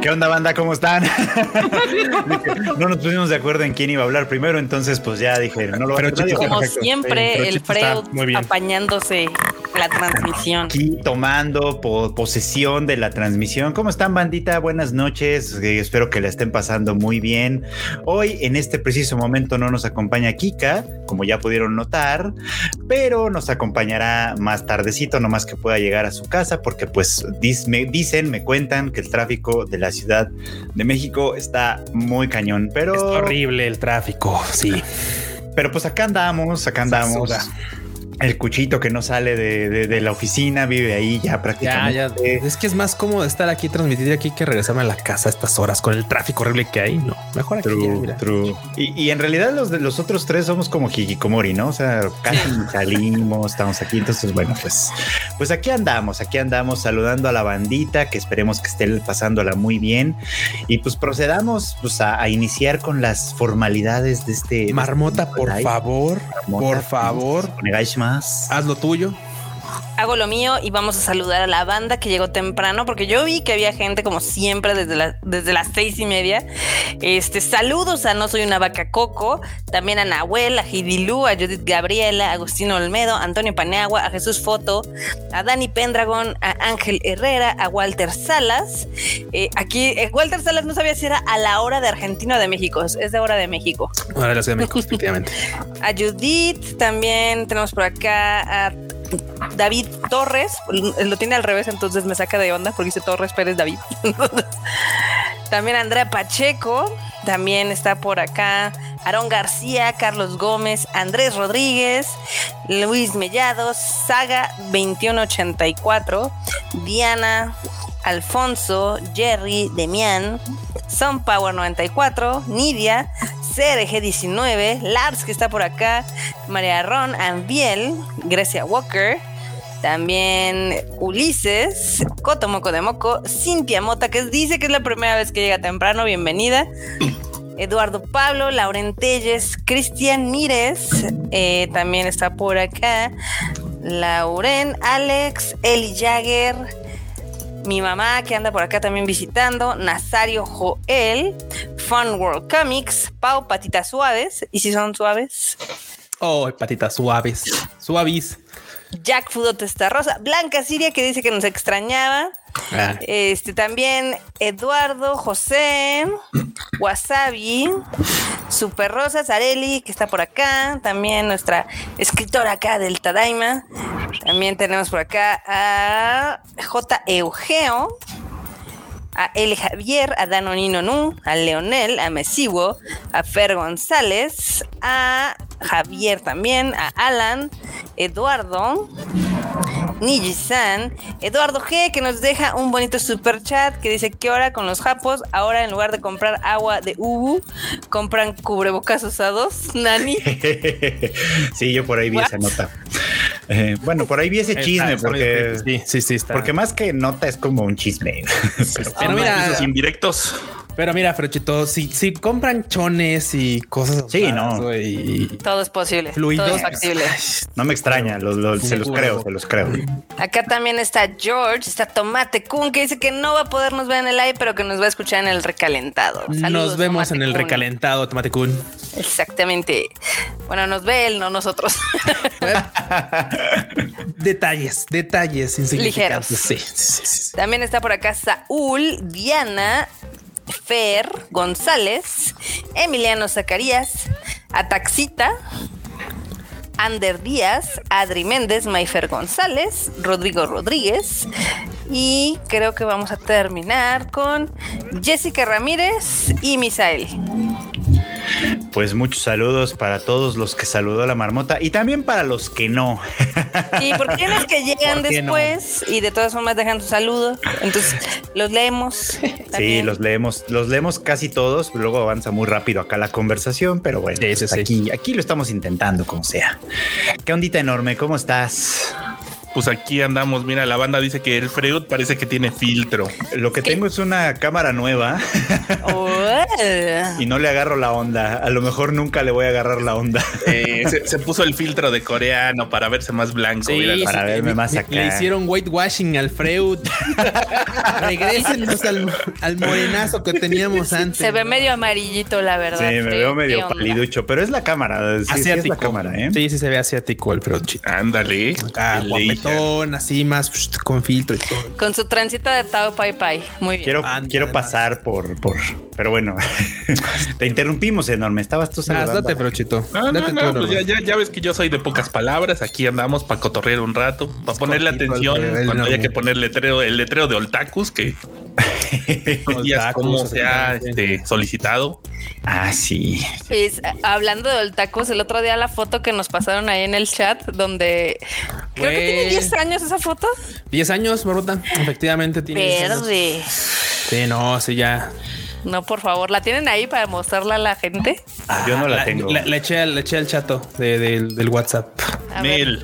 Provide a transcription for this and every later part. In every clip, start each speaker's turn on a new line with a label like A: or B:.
A: ¿Qué onda, banda? ¿Cómo están? no nos pusimos de acuerdo en quién iba a hablar primero, entonces pues ya dije, no lo va a.
B: Como
A: Perfecto.
B: siempre, el Freud apañándose la transmisión.
A: Aquí tomando po- posesión de la transmisión. ¿Cómo están, bandita? Buenas noches. Eh, espero que la estén pasando muy bien. Hoy, en este preciso momento, no nos acompaña Kika, como ya pudieron notar, pero nos acompañará más tardecito, nomás que pueda llegar a su casa, porque pues dis- me dicen, me cuentan que el tráfico de la Ciudad de México está muy cañón, pero...
C: Es horrible el tráfico, sí.
A: Pero pues acá andamos, acá andamos. El cuchito que no sale de, de- de la oficina vive ahí ya prácticamente.
C: ya. Es que es más cómodo estar aquí, transmitir aquí que regresarme a la casa a estas horas con el tráfico horrible que hay. No, mejor aquí. ya,
A: True,
C: mira.
A: true. Y, y en realidad los de los otros tres somos como hikikomori, ¿no? O sea, casi salimos, estamos aquí. Entonces, bueno, pues, pues aquí andamos, aquí andamos saludando a la bandita, que esperemos que estén pasándola muy bien. Y pues procedamos pues, a, a iniciar con las formalidades de este.
C: Marmota, por
A: Ay,
C: favor,
A: Marmota,
C: por favor, haz lo tuyo.
B: Hago lo mío y vamos a saludar a la banda que llegó temprano, porque yo vi que había gente como siempre desde, la- desde las seis y media. Este, saludos a No Soy una Vaca Coco, también a Nahuel, a a Judith Gabriela, a Agustino Olmedo, a Antonio Paneagua, a Jesús Foto, a Dani Pendragon, a Ángel Herrera, a Walter Salas. Eh, aquí, eh, Walter Salas no sabía si era a la hora de Argentina o de México, es de hora de México.
C: La Ciudad de México, efectivamente.
B: A Judith, también tenemos por acá a David Torres, lo tiene al revés, entonces me saca de onda porque dice Torres Pérez David. también Andrea Pacheco, también está por acá Aarón García, Carlos Gómez, Andrés Rodríguez, Luis Mellados, Saga 2184, Diana, Alfonso, Jerry, Demián, Sun Power 94, Nidia, CRG19, Labs que está por acá, María Ron, Ambiel, Grecia Walker, también Ulises, Cotomoco de Moco, Cintia Mota, que dice que es la primera vez que llega temprano, bienvenida. Eduardo Pablo, Lauren Telles, Cristian Mírez, eh, también está por acá. Lauren, Alex, Eli Jagger, mi mamá que anda por acá también visitando, Nazario Joel, Fun World Comics, Pau Patitas Suaves, y si son suaves,
C: Oh, patitas suaves, suavis.
B: Jack Fudo Rosa, Blanca Siria que dice que nos extrañaba,
C: Ah,
B: este también Eduardo, José, Wasabi, Super Rosa, Zarelli, que está por acá, también nuestra escritora acá del Tadaima. También tenemos por acá a J. Eugeo, a L. Javier, a Danonino Nu, a Leonel, a Mesiwo, a Fer González, a Javier también, a Alan, Eduardo, Niji-san, Eduardo G, que nos deja un bonito super chat que dice que ahora con los japos, ahora en lugar de comprar agua de Ubu, compran cubrebocas usados. Nani.
A: sí, yo por ahí vi esa nota. Eh, bueno, por ahí vi ese
C: está-
A: chisme,
C: está
A: porque,
C: sí, sí, sí, está.
A: porque más que nota es como un chisme. Pero-
C: Pero mira,
D: Esos indirectos.
C: Pero mira, Frochito, si, si compran chones y cosas
A: Sí,
C: raras,
A: no.
C: y
B: Todo es posible.
C: fluidos,
B: Todo es factible.
A: no me extraña, lo- lo- se los creo, se los creo.
B: Acá también está George, está Tomate Kun, que dice que no va a podernos ver en el live, pero que nos va a escuchar en el recalentado. Saludos,
C: Nos vemos
B: Tomate
C: en el
B: Kun.
C: recalentado, Tomate Kun.
B: Exactamente. Bueno, nos ve él, no nosotros.
C: Detalles, detalles insignificantes. Sí, sí, sí, sí.
B: También está por acá Saúl, Diana, Fer, González, Emiliano Zacarías, Ataxita, Ander Díaz, Adri Méndez, Mayfer González, Rodrigo Rodríguez. Y creo que vamos a terminar con Jessica Ramírez y Misael.
A: Pues muchos saludos para todos los que saludó la marmota y también para los que no.
B: Sí, porque hay unos que llegan después y de todas formas dejan su saludo. Entonces los leemos.
A: Sí, los leemos, los leemos casi todos, luego avanza muy rápido acá la conversación, pero bueno,
C: Sí, sí,
A: pues
C: sí.
A: aquí, aquí lo estamos intentando como sea. Qué ondita enorme, ¿cómo estás?
D: Pues aquí andamos. Mira, la banda dice que el Freud parece que tiene filtro.
A: Lo que tengo es una cámara nueva y no le agarro la onda. A lo mejor nunca le voy a agarrar la onda.
D: Eh, se, se puso el filtro de coreano para verse más blanco.
C: Sí,
D: mira.
C: sí,
A: para verme
C: le-
A: más acá.
C: Le hicieron whitewashing al Freud. Regrésenos al, al morenazo que teníamos antes.
B: Se ve medio amarillito, la verdad.
A: Sí, me veo
B: ¿Qué
A: medio paliducho, pero es la cámara. Sí, sí es
C: asiático.
A: la cámara, ¿eh?
C: Sí, sí se ve asiático el Freudchito.
D: Ándale.
C: Acá, Así más con filtro y todo.
B: Con su transita de Tao Pai Pai. Muy bien.
A: Quiero, quiero pasar por, por, pero bueno, te interrumpimos enorme. Estabas tú
C: Ah,
A: saludando.
C: date, Freudchito.
D: No, no,
C: Date
D: no, pues ya, ya, ya ves que yo soy de pocas palabras. Aquí andamos para cotorrear un rato, para ponerle atención cuando haya que poner letrero, el letrero de Oltacus, que
C: Otakus,
D: como se ha este, solicitado.
A: Ah, sí.
B: Pues, hablando de Oltacos, el otro día la foto que nos pasaron ahí en el chat, donde creo que tiene
C: Güey.
B: 10 años esa foto.
C: 10 años, Barbota. Efectivamente tiene 10 años.
B: Verde.
C: Sí, no, sí, ya.
B: No, por favor, ¿la tienen ahí para mostrarla a la gente?
A: Yo no la tengo.
C: Le, le eché, al- le eché al chato de- del- del WhatsApp.
B: A ver,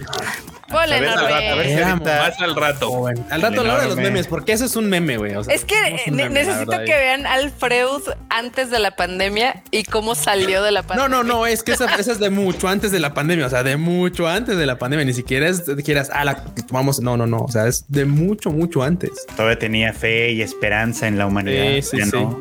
B: ponle,
A: A ver, a ver, si
D: más al rato.
C: Joven. Al rato a la hora de los memes, porque eso es un meme, güey. o sea,
B: Es que
C: no es meme,
B: necesito
C: verdad,
B: que vean al Freud antes de la pandemia y cómo salió de la
C: No,
B: pandemia.
C: no, no, es que esa, esa es de mucho antes de la pandemia, o sea, de mucho antes de la pandemia, ni siquiera es de quieras, ah, la tomamos, no, no, no, o sea, es de mucho, mucho antes.
A: Todavía tenía fe y esperanza en la humanidad.
C: Sí, sí,
A: ya
C: sí.
A: no.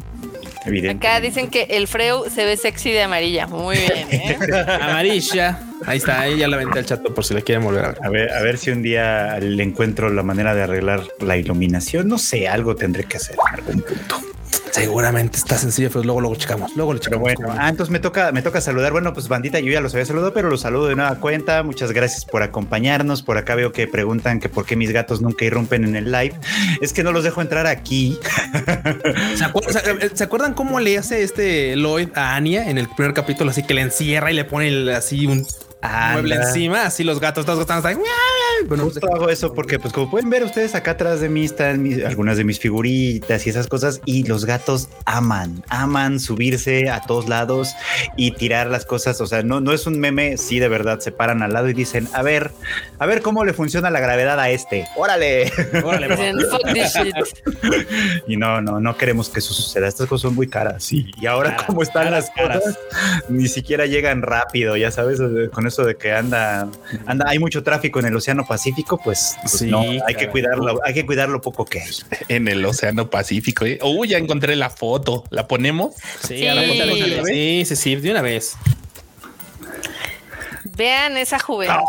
A: Evidente.
B: Acá dicen que el Freud se ve sexy de amarilla. Muy bien, ¿eh?
C: Amarilla, ahí está, ahí ya la aventé al chato por si le quieren volver a ver.
A: A ver, a ver si un día le encuentro la manera de arreglar la iluminación. No sé, algo tendré que hacer en algún punto.
C: Seguramente está sencillo, pero luego, luego checamos, luego lo
A: Pero
C: checamos.
A: bueno, ah, entonces me toca, me toca saludar. Bueno, pues bandita, yo ya los había saludado, pero los saludo de nueva cuenta. Muchas gracias por acompañarnos. Por acá veo que preguntan que por qué mis gatos nunca irrumpen en el live. Es que no los dejo entrar aquí.
C: ¿Se, ¿se acuerdan cómo le hace este Lloyd a Anya en el primer capítulo? Así que le encierra y le pone el- así un mueble encima, así los gatos, todos están ahí. Bueno,
A: Justo hago eso porque, pues, como pueden ver ustedes acá atrás de mí están mis- algunas de mis figuritas y esas cosas. Y los gatos aman, aman subirse a todos lados y tirar las cosas. O sea, no, no es un meme. Sí, de verdad se paran al lado y dicen: A ver, a ver cómo le funciona la gravedad a este. Órale.
C: órale,
A: y no, no, no queremos que eso suceda. Estas cosas son muy caras. Y, y ahora,
C: Caras,
A: como están
C: caras,
A: las cosas, ni siquiera llegan rápido. Ya sabes, con eso de que anda, anda, hay mucho tráfico en el Océano Pacífico, pues, pues
C: Sí,
A: no, hay que cuidarlo, hay que cuidar lo poco que hay.
D: En el Océano Pacífico. ¿eh? Uy, ya encontré la foto. ¿La ponemos?
C: Sí,
B: Sí.
C: la sí, sí, sí, de una vez.
B: Vean esa juventud.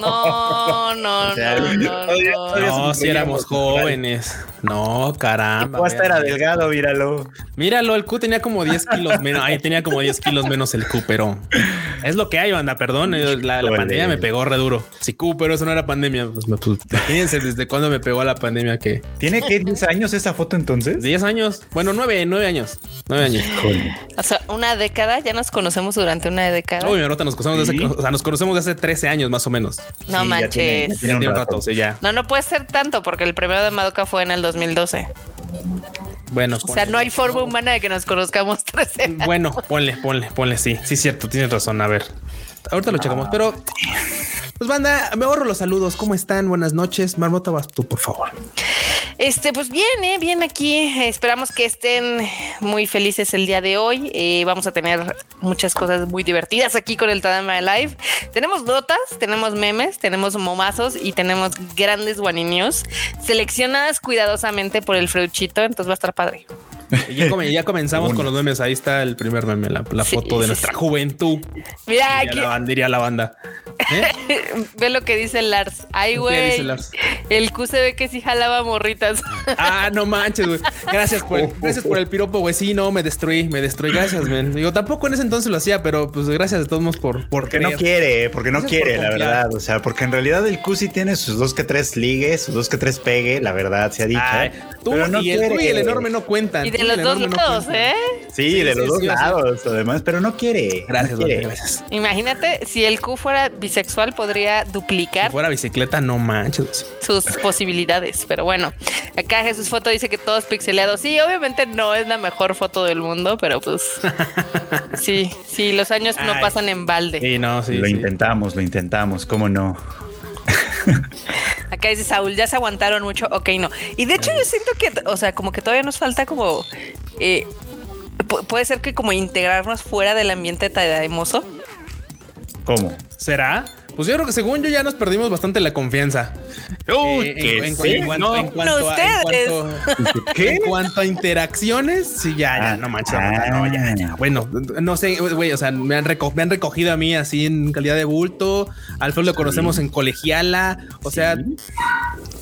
B: No, no, no, no, no.
C: No, si éramos jóvenes. No, caramba.
A: Hasta era delgado, míralo.
C: Míralo, el Q tenía como 10 kilos menos. Ahí tenía como 10 kilos menos el Q, pero es lo que hay, banda. Perdón, eh, la, pandemia me pegó re duro. Sí, Q, pero eso no era pandemia. Pues, me- pues, imagínense desde cuándo me pegó la pandemia que
A: ¿Tiene que 10 años esa foto entonces?
C: 10 años. Bueno, 9, 9 años. 9 años.
B: O sea, una década, ya nos conocemos durante una década.
C: Uy, nos conocemos desde, O sea, nos conocemos desde hace 13 años más o menos.
B: no
A: Sí,
B: manches.
A: ya tiene
C: Ya tiene un rato, sí, ya.
B: No, no puede ser tanto porque el primero de Madoka fue en el 2012.
C: Bueno,
B: O sea, no hay forma humana de que nos conozcamos 13 años.
C: Bueno, ponle, ponle, ponle, sí, sí, cierto, tienes razón. A ver, ahorita lo checamos, pero pues banda, me ahorro los saludos. ¿Cómo están? Buenas noches. Marmota, vas tú, por favor.
B: Este, pues bien, eh, bien aquí. Esperamos que estén muy felices el día de hoy. Eh, vamos a tener muchas cosas muy divertidas aquí con el Tadama Live. Tenemos notas, tenemos memes, tenemos momazos y tenemos grandes guaninios seleccionadas cuidadosamente por el Entonces va a estar padre.
C: Ya, come- ya comenzamos con los memes. Ahí está el primer meme, la, la
B: Sí,
C: foto de
B: sí,
C: nuestra
B: sí.
C: juventud.
B: Mira,
C: Diría
B: aquí,
C: la, banda, diría la banda. ¿Eh?
B: ve lo que dice Lars. Ay,
C: ¿Qué
B: güey. El Q se ve que sí jalaba morritas.
C: Ah, no manches, güey. Gracias por, el, gracias por el piropo, güey. Sí, no, me destruí, me destruí. Gracias, men. Digo, tampoco en ese entonces lo hacía, pero pues gracias de todos modos por, por
A: Porque no quiere, porque no
C: Gracias
A: quiere,
C: por
A: la verdad. O sea, porque en realidad el Q sí tiene sus dos que tres ligues, sus dos que tres pegue, la verdad se ha dicho.
C: Ay, tú,
A: Pero no
C: y, el, tú y el
A: quiere.
C: enorme no cuentan.
B: y de
C: Tú
B: los dos
C: no
B: lados. ¿eh?
A: Sí,
C: Sí,
A: de
C: sí,
A: los dos
C: sí, sí.
A: lados, además, pero no quiere.
C: Gracias,
A: no quiere.
C: gracias.
B: Imagínate si el Q fuera bisexual, podría
C: Si
B: duplicar
C: fuera bicicleta, no manches.
B: sus posibilidades. Pero bueno, acá Jesús Foto dice que todo es pixeleado. Sí, obviamente no es la mejor foto del mundo, pero pues sí, sí, los años no pasan en balde.
C: Sí, no, sí.
A: lo
C: sí.
A: intentamos, lo intentamos, cómo no.
B: Acá dice Saúl, ya se aguantaron mucho. Ok, no. Y de hecho, yo siento que, o sea, como que todavía nos falta como. eh, pu- puede ser que como integrarnos fuera del ambiente tademoso.
A: ¿Cómo?
C: ¿Será? Pues yo creo que según yo ya nos perdimos bastante la confianza.
D: Uy,
C: Eh,
D: que
C: en, en-
D: sí,
C: en cuanto,
D: no.
C: en cuanto a, cuanto-
A: ¿Qué?
C: en cuanto a interacciones, sí, ya, ya,
A: Ah,
C: no manches,
A: ah.
C: no, ya, ya. Bueno, no sé, güey, o sea, me han, reco- me han recogido a mí así en calidad de bulto. Al Alfredo lo conocemos en colegiala. O sea,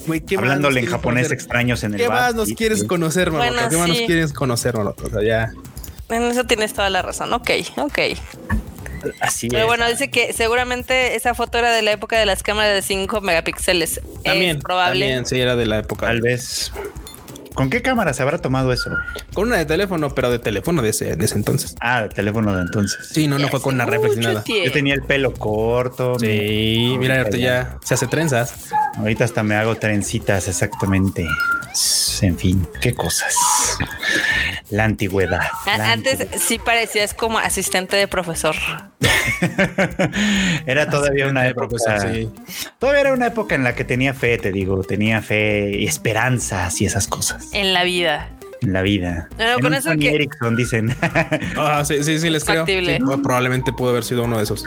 C: güey, ¿qué más
A: Hablándole
C: nos
A: en
C: quieres
A: japonés
C: conocer?
A: extraños en el
C: ¿Qué
A: bar.
C: más nos quieres
A: sí.
C: conocer?
B: Bueno,
C: ¿Qué más nos quieres conocer, Marmota? O sea, ya.
B: En eso tienes toda la razón. Ok, ok.
A: Así
B: Pero
A: es.
B: bueno, dice que seguramente esa foto era de la época de las cámaras de 5 megapíxeles.
C: También,
B: es probable.
C: también, sí, era de la época.
A: Tal vez. ¿Con qué cámara se habrá tomado eso?
C: Con una de teléfono, pero de teléfono de ese, de ese entonces.
A: Ah, el teléfono de entonces.
C: Sí, no, no fue con una reflex ni nada.
B: tiempo.
A: Yo tenía el pelo corto.
C: Sí, mira, ahorita ya se hace trenzas.
A: Ahorita hasta me hago trencitas, exactamente. En fin, qué cosas. La antigüedad. La
B: Antes sí parecías como asistente de profesor.
A: Era todavía una
C: de
A: época.
C: profesor, sí.
A: Todavía era una época en la que tenía fe, te digo, tenía fe y esperanzas y esas cosas
B: En la vida.
A: en la vida.
B: No, no,
A: En
B: con eso
A: Sony
B: que-
A: Ericsson dicen.
C: Ah, sí, sí, sí, les creo. Sí, probablemente pudo haber sido uno de esos.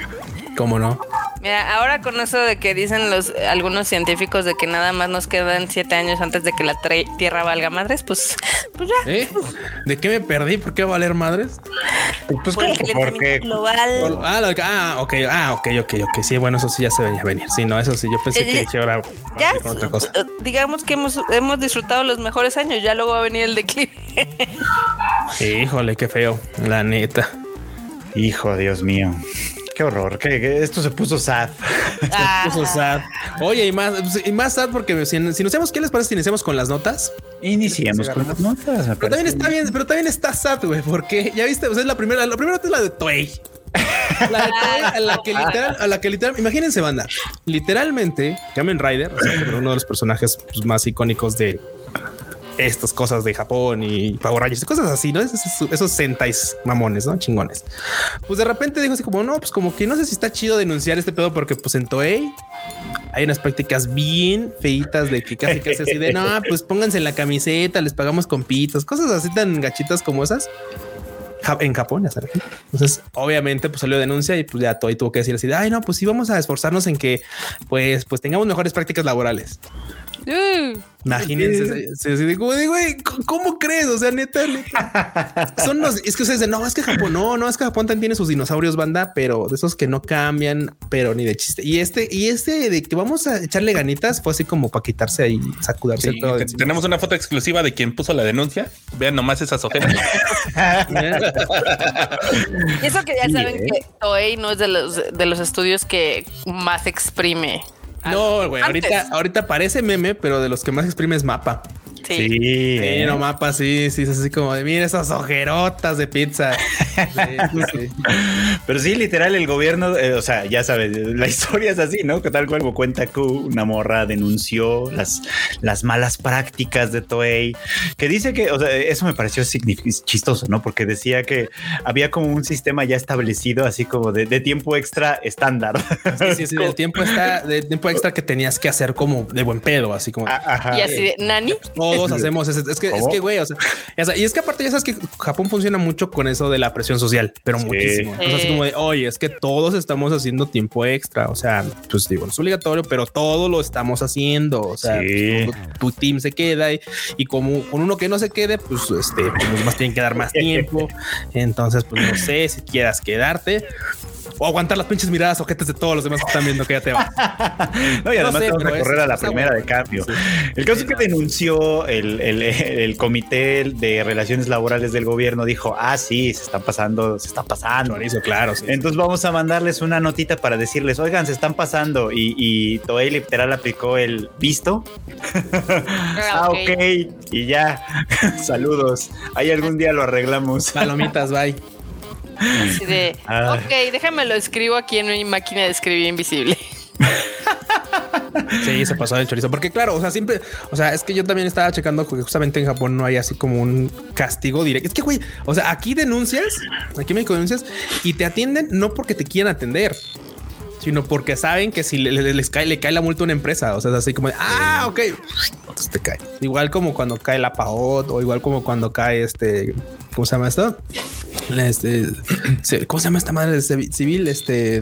C: ¿Cómo no?
B: Mira, ahora con eso de que dicen los algunos científicos de que nada más nos quedan siete años antes de que la Tierra valga madres, pues, pues ya.
C: ¿Eh? ¿De qué me perdí? ¿Por qué va a valer madres?
A: pues
B: Por el
A: porque
B: global.
C: Ah, lo- ah, ok, ah, ok, ok, ok. Sí, bueno, eso sí ya se venía a venir. Sí, no, eso sí, yo pensé
B: Eh,
C: que
B: eh,
C: ahora
B: Ya,
C: con otra cosa.
B: eh, digamos que hemos, hemos disfrutado los mejores años, ya luego va a venir el declive.
C: Híjole, qué feo, la neta.
A: hijo, Dios mío. Qué horror, que, que esto se puso sad.
B: Ah,
C: Puso sad. Oye, y más, y más sad porque si, si nos hacemos, ¿qué les parece si iniciamos con las notas?
A: Iniciemos
C: Sí,
A: con las notas.
C: Pero también está bien, pero también está sad, güey, porque ya viste, o sea, es la primera, la primera es la de Toei. La de Toei, a la que literal, a la que literal, imagínense, banda, literalmente, Kamen Rider, o sea, uno de los personajes pues, más icónicos de estas cosas de Japón y Power Rangers cosas así, ¿no? Esos, esos sentais mamones, ¿no? Chingones. Pues de repente dijo así como, no, pues como que no sé si está chido denunciar este pedo porque pues en Toei hay unas prácticas bien feitas de que casi casi así de no, pues pónganse en la camiseta, les pagamos con pitos, cosas así tan gachitas como esas. En Japón, ya saben. Entonces, obviamente, pues salió denuncia y pues ya Toei tuvo que decir así, ay, no, pues sí, vamos a esforzarnos en que pues, pues tengamos mejores prácticas laborales.
B: Uh,
C: Imagínense, güey, ¿cómo- ¿cómo crees? O sea, neta, neta. Son los, es que ustedes dicen, no, es que Japón, no, no, es que Japón también tiene sus dinosaurios, banda, pero de esos que no cambian, pero ni de chiste. Y este, y este de que vamos a echarle ganitas fue así como para quitarse ahí, sacudarse
D: Sí, te-
C: encima.
D: tenemos una foto exclusiva de quien puso la denuncia. Vean nomás esas ojeras.
B: y eso que ya
A: Sí,
B: saben
A: ¿eh?
B: que Toei no es de los, de los estudios que más exprime.
C: No, güey, ahorita, ahorita parece meme, pero de los que más exprime es mapa.
B: Sí.
A: Sí,
C: Sí,
A: ¿eh?
C: no mapa, sí, sí, es así como de mira esas ojerotas de pizza. Sí, sí.
A: Pero sí, literal, el gobierno, eh, o sea, ya sabes, la historia es así, ¿no? Que tal cual como cuenta Q, una morra denunció las, las malas prácticas de Toei, que dice que, o sea, eso me pareció chistoso, ¿no? Porque decía que había como un sistema ya establecido, así como de, de tiempo extra estándar.
C: Sí, sí, sí, del tiempo está, del tiempo extra que tenías que hacer como de buen pedo, así como
A: Ah, Ajá.
B: Y así de Nani.
C: Todos hacemos ese- es que es
A: ¿Cómo?
C: que güey, o sea, y es que aparte ya sabes que Japón funciona mucho con eso de la presión social, pero
A: Sí.
C: muchísimo. Así
B: Sí.
C: como de, oye, es que todos estamos haciendo tiempo extra, o sea, pues digo, no es obligatorio, pero todo lo estamos haciendo, o sea,
A: Sí.
C: tu, tu team se queda y, y como con uno que no se quede, pues este, pues, más tienen que dar más tiempo. Entonces, pues no sé si quieras quedarte o aguantar las pinches miradas ojetes de todos los demás que están viendo que ya te vas.
A: No, y
C: No
A: además
C: sé,
A: te vas a
C: pero es-
A: correr a la primera
C: bueno.
A: de cambio.
C: Sí.
A: El caso es que denunció el, el- el comité de relaciones laborales del gobierno, dijo, ah, sí, se están pasando, se está pasando.
C: Chorizo, claro. sí.
A: Entonces vamos a mandarles una notita para decirles, oigan, se están pasando. Y, y Toei literal aplicó el visto. ah,
B: ok.
A: ok. Y ya, saludos. Ahí algún día lo arreglamos.
C: Palomitas, bye.
B: Así de,
A: Ah.
B: ok, déjame lo escribo aquí en mi máquina de escribir invisible.
C: Sí, se pasó el chorizo. Porque claro, o sea, siempre, o sea, es que yo también estaba checando que justamente en Japón no hay así como un castigo directo. Es que, güey, o sea, aquí denuncias, aquí México denuncias y te atienden no porque te quieran atender, sino porque saben que si le, le- les cae, le cae la multa a una empresa. O sea, es así como de, ah, ok. Entonces te cae. Igual como cuando cae la PAOT o igual como cuando cae este, ¿cómo se llama esto? Este, ¿cómo se llama esta madre civil? Este,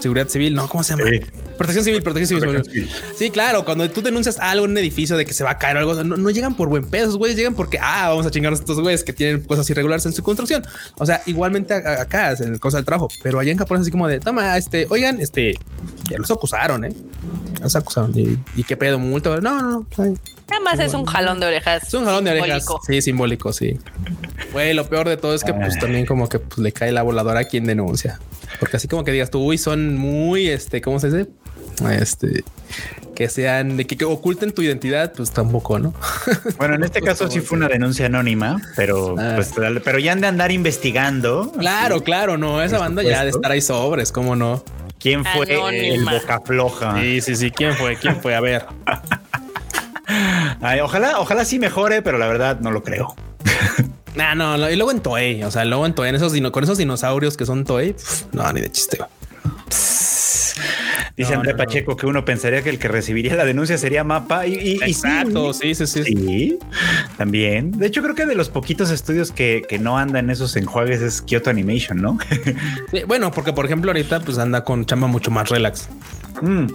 C: seguridad civil, no, ¿cómo se llama?
A: Sí.
C: Protección civil, protección civil.
A: Protección
C: Sí, claro, cuando tú denuncias algo en un edificio de que se va a caer o algo, no, no llegan por buen peso, esos güeyes llegan porque, ah, vamos a chingarnos a estos güeyes que tienen cosas irregulares en su construcción. O sea, igualmente acá, en el cosa del trabajo, pero allá en Japón es así como de, toma, este, oigan, este, ya los acusaron, ¿eh? Los acusaron. ¿Y, y qué pedo? ¿Multa? No, no, no.
B: Nada más es un jalón de orejas.
C: Es un jalón de orejas.
B: simbólico.
C: Sí, simbólico, sí. Güey, lo peor de todo es que pues
A: Ay.
C: también como que pues, le cae la voladora a quien denuncia. Porque así como que digas tú, uy, son muy, este, ¿cómo se dice? Este, que sean, de que, que oculten tu identidad, pues tampoco, ¿no?
A: Bueno, en este caso sí fue una denuncia anónima, pero
C: Ah.
A: pues, pero ya han de andar investigando.
C: Claro, claro, no, esa
A: Por
C: banda ya de estar ahí sobres, ¿cómo no?
A: ¿Quién fue el
B: Anónima.
A: boca floja?
C: Sí, sí, sí, ¿quién fue? ¿Quién fue? A ver.
A: Ay, ojalá, ojalá sí mejore, pero la verdad no lo creo.
C: Nah, no, y luego en Toei, o sea, luego en Toei, en esos con esos dinosaurios que son Toei, pf, no, ni de chiste.
A: Dice
C: No,
A: André
C: no, no.
A: Pacheco que uno pensaría que el que recibiría la denuncia sería Mapa y, y- y sí.
C: Exacto, sí, sí, sí.
A: Sí, también. De hecho, creo que de los poquitos estudios que, que no andan esos enjuagues es Kyoto Animation, ¿no?
C: Sí, Bueno, porque por ejemplo ahorita pues anda con chamba mucho más relax.
A: Mm.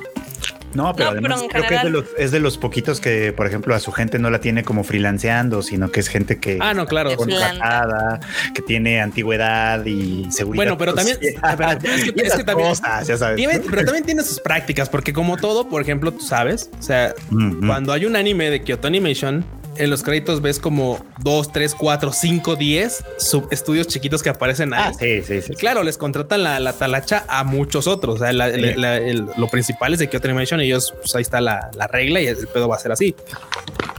A: No, pero
B: No, pero
A: además
B: en
A: creo que es de, los, es de los poquitos que, por ejemplo, a su gente no la tiene como freelanceando, sino que es gente que
C: Ah, no, claro.
A: Contratada, que tiene antigüedad y seguridad.
C: Bueno, pero también- pero también-
A: cosas, ya sabes.
C: Tiene- pero también tiene sus prácticas, porque como todo, por ejemplo, tú sabes, o sea, cuando hay un anime de Kyoto Animation, en los créditos ves como 2, 3, 4, 5, 10 subestudios chiquitos que aparecen ahí.
A: Ah, sí, sí, sí.
C: Y Claro, les contratan la, la talacha a muchos otros. O sea, la-
A: Sí.
C: la- la- el- lo principal es de Kyoto Animation. Ellos, pues ahí está la, la regla y el pedo va a ser así.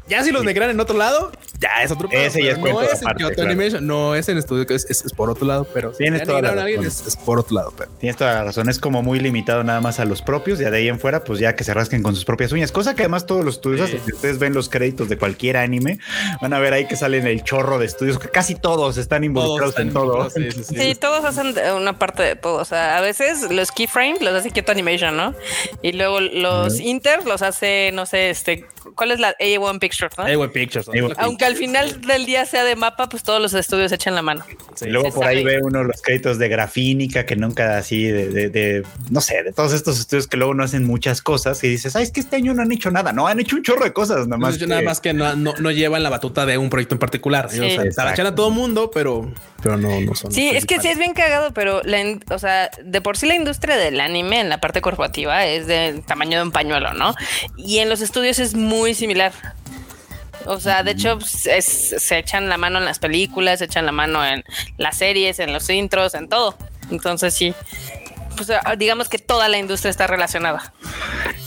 C: Ya si los negran en otro lado, ya es otro pedo.
A: Ese ya es
C: no
A: cuento
C: es en
A: aparte,
C: Kyoto
A: claro.
C: Animation, no es en estudio, que es, es- es por otro lado, pero
A: Tienes toda la razón.
C: es, es por otro lado. Pero
A: Tienes toda la razón. Es como muy limitado nada más a los propios. Ya de ahí en fuera, pues ya que se rasquen con sus propias uñas. Cosa que además todos los estudios,
C: Sí.
A: hacen. si ustedes ven los créditos de cualquier anime, van a ver ahí que salen el chorro de estudios. que Casi todos están involucrados
C: están
A: en todo.
C: sí, sí, sí.
B: Sí, todos hacen de- una parte de todo. O sea, a veces los keyframes los hace Kyoto Animation, ¿no? Y luego los inters los hace, no sé, este, ¿cuál es la A1 Pictures, no?
C: Hey, Pictures. ¿no?
A: A1
B: Aunque al final del día sea de mapa, pues todos los estudios echan la mano.
C: Sí.
A: y luego por ahí ve uno los créditos de grafínica que nunca así de, de- de- no sé, de todos estos estudios que luego no hacen muchas cosas y dices, ay, es que este año no han hecho nada. No, han hecho un chorro de cosas, nada más.
C: Más nada
A: que-
C: más que no, no, no llevan la batuta de un proyecto en particular.
B: Sí.
C: O sea, a todo mundo, pero, pero no, no son.
B: Sí, es que sí es bien cagado, pero la, in- o sea, de por sí la industria del anime en la parte corporativa es del tamaño de un pañuelo, ¿no? Y en los estudios es muy similar. O sea, de hecho, pues, es- se echan la mano en las películas, se echan la mano en las series, en los intros, en todo. Entonces sí, pues ah, digamos que toda la industria está relacionada.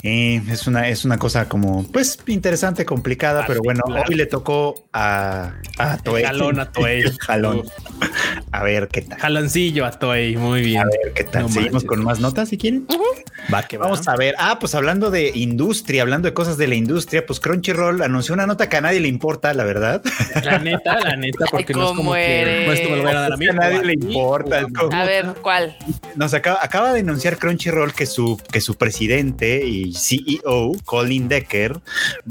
A: Eh, es una, es una cosa como, pues, interesante, complicada, pero bueno, hoy le tocó a, a Toei.
C: Jalón a Toei.
A: Jalón. A ver qué tal.
C: Jaloncillo a Toei. Muy bien.
A: A ver qué tal.
C: No
A: Seguimos
C: manches.
A: con más notas si quieren.
C: Va que va.
A: Vamos a ver. Ah, pues hablando de industria, hablando de cosas de la industria, pues Crunchyroll anunció una nota que a nadie le importa, la verdad.
C: La neta, la neta, porque no es como que no es como lo van a dar a mí.
A: a nadie le importa.
C: A
B: ver, ¿cuál?
A: Nos acaba, acaba de anunciar Crunchyroll que su, que su presidente y CEO, Colin Decker,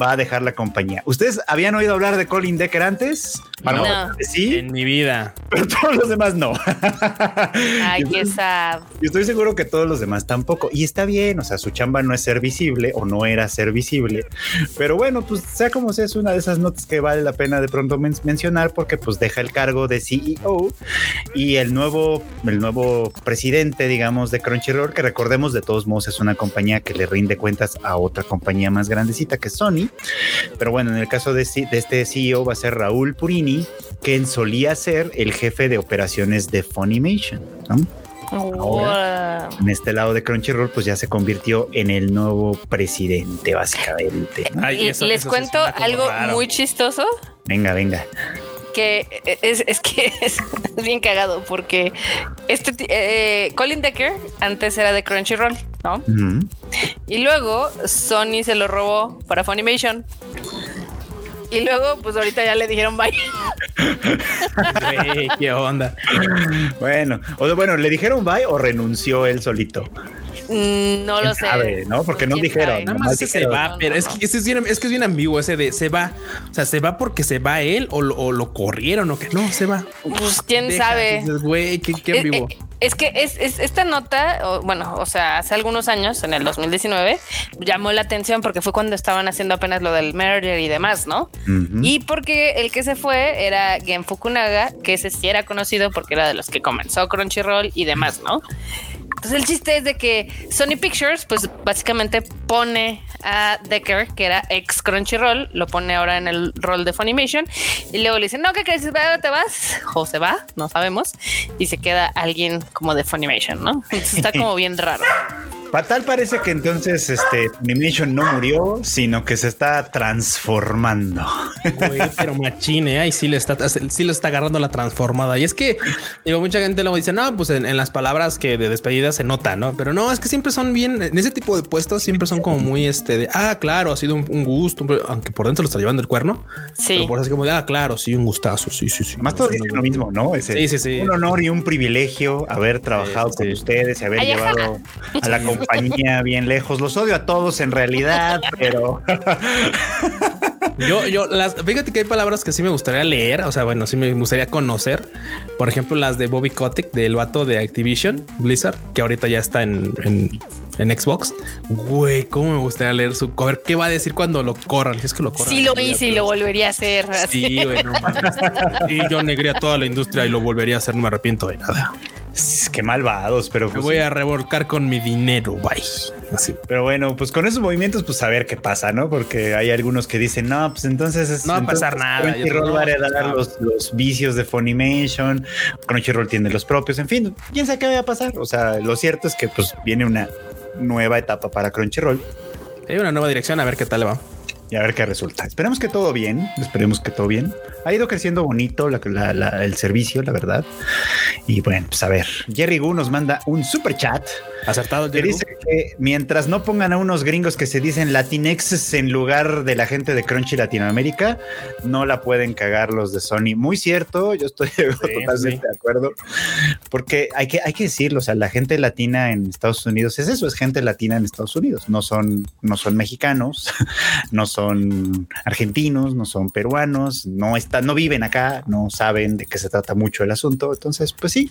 A: va a dejar la compañía. ¿Ustedes habían oído hablar de Colin Decker antes?
B: No.
A: Sí,
C: En mi vida.
A: pero todos los demás no.
B: Ay, qué sad.
A: Y estoy seguro que todos los demás tampoco. Y está bien, o sea, su chamba no es ser visible o no era ser visible. Pero bueno, pues sea como sea, es una de esas notas que vale la pena de pronto men- mencionar porque pues deja el cargo de CEO y el nuevo, el nuevo presidente, digamos, de Crunchyroll, que recordemos de todos modos es una compañía que le rinde cuentas a otra compañía más grandecita que Sony. Pero bueno, en el caso de, de este CEO va a ser Raúl Purini, quien solía ser el jefe de operaciones de Funimation. ¿no?
B: Ahora.
A: en este lado de Crunchyroll, pues ya se convirtió en el nuevo presidente, básicamente. ¿no?
C: Ay,
B: Y
C: eso-
B: les
C: eso
B: cuento algo
C: raro.
B: muy chistoso
A: Venga, venga.
B: que es, es que es bien cagado porque este eh, Colin Decker antes era de Crunchyroll, ¿no? Y luego Sony se lo robó para Funimation. Y luego, pues ahorita ya le dijeron bye.
C: Qué onda.
A: Bueno, o bueno, ¿le dijeron bye o renunció él solito?
B: Mm, no lo
A: ¿Quién sabe,
B: sé.
A: ¿no? Porque no
B: ¿Quién
A: dijeron,
B: sabe?
C: Nada más ese se va, pero es que, es, bien, es que es bien ambiguo ese de se va. O sea, se va porque se va él o lo, o lo corrieron o que no, se va.
B: Pues quién
C: Deja,
B: sabe.
C: Güey, qué, qué
B: Eh,
C: ambiguo.
B: eh, Es que es, es- esta nota, o, bueno, o sea, hace algunos años, en el 2019, llamó la atención porque fue cuando estaban haciendo apenas lo del merger y demás, ¿no? Y porque el que se fue era Gen Fukunaga, que ese sí era conocido porque era de los que comenzó Crunchyroll y demás, ¿no? Entonces el chiste es de que Sony Pictures, pues básicamente pone a Decker, que era ex Crunchyroll, lo pone ahora en el rol de Funimation, y luego le dicen, no, ¿qué crees? ¿Va- ¿Te vas? O se va, no sabemos, y se queda alguien como de Funimation, ¿no? Entonces está como bien raro.
A: Fatal parece que entonces este Funimation no murió, sino que se está transformando.
C: Güey, pero machine, ahí sí le está, sí le está agarrando la transformada. Y es que digo, mucha gente luego dice, no, pues en, en las palabras que de despedida se nota, no? Pero no, es que siempre son bien en ese tipo de puestos, siempre son como muy este de ah, claro, ha sido un, un gusto, aunque por dentro lo está llevando el cuerno.
B: Sí.
C: Pero por así como de ah, claro, sí, un gustazo. Sí, sí, sí.
A: Más todos dicen lo mismo, ¿no? Es
C: Sí, sí, sí.
A: un honor y un privilegio haber trabajado
C: Sí, sí,
A: con ustedes y haber
B: Ay, ajá.
A: llevado a la compañía bien lejos. Los odio a todos en realidad, pero
C: Yo, yo, las, fíjate que hay palabras que sí me gustaría leer, o sea, bueno, sí me gustaría conocer. Por ejemplo, las de Bobby Kotick, del vato de Activision Blizzard, que ahorita ya está en, en, en Xbox. Güey, cómo me gustaría leer su a ver qué va a decir cuando lo corran. Si es que lo corran.
B: Sí lo hice y lo volvería a hacer. así.
C: Sí, güey, no mames. Y yo negría toda la industria y lo volvería a hacer. No me arrepiento de nada.
A: Qué malvados, pero
C: Me
A: pues,
C: voy a revolcar con mi dinero. Bye. Así.
A: pero bueno, pues con esos movimientos, pues a ver qué pasa, ¿no? Porque hay algunos que dicen, no, pues entonces es,
C: No va a pasar nada.
A: Crunchyroll va a heredar los vicios de Funimation, Crunchyroll tiene los propios, en fin, quién sabe qué va a pasar. O sea, lo cierto es que pues viene una nueva etapa para Crunchyroll
C: Hay una nueva dirección, a ver qué tal le va.
A: y a ver qué resulta. Esperemos que todo bien, esperemos que todo bien. Ha ido creciendo bonito la- la- la- el servicio, la verdad. Y bueno, pues a ver, Jerry Gu nos manda un super chat
C: Acertado,
A: que
C: Jerry.
A: dice que mientras no pongan a unos gringos que se dicen latinexes en lugar de la gente de Crunchy Latinoamérica, no la pueden cagar los de Sony. Muy cierto, yo estoy totalmente
C: sí.
A: de acuerdo, porque hay que, hay que decirlo, o sea, la gente latina en Estados Unidos es eso, es gente latina en Estados Unidos, no son, no son mexicanos, no son argentinos, no son peruanos, no están, no viven acá, no saben de qué se trata mucho el asunto, entonces, pues sí,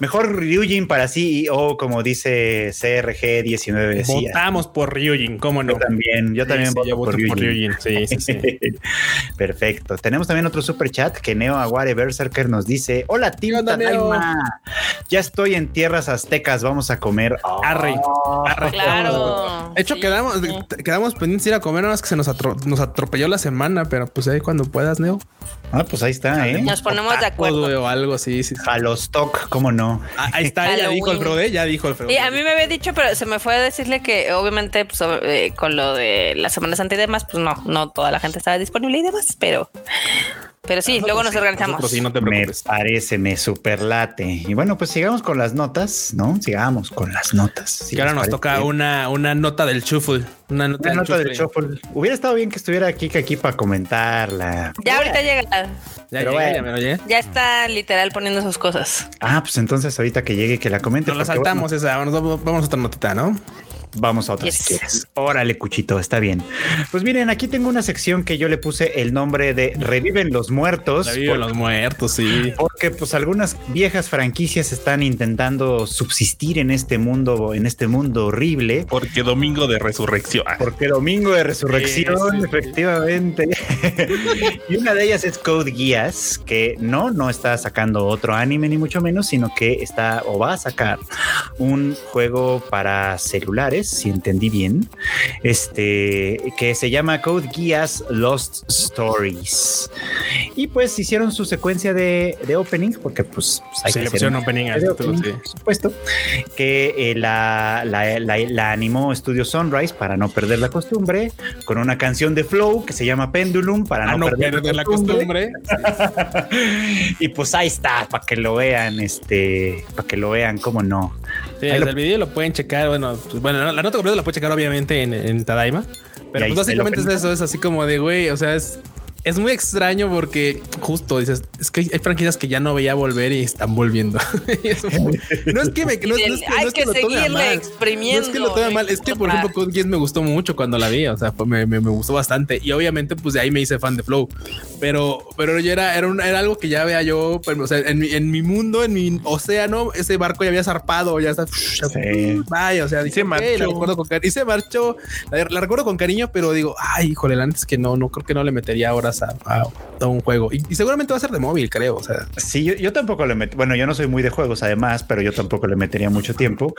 A: mejor Ryujin para CEO, como dice CRG 19 decía.
C: Votamos por Ryujin, ¿cómo no?
A: Yo también, yo también
C: Sí, sí,
A: voto
C: yo voto
A: por
C: por
A: Ryujin.
C: Sí, sí, sí.
A: Perfecto. Tenemos también otro super chat que Neo Aguare Berserker nos dice: Hola. Tadaima. Ya estoy en tierras aztecas. Vamos a comer.
C: Arre, arre.
B: Claro.
C: De hecho,
B: Sí,
C: quedamos,
B: sí.
C: quedamos pendientes de ir a comer, nada más que se nos, atro- nos atropelló la semana, pero pues ahí cuando puedas, Neo.
A: Ah, pues ahí está, ¿eh?
B: Nos ponemos de acuerdo.
C: o algo, sí, sí.
A: Jalostok, ¿cómo no?
C: Ah, ahí está, ya dijo el Frode, ya dijo el Frode.
B: Y a mí me había dicho, pero se me fue a decirle que obviamente pues, eh, con lo de la Semana Santa y demás, pues no, no toda la gente estaba disponible y demás, pero, pero sí, luego nos organizamos.
C: Sí, no te
A: Me parece, me superlate. Y bueno, pues sigamos con las notas, ¿no? Sigamos con las notas. Si
C: que ahora nos toca
A: bien.
C: una, una nota del Shuffle. Una nota,
A: Una
C: del,
A: nota del
C: shuffle.
A: Hubiera estado bien que estuviera Kika aquí para comentarla.
B: Ya ahorita llega,
C: Ya
A: Pero
C: llegué,
A: bueno.
C: ya
B: está literal poniendo sus cosas.
A: Ah, pues entonces ahorita que llegue que la comente.
C: Nos la
A: bueno,
C: saltamos esa. Vamos, vamos a otra notita, ¿no?
A: Vamos a otra
B: Yes.
A: si quieres. Órale, Cuchito, está bien. Pues miren, aquí tengo una sección que yo le puse el nombre de Reviven los Muertos. Por-
C: los muertos, sí.
A: Porque pues algunas viejas franquicias están intentando subsistir en este mundo, en este mundo horrible.
D: Porque domingo de resurrección.
A: Porque domingo de resurrección,
C: Sí, sí, sí.
A: efectivamente. y una de ellas es Code Geass, que no, no está sacando otro anime ni mucho menos, sino que está o va a sacar un juego para celulares, si entendí bien, este, que se llama Code Geass Lost Stories. Y pues hicieron su secuencia de, de opening, porque pues hay
C: Sí,
A: que
C: le pusieron
A: un-
C: opening al título, sí.
A: por supuesto, que eh, la, la, la- la animó Studio Sunrise para no perder la costumbre, con una canción de Flow que se llama Pendulum para
C: A
A: no,
C: no
A: perder,
C: perder la costumbre.
A: y pues ahí está, para que lo vean, este, para que lo vean, cómo no.
C: Sí,
A: lo-
C: el video lo pueden checar. Bueno, pues, bueno, la nota completa la pueden checar obviamente en, en Tadaima. Pero pues básicamente es eso, es así como de güey, o sea, es es muy extraño porque justo dices, es que hay, franquicias que ya no veía volver y están volviendo. No es que me, no, es- no es que,
B: Hay
C: no es que
B: que
C: lo tome mal. No
B: exprimiendo.
C: es que lo tome mal, es que por ejemplo Code Geass me gustó mucho cuando la vi, o sea, me, me, me gustó bastante y obviamente pues de ahí me hice fan de Flow, pero pero yo era era, un- era algo que ya vea yo, pero, o sea, en mi, en mi mundo, en mi océano, ese barco ya había zarpado, ya está,
A: Sí.
C: vaya, o sea,
D: Y
C: dije,
D: se
C: "Ok,
D: marchó.
C: la recuerdo con y se marchó, la, la recuerdo con cariño, pero digo, ay, híjole, la neta es que no, no creo que no le metería horas a, a- a un juego y, y seguramente va a ser de móvil, creo, o sea,
A: Sí, yo, yo tampoco le metí. Bueno, yo no soy muy de juegos, además, pero yo tampoco le metería mucho tiempo.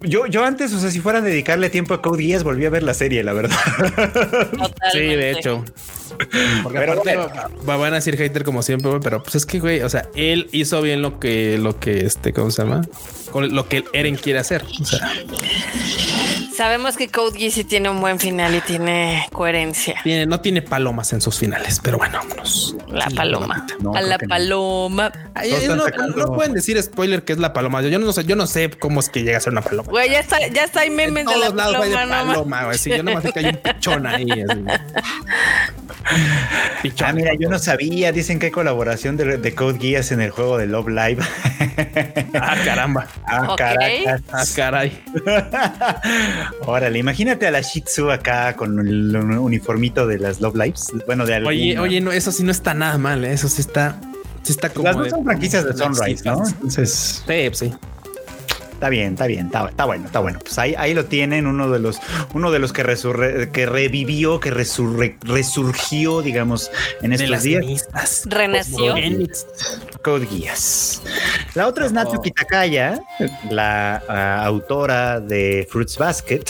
A: Yo, yo antes, o sea, si fuera a dedicarle tiempo a Code Geass, volví a ver la serie, la verdad.
C: Sí, de hecho. Porque
A: Pero
C: aparte
A: bueno.
C: van a decir hater como siempre, pero pues es que, güey, o sea, él hizo bien lo que, lo que, este, ¿cómo se llama? Con lo que Eren quiere hacer. O sea,
B: Sabemos que Code Geass sí tiene un buen final y tiene coherencia.
C: tiene, no tiene palomas en sus finales, pero bueno, vámonos.
B: La
C: Sí,
B: paloma.
A: No,
B: a la paloma.
C: Ay, no, pueden decir spoiler que es la paloma. Yo, yo no sé, yo no sé cómo es que llega a ser una paloma.
B: Güey, ya está, ya está hay
C: En
B: memes de la
C: todos lados hay de
B: paloma,
C: paloma, güey. Sí, yo nomás sé que hay un pichón ahí. así. Pichón.
A: Ah, mira, yo no sabía. Dicen que hay colaboración de, de Code Geass en el juego de Love Live.
C: Ah, caramba.
A: ah,
B: Ok.
A: caracas.
C: Ah, caray.
A: Órale, imagínate a la Shih Tzu acá con el uniformito de las Love Lives. Bueno, de
C: Oye,
A: alguna.
C: oye, no, eso sí no está nada mal. ¿eh? Eso sí está, sí está como.
A: Las dos
C: de-
A: son franquicias de Sunrise, ¿no?
C: Sí,
A: Entonces,
C: pues sí.
A: Está bien, está bien, está, está bueno, está bueno. Pues ahí, ahí lo tienen, uno de los, uno de los que, resurre- que revivió, que resurre- resurgió, digamos, en
C: De
A: estos
C: las
A: días.
C: cenizas.
B: Renació.
A: Code Geass. La otra es Natsuki Takaya, la ah, autora de Fruits Basket,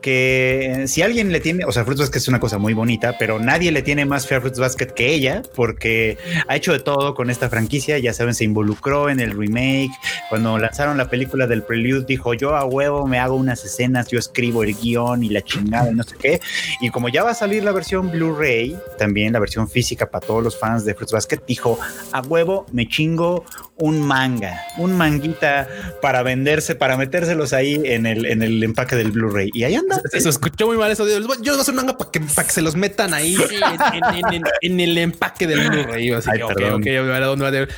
A: que si alguien le tiene, o sea, Fruits Basket es una cosa muy bonita, pero nadie le tiene más fe a Fruits Basket que ella, porque ha hecho de todo con esta franquicia, ya saben, se involucró en el remake, cuando lanzaron la película del Prelude, dijo yo a huevo me hago unas escenas, yo escribo el guion y la chingada y no sé qué, y como ya va a salir la versión Blu-ray, también la versión física para todos los fans de Fruits Basket, dijo a huevo me chingo un manga, un manguita para venderse, para metérselos ahí en el, en el empaque del Blu-ray. Y ahí anda.
C: Se, se escuchó muy mal eso. de, Yo les voy a hacer un manga para que, para que se los metan ahí en, en- en- en el empaque del Blu-ray. Así
A: Ay,
C: que, ok,
A: perdón.
C: ok, ¿a dónde va a ir?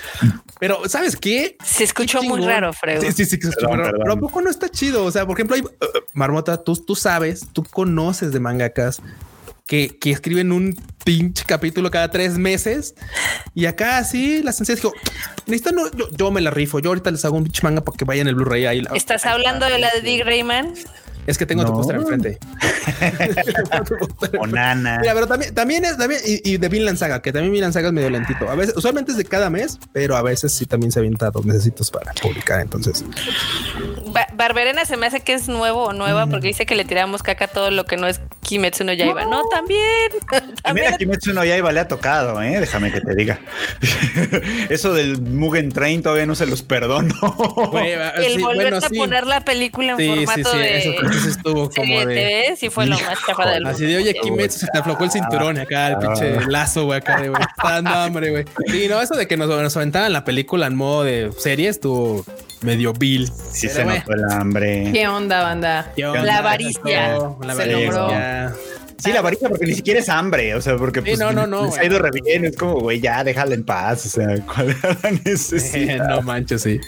C: Pero, ¿sabes qué?
B: Se escuchó
C: Qué
B: muy raro, Fredo.
C: Sí, sí, sí, que se escuchó
A: Perdón,
C: raro.
A: perdón.
C: Pero ¿a poco no está chido? O sea, por ejemplo, hay, uh, Marmota, tú, tú sabes, tú conoces de mangakas que, que escriben un pinche capítulo cada tres meses y acá sí la sencilla dijo, necesito no, yo, yo me la rifo. Yo ahorita les hago un pinche manga para que vayan el Blu-ray ahí.
B: ¿Estás hablando de la de Dick Rayman?
C: Es que tengo tu póster enfrente.
A: O nana.
C: Mira, pero también, también es también, y, y de Vinland Saga, que también Vinland Saga es medio lentito. A veces, usualmente es de cada mes, pero a veces sí también se avienta dos necesitos para publicar. Entonces,
B: Ba- Barberena se me hace que es nuevo o nueva porque dice que le tiramos caca a todo lo que no es Kimetsu no Yaiba. No, también.
A: Y mira,
B: también
A: Kimetsu no Yaiba le ha tocado, ¿eh? Déjame que te diga. Eso del Mugen Train todavía no se los perdono.
B: El
C: sí,
B: volver
C: bueno,
B: a
C: sí.
B: poner la película en
C: Sí, sí,
B: formato
C: sí,
B: de
C: eso, estuvo como
B: de
C: de.
B: TV, sí fue lo más chafa del
C: Así de, oye, Kimetsu se te aflojó el cinturón acá, el pinche lazo, güey, acá de, güey, está dando hambre, güey. Sí, no, eso de que nos, nos aventaban la película en modo de serie estuvo medio vil.
A: Sí
C: Pero
A: se notó el hambre.
E: ¿Qué onda, banda?
C: ¿Qué onda?
B: La avaricia.
C: La
E: Se
C: avaricia.
A: Sí, la varita porque ni siquiera es hambre, o sea, porque
C: Sí,
A: pues,
C: no, no, no,
A: les ha ido re bien, es como, güey, ya déjala en paz, o sea, ¿cuál era la necesidad?
C: no manches, sí.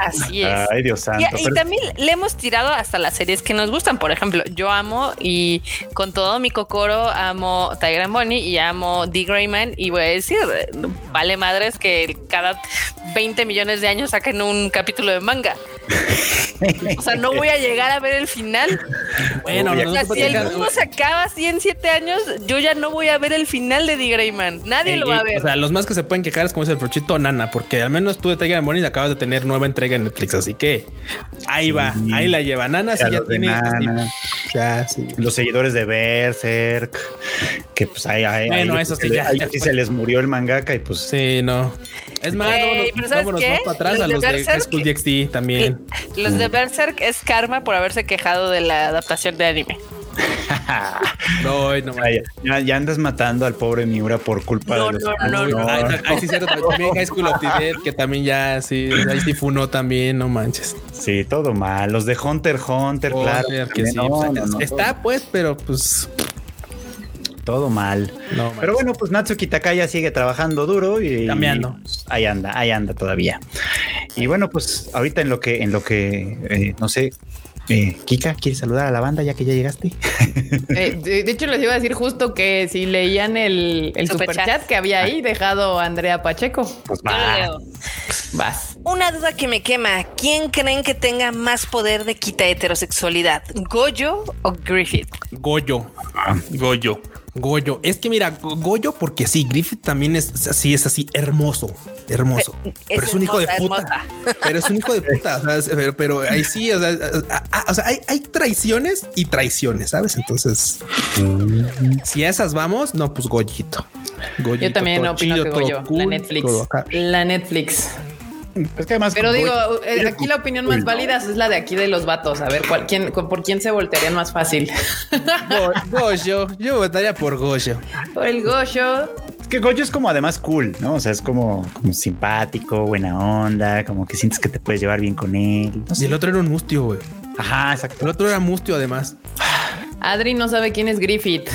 B: Así es.
A: Ay, Dios
B: Y,
A: santo.
B: y
A: pero-
B: también le hemos tirado hasta las series que nos gustan. Por ejemplo, yo amo y con todo mi cocoro amo Tiger and Bonnie y amo Dick Rayman. Y voy a decir, vale madres que cada 20 millones de años saquen un capítulo de manga. O sea, no voy a llegar a ver el final.
C: Bueno,
B: O sea, si el mundo se acaba así en 7 años, yo ya no voy a ver el final de Dick Rayman. Nadie lo va a ver.
C: O sea, los más que se pueden quejar es como dice el Prochito Nana, porque al menos tú de Tiger and Bonnie acabas de tener nueva entrega en Netflix, así que ahí va, ahí la lleva. Nana sí
A: Ya
C: tiene.
A: Nana.
C: sí, ya, sí.
A: los seguidores de Berserk, que pues ahí, ahí,
C: Bueno,
A: ahí-
C: eso sí, ya,
A: ahí
C: ya
A: sí
C: fue.
A: se les murió el mangaka y pues
C: Sí, no. Es más,
B: Ey,
C: vámonos,
B: pero ¿sabes
C: vámonos
B: qué?
C: más para atrás
B: Los
C: a
B: de
C: los de School DxD también.
B: Los de Berserk es karma por haberse quejado de la adaptación de anime.
C: No, no,
A: ya, ya- andas matando al pobre Miura por culpa
B: No,
A: de los
B: no, no, no.
C: Ahí, ahí sí, cierto. También High School of the Dead, que también ya, sí, ahí sí funó también, no manches.
A: Sí, todo mal. Los de Hunter Hunter, claro.
C: Hunter, que sí,
A: no,
C: está pues, pero pues
A: todo mal.
C: No,
A: Pero bueno, pues Natsuki Takaya sigue trabajando duro y
C: Cambiando.
A: ahí anda, ahí anda todavía. Y bueno, pues ahorita en lo que, en lo que, eh, no sé, eh, Kika, ¿quieres saludar a la banda ya que ya llegaste?
E: Eh, de, de hecho, les iba a decir justo que si leían el, el
B: Superchat.
E: que había ahí dejado Andrea Pacheco,
A: Pues
B: Yo lo
A: va.
B: leo.
E: vas.
B: Una duda que me quema. ¿Quién creen que tenga más poder de quita heterosexualidad? ¿Goyo o Griffith?
C: Goyo.
D: Goyo.
C: Goyo. Es que mira, Go- Goyo, porque sí, Griffith también es así, es así, hermoso, hermoso. pero es un hijo de
B: hermosa,
C: puta. Pero es un hijo de puta. o sea, es- pero, pero ahí sí, o sea, a- a- o sea, hay, hay traiciones y traiciones, ¿sabes? Entonces, si a esas vamos, no, pues Goyito. Goyito,
E: Yo también
C: todo
E: opino
C: chido,
E: que Goyo, la Netflix. La Netflix.
A: Es que además.
E: Pero digo, eh, aquí la opinión más válida es la de aquí de los vatos. A ver, ¿cuál, quién, por quién se voltearían más fácil.
C: Go- Goyo, yo votaría por Goyo.
E: Por el Goyo.
A: Es que Goyo es como además cool, ¿no? O sea, es como, como simpático, buena onda, como que sientes que te puedes llevar bien con él. No
C: Y el otro era un mustio, güey.
A: Ajá, exacto.
C: El otro era mustio, además.
E: Adri no sabe quién es Griffith.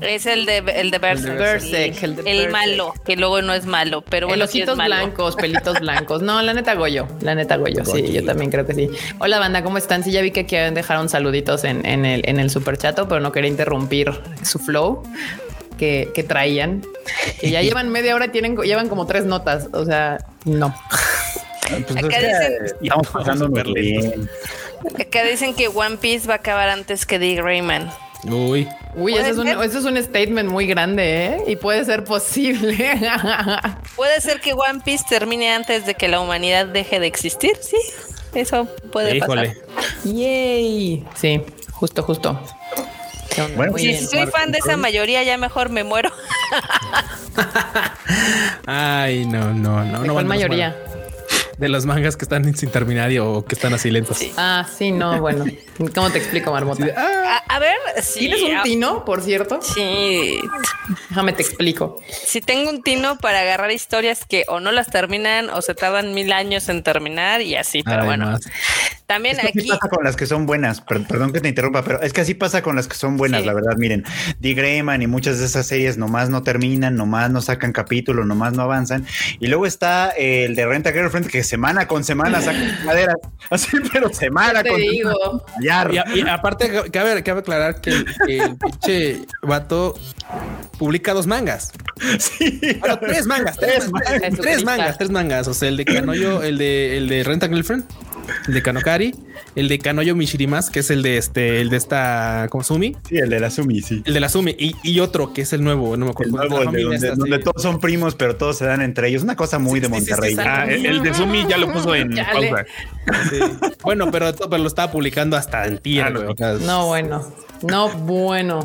B: Es el de el de Berserk.
E: Berserk, el
B: el,
E: de
B: el
E: Berserk.
B: malo, que luego no es malo, pero bueno, es
E: ojitos blancos, pelitos blancos. No, la neta Goyo, la neta Goyo. Sí, yo también creo que sí. Hola banda, ¿cómo están? Sí, ya vi que quieren dejar un saluditos en, en el, en el super chato, pero no quería interrumpir su flow que, que traían. Que ya llevan media hora, y tienen, llevan como tres notas. O sea, no.
A: Pues,
B: Acá dicen-
A: estamos pasando bien.
B: Acá dicen que One Piece va a acabar antes que Dick Rayman.
C: Uy,
E: Uy,
B: ¿Puede
E: eso es, un, eso es un statement muy grande, ¿eh? Y puede ser posible.
B: Puede ser que One Piece termine antes de que la humanidad deje de existir, sí. Eso puede
C: híjole.
B: pasar.
E: Yay. Sí, justo, justo.
B: Si
E: bien.
B: soy fan de esa mayoría, ya mejor me muero.
C: Ay, no, no, no.
E: ¿De
C: no
E: cuál mayoría?
C: De los mangas que están sin terminar y- o que están así lentos.
E: Ah, sí, no, bueno. ¿Cómo te explico, Marmota?
C: Ah,
B: A, a ver, si
E: ¿Tienes un tino, por cierto?
B: Sí,
E: Déjame te explico.
B: si tengo un tino para agarrar historias que o no las terminan o se tardan mil años en terminar y así, pero bueno. También
A: Es que así
B: aquí
A: pasa con las que son buenas. Per- perdón que te interrumpa, pero es que así pasa con las que son buenas,
B: Sí.
A: la verdad. Miren, Dick Grayman y muchas de esas series nomás no terminan, nomás no sacan capítulo, nomás no avanzan. Y luego está el de Renta Girlfriend que semana con semana saca maderas. Así, pero semana
E: Te
A: con
E: digo.
A: semana.
C: Y, a- y aparte, cabe, cabe aclarar que, el- que el pinche vato publica dos mangas.
A: Sí.
C: Bueno, tres mangas, tres,
A: Tres
C: mangas, tres mangas, tres mangas. O sea, el de Kanoyo, el de el de Renta Girlfriend, de Kanokari, el de Kanoyo Mishirimas, que es el de este, el de esta como Sumi,
A: Sí, el de la Sumi, sí.
C: el de la Sumi, y, y otro que es el nuevo, no me
A: El
C: acuerdo.
A: nuevo, de donde,
C: esta,
A: donde
C: sí.
A: todos son primos, pero todos se dan entre ellos. Una cosa muy
C: Sí,
A: de
C: sí, sí, sí,
A: Monterrey.
D: Ah, el, el de Sumi ya lo puso en
E: Chale.
D: pausa.
C: Sí. Bueno, pero, pero lo estaba publicando hasta en tía,
D: Ah, No,
E: bueno. No, bueno.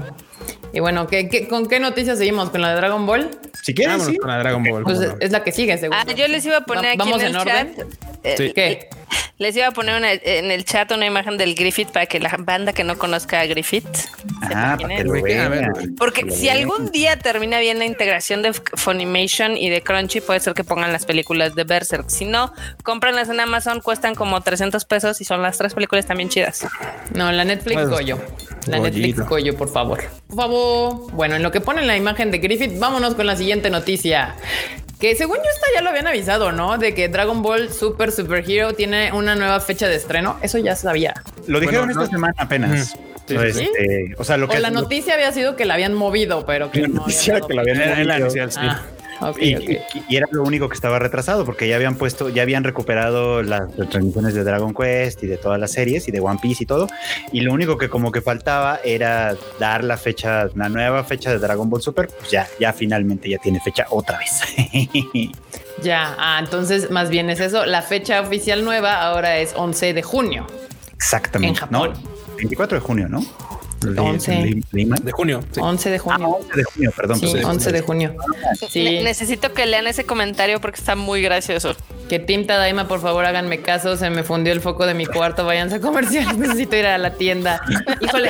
E: Y bueno, ¿qué, qué, con qué noticias seguimos? ¿Con la de Dragon Ball?
A: Si quieres,
C: vámonos
A: sí.
C: con la Dragon Ball.
E: Pues es la que sigue, seguro.
B: Ah, yo les iba a poner
E: Va-
B: aquí
E: ¿Vamos
B: en
E: en
B: el
E: orden?
B: chat. eh,
C: Sí.
E: ¿Qué?
B: Les iba a poner una- en el chat una imagen del Griffith para que la banda que no conozca a Griffith se
A: Ah, para que lo
C: ver,
A: vean.
C: güey.
B: Porque
A: lo
B: si
A: vean.
B: algún día termina bien la integración de Funimation y de Crunchy, puede ser que pongan las películas de Berserk. Si no, cómpranlas en Amazon, cuestan como 300 pesos y son las tres películas también chidas.
E: No, la Netflix
C: Pues,
E: Goyo. La
C: Goyito.
E: Netflix Goyo, por favor. Por favor. Bueno, en lo que ponen la imagen de Griffith, vámonos con la siguiente noticia. Que según yo esta ya lo habían avisado, ¿no? De que Dragon Ball Super Super Hero tiene una nueva fecha de estreno. Eso ya sabía.
A: Lo dijeron
C: Bueno,
A: esta
C: no-
A: semana apenas. Este, o sea, lo que
E: O la noticia había sido que la habían movido, pero que
A: la
E: no.
A: noticia que habían movido.
E: Ah,
A: y era lo único que estaba retrasado porque ya habían puesto, ya habían recuperado las transmisiones de Dragon Quest y de todas las series y de One Piece y todo. Y lo único que como que faltaba era dar la fecha, la nueva fecha de Dragon Ball Super. Pues ya, ya finalmente ya tiene fecha otra vez.
E: Ya, ah, entonces más bien es eso. La fecha oficial nueva ahora es 11 de junio.
A: Exactamente.
E: En Japón.
A: No, 24 de junio, ¿no? Le-
E: 11.
A: le- leí mal.
C: De junio. sí.
E: 11 de
A: Ah,
E: junio.
A: 11 de junio, perdón.
E: Sí,
A: pues,
E: 11 de junio.
B: Ne-
E: Sí,
B: necesito que lean ese comentario porque está muy gracioso.
E: que Team Tadaima, por favor, háganme caso. Se me fundió el foco de mi cuarto. Váyanse a comercial. Necesito ir a la tienda. Híjole,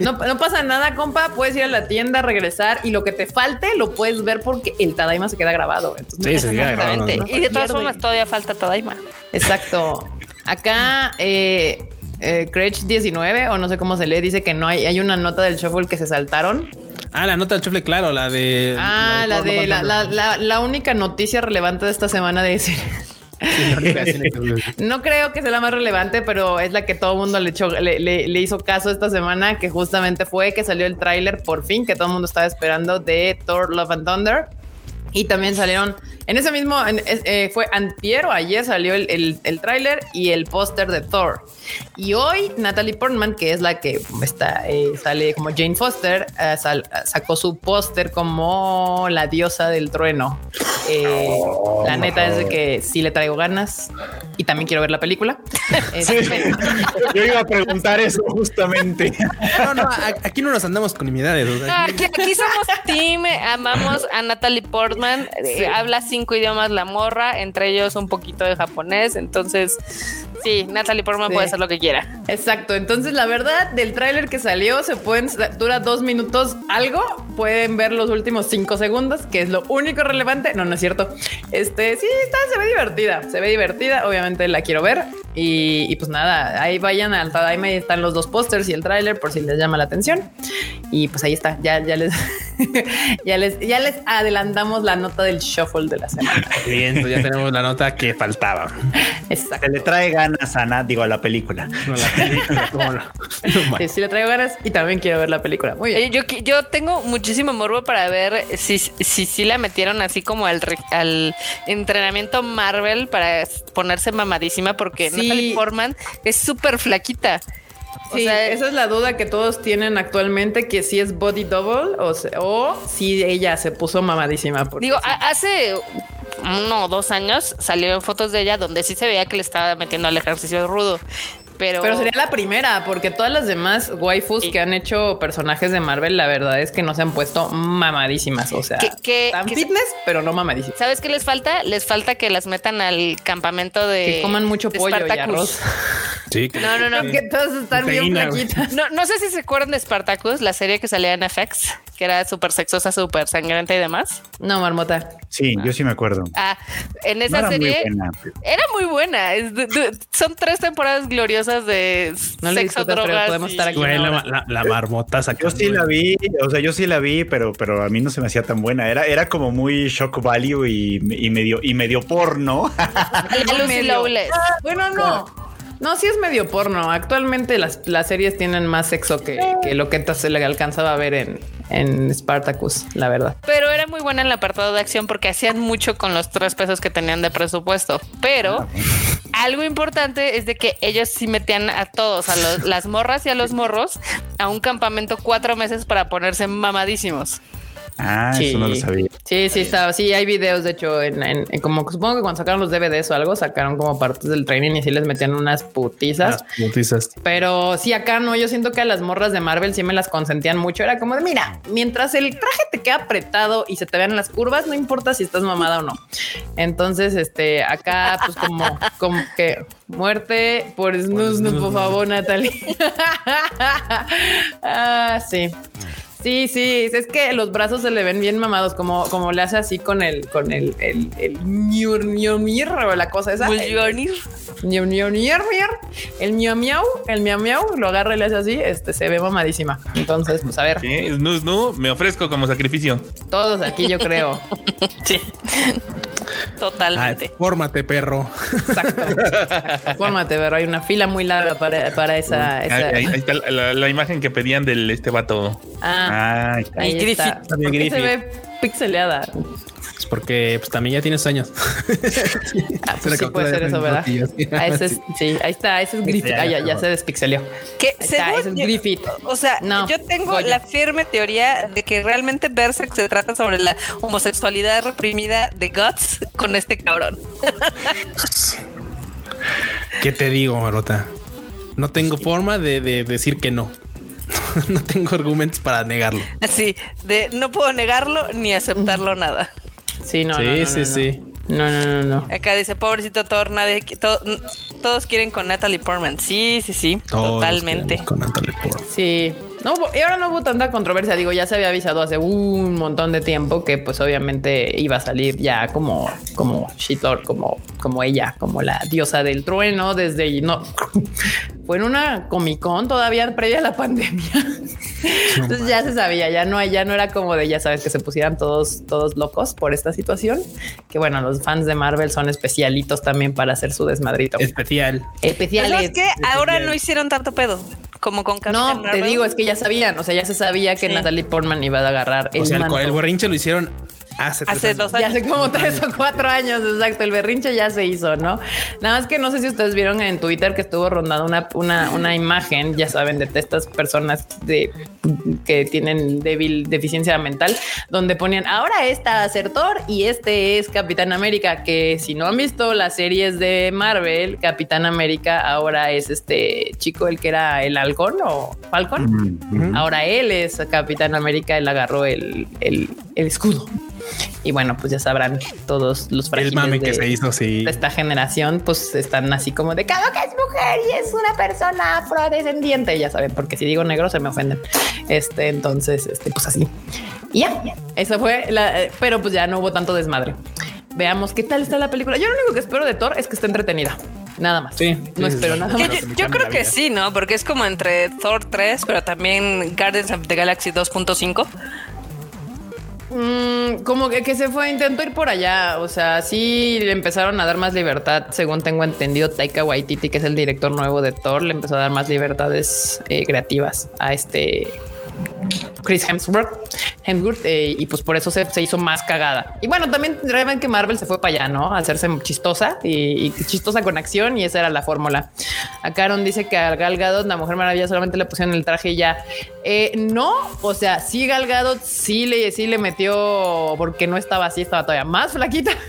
E: no, no pasa nada, compa. Puedes ir a la tienda, regresar y lo que te falte lo puedes ver porque el Tadaima se queda grabado. Entonces,
C: Sí, se queda grabado.
B: Exactamente.
C: ¿no?
B: Y de todas formas, todavía falta Tadaima.
E: Exacto. Acá, eh, eh, Cretch 19, o no sé cómo se lee, dice que no hay, hay una nota del shuffle que se saltaron.
C: Ah, la nota del chufle, claro, la de.
E: Ah, la de la, la, la, la única noticia relevante de esta semana de decir. No creo que sea la más relevante, pero es la que todo el mundo le, echó, le, le- le hizo caso esta semana, que justamente fue que salió el tráiler por fin, que todo el mundo estaba esperando de Thor Love and Thunder. Y también salieron en ese mismo, en- eh, fue antier o ayer salió el, el, el tráiler y el póster de Thor. Y hoy Natalie Portman, que es la que está, eh, sale como Jane Foster, eh, sal- sacó su póster como la diosa del trueno. Eh, la neta es de que sí le traigo ganas y también quiero ver la película. Este,
A: Yo iba a preguntar eso justamente.
C: No, no, aquí no nos andamos con nimiedades. o sea,
B: Aquí, aquí somos team, amamos a Natalie Portman, habla cinco idiomas la morra, entre ellos un poquito de japonés, entonces sí, Natalie Portman
E: Sí.
B: puede hacer lo que quiera.
E: Exacto. Entonces, la verdad, del tráiler que salió, se pueden dura dos minutos algo. Pueden ver los últimos cinco segundos, que es lo único relevante. No, no es cierto. Este sí está, se ve divertida. Se ve divertida. Obviamente la quiero ver. Y, y pues nada, ahí vayan al Tadaima y están los dos pósters y el tráiler por si les llama la atención. Y pues ahí está. Ya, ya les, ya les, ya les adelantamos la nota del shuffle de la semana.
C: Bien, pues ya tenemos la nota que faltaba.
E: Exacto.
A: Se le trae ganas a Nat, digo, a la película.
C: No, la película, no. No,
E: Sí, sí le traigo ganas y también quiero ver la película. Muy bien.
B: Oye, Yo, yo tengo muchísimo morbo para ver si si, si la metieron así como al, al entrenamiento Marvel para ponerse mamadísima, porque
E: Sí.
B: Natalie Portman es súper flaquita. O
E: Sí,
B: sea,
E: esa es la duda que todos tienen actualmente, que si es body double o, se- o si ella se puso mamadísima.
B: Digo,
E: sí.
B: hace uno o dos años salieron fotos de ella donde sí se veía que le estaba metiendo al ejercicio rudo. Pero,
E: Pero sería la primera, porque todas las demás waifus
B: Sí.
E: que han hecho personajes de Marvel, la verdad es que no se han puesto mamadísimas. O sea,
B: Que- que-
E: están
B: que-
E: fitness, pero no mamadísimas.
B: ¿Sabes qué les falta? Les falta que las metan al campamento de.
E: Que coman mucho pollo y
B: Spartacus.
E: arroz.
C: Sí, que-
B: No, no, no.
E: Que todas están bien flaquitas.
B: No, no sé si se acuerdan de Spartacus, la serie que salía en FX, que era súper sexosa, súper sangrienta y demás.
E: No, marmota.
A: Sí, yo sí me acuerdo.
B: Ah, en
A: No
B: esa
A: era muy
B: serie
A: buena.
B: era muy buena. Es son tres temporadas gloriosas de
E: No le
B: sexo, drogas.
E: podemos
B: y-
E: estar aquí.
C: Güey, la, la, la marmota
A: Yo sí la vi, o sea, yo sí la vi, pero, pero a mí no se me hacía tan buena. Era, era como muy shock value y, y medio, y medio porno.
E: Medio.
B: Lawless.
E: Bueno, no. No, sí es medio porno. Actualmente las, las series tienen más sexo que, que lo que se le alcanzaba a ver en, en Spartacus, la verdad.
B: Pero era muy buena en el apartado de acción porque hacían mucho con los tres pesos que tenían de presupuesto. Pero algo importante es de que ellos sí metían a todos, a los- las morras y a los morros, a un campamento cuatro meses para ponerse mamadísimos.
A: Ah,
E: Sí.
A: eso no lo sabía.
E: Sí, sí, estaba. Sí, hay videos, de hecho, en, en- en como supongo que cuando sacaron los DVDs o algo, sacaron como partes del training y sí les metían unas putizas.
C: Las putizas.
E: Pero sí, acá no, yo siento que a las morras de Marvel sí me las consentían mucho. Era como de, mira, mientras el traje te queda apretado y se te vean las curvas, no importa si estás mamada o no. Entonces, este, acá, pues como, como que muerte por snus, no, por favor, Natalie. ah, sí. Sí, sí, es que los brazos se le ven bien mamados, como, como le hace así con el, con el, el, el ñur, ñomir, o la cosa esa. Ño, ñer, ñer. El miau miau, el miau miau, lo agarra y le hace así, este se ve mamadísima. Entonces, pues a ver,
D: ¿Qué? Snoo, snoo, me ofrezco como sacrificio.
E: todos aquí yo creo.
B: Sí. Totalmente.
C: Ay, fórmate, perro.
E: Exacto. Fórmate, pero hay una fila muy larga para, para esa.
D: Ahí,
E: esa-
D: ahí- ahí está la, la- la imagen que pedían del este vato.
E: Ah,
A: Ay,
E: ahí
B: El
E: está.
B: Griffith.
E: ¿Por qué
C: Griffith.
E: se ve pixeleada?
C: Pues porque pues, también ya tienes años.
E: Ah, pues sí puede ser eso, ¿verdad? Ah, ese es, sí, ahí está, ese es Griffith.
C: ya,
E: Ah, ya,
C: ya,
E: se despixeleó.
B: Que
E: Ahí está, ese es Griffith.
B: O sea,
E: No,
B: yo tengo
E: Goya.
B: la firme teoría de que realmente Berserk se trata sobre la homosexualidad reprimida de Guts con este cabrón.
C: ¿Qué te digo, Marota? No tengo forma de, de decir que no. no tengo argumentos para negarlo.
B: Así, de no puedo negarlo ni aceptarlo nada.
E: Sí, no,
C: sí,
E: no, no,
C: sí,
E: no,
C: sí.
E: No, no, no, no.
B: Acá dice, pobrecito Thor, nadie, to- todos quieren con Natalie Portman. Sí, sí, sí,
C: Todos
B: totalmente.
C: Con Natalie Portman.
E: Sí, no y ahora no hubo tanta controversia. Digo, ya se había avisado hace un montón de tiempo que, pues, obviamente iba a salir ya como, como She-Thor, como, como ella, como la diosa del trueno. Desde no, fue en una Comic Con todavía previa a la pandemia. Entonces ya se sabía, ya no, ya no era como de, ya sabes, que se pusieran todos, todos locos por esta situación. Que bueno, los fans de Marvel son especialitos también para hacer su desmadrito.
C: Especial.
E: Especiales.
B: ¿Sabes qué? Ahora no hicieron tanto pedo como con
E: No, te digo, es que ya sabían, o sea, ya se sabía que
B: Sí.
E: Natalie Portman iba a agarrar el
C: O sea, el,
E: manto.
C: el berrinche lo hicieron hace, tres
B: Hace
C: años.
B: dos
E: Ya
B: años.
E: hace como tres o cuatro años, exacto. El berrinche ya se hizo, ¿no? Nada más que no sé si ustedes vieron en Twitter que estuvo rondando una, una, una imagen, ya saben, de estas personas de, que tienen débil deficiencia mental, donde ponían ahora esta ser Thor y este es Capitán América. Que si no han visto las series de Marvel, Capitán América ahora es este chico, el que era el halcón o Falcon. Ahora él es Capitán América, él agarró el, el- el escudo. Y bueno, pues ya sabrán todos los
C: El
E: frágiles
C: mame
E: de,
C: que se hizo, sí.
E: de esta generación, pues están así como de cada que es mujer y es una persona afrodescendiente. Ya saben, porque si digo negro se me ofenden. Este, entonces, este, pues así. Y ya, eso fue la, eh, pero pues ya no hubo tanto desmadre. Veamos qué tal está la película. Yo lo único que espero de Thor es que esté entretenida. Nada más.
C: Sí,
E: no
C: sí,
E: espero
C: sí.
E: nada más.
B: yo, creo que sí, ¿no? Porque es como entre Thor 3, pero también Guardians of the Galaxy 2.5.
E: Mm, como que, que se fue, intentó ir por allá. O sea, sí le empezaron a dar más libertad, según tengo entendido. Taika Waititi, que es el director nuevo de Thor, le empezó a dar más libertades eh, creativas a este Chris Hemsworth, Hemsworth eh, y pues por eso se, se hizo más cagada. Y bueno, también ven que Marvel se fue para allá, ¿no? A hacerse chistosa y, y chistosa con acción y esa era la fórmula. Acá Aaron dice que a Gal Gadot, la Mujer Maravilla, solamente le pusieron el traje y ya. Eh, no, o sea, sí Gal Gadot sí le, sí le metió porque no estaba así, estaba todavía más flaquita.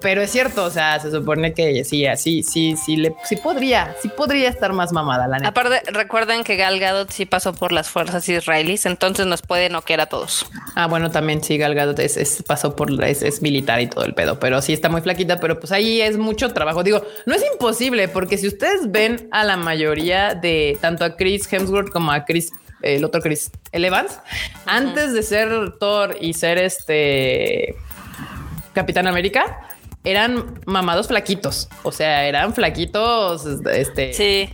E: Pero es cierto, o sea, se supone que sí, así, sí, sí, le, sí podría, sí podría estar más mamada, la neta.
B: Aparte, recuerden que Gal Gadot sí pasó por las fuerzas israelíes, entonces nos puede noquear a todos.
E: Ah, bueno, también sí, Gal Gadot es, es- pasó por es, es militar y todo el pedo, pero sí está muy flaquita, pero pues ahí es mucho trabajo. Digo, no es imposible, porque si ustedes ven a la mayoría de tanto a Chris Hemsworth como a Chris, el otro Chris, el Evans, antes de ser Thor y ser este Capitán América, eran mamados flaquitos. O sea, eran flaquitos, este.
B: Sí.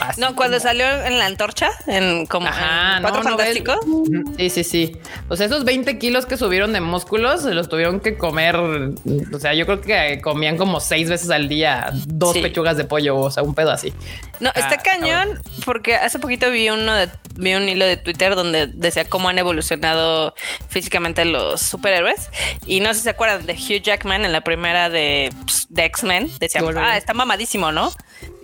E: Así
B: No, cuando
E: como-
B: salió en la antorcha, en como
E: Ajá,
B: en Cuatro
E: no, no ves.
B: Fantásticos.
E: Sí, sí, sí. O sea, esos 20 kilos que subieron de músculos se los tuvieron que comer. O sea, yo creo que comían como seis veces al día dos
B: Sí.
E: pechugas de pollo, o sea, un pedo así.
B: No, está
E: Ah,
B: cañón porque hace poquito vi uno de, vi un hilo de Twitter donde decía cómo han evolucionado físicamente los superhéroes y no sé si se acuerdan de Hugh Jackman en la primera de, pues, de X-Men decíamos, ah, está mamadísimo, ¿no?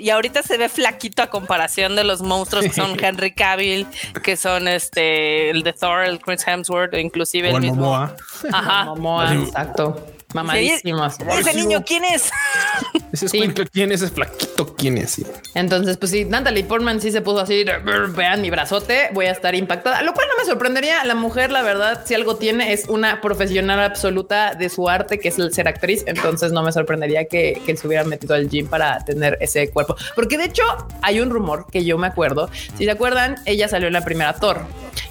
B: Y ahorita se ve flaquito a comparación de los monstruos que son Henry Cavill, que son este el de Thor, el Chris Hemsworth, o inclusive
C: O
B: el
C: el
B: mismo.
C: Momoa.
B: Ajá.
E: Momoa, exacto. Mamadísimos.
B: Ese niño, ¿quién es?
C: Ese
E: Sí.
C: escuincle, ¿quién es? Ese flaquito, ¿quién es? Sí.
E: Entonces, pues sí, Natalie Portman sí se puso así, de, "Brr, vean mi brazote, voy a estar impactada, lo cual no me sorprendería. La mujer, la verdad, si algo tiene, es una profesional absoluta de su arte, que es el ser actriz. Entonces no me sorprendería que, que se hubiera metido al gym para tener ese cuerpo. Porque de hecho hay un rumor que yo me acuerdo. Si se acuerdan, ella salió en la primera Thor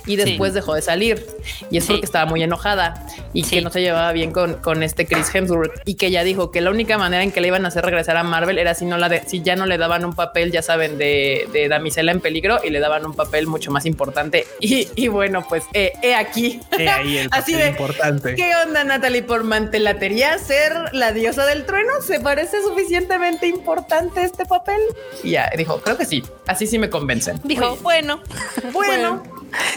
E: y después dejó de salir. Y es
B: Sí.
E: porque estaba muy enojada y
B: Sí.
E: que no se llevaba bien con, con este Chris Hemsworth y que ella dijo que la única manera en que le iban a hacer regresar a Marvel era si no la de, si ya no le daban un papel, ya saben, de, de damisela en peligro y le daban un papel mucho más importante. Y, y bueno, pues eh, he aquí.
C: He ahí el
E: Así
C: papel
E: de
C: importante.
E: ¿Qué onda, Natalie Portman? ¿Te latería ser la diosa del trueno? ¿Se parece suficientemente importante este papel? Y ya dijo, creo que sí. Así sí me convencen.
B: Dijo, bueno,
E: Bueno,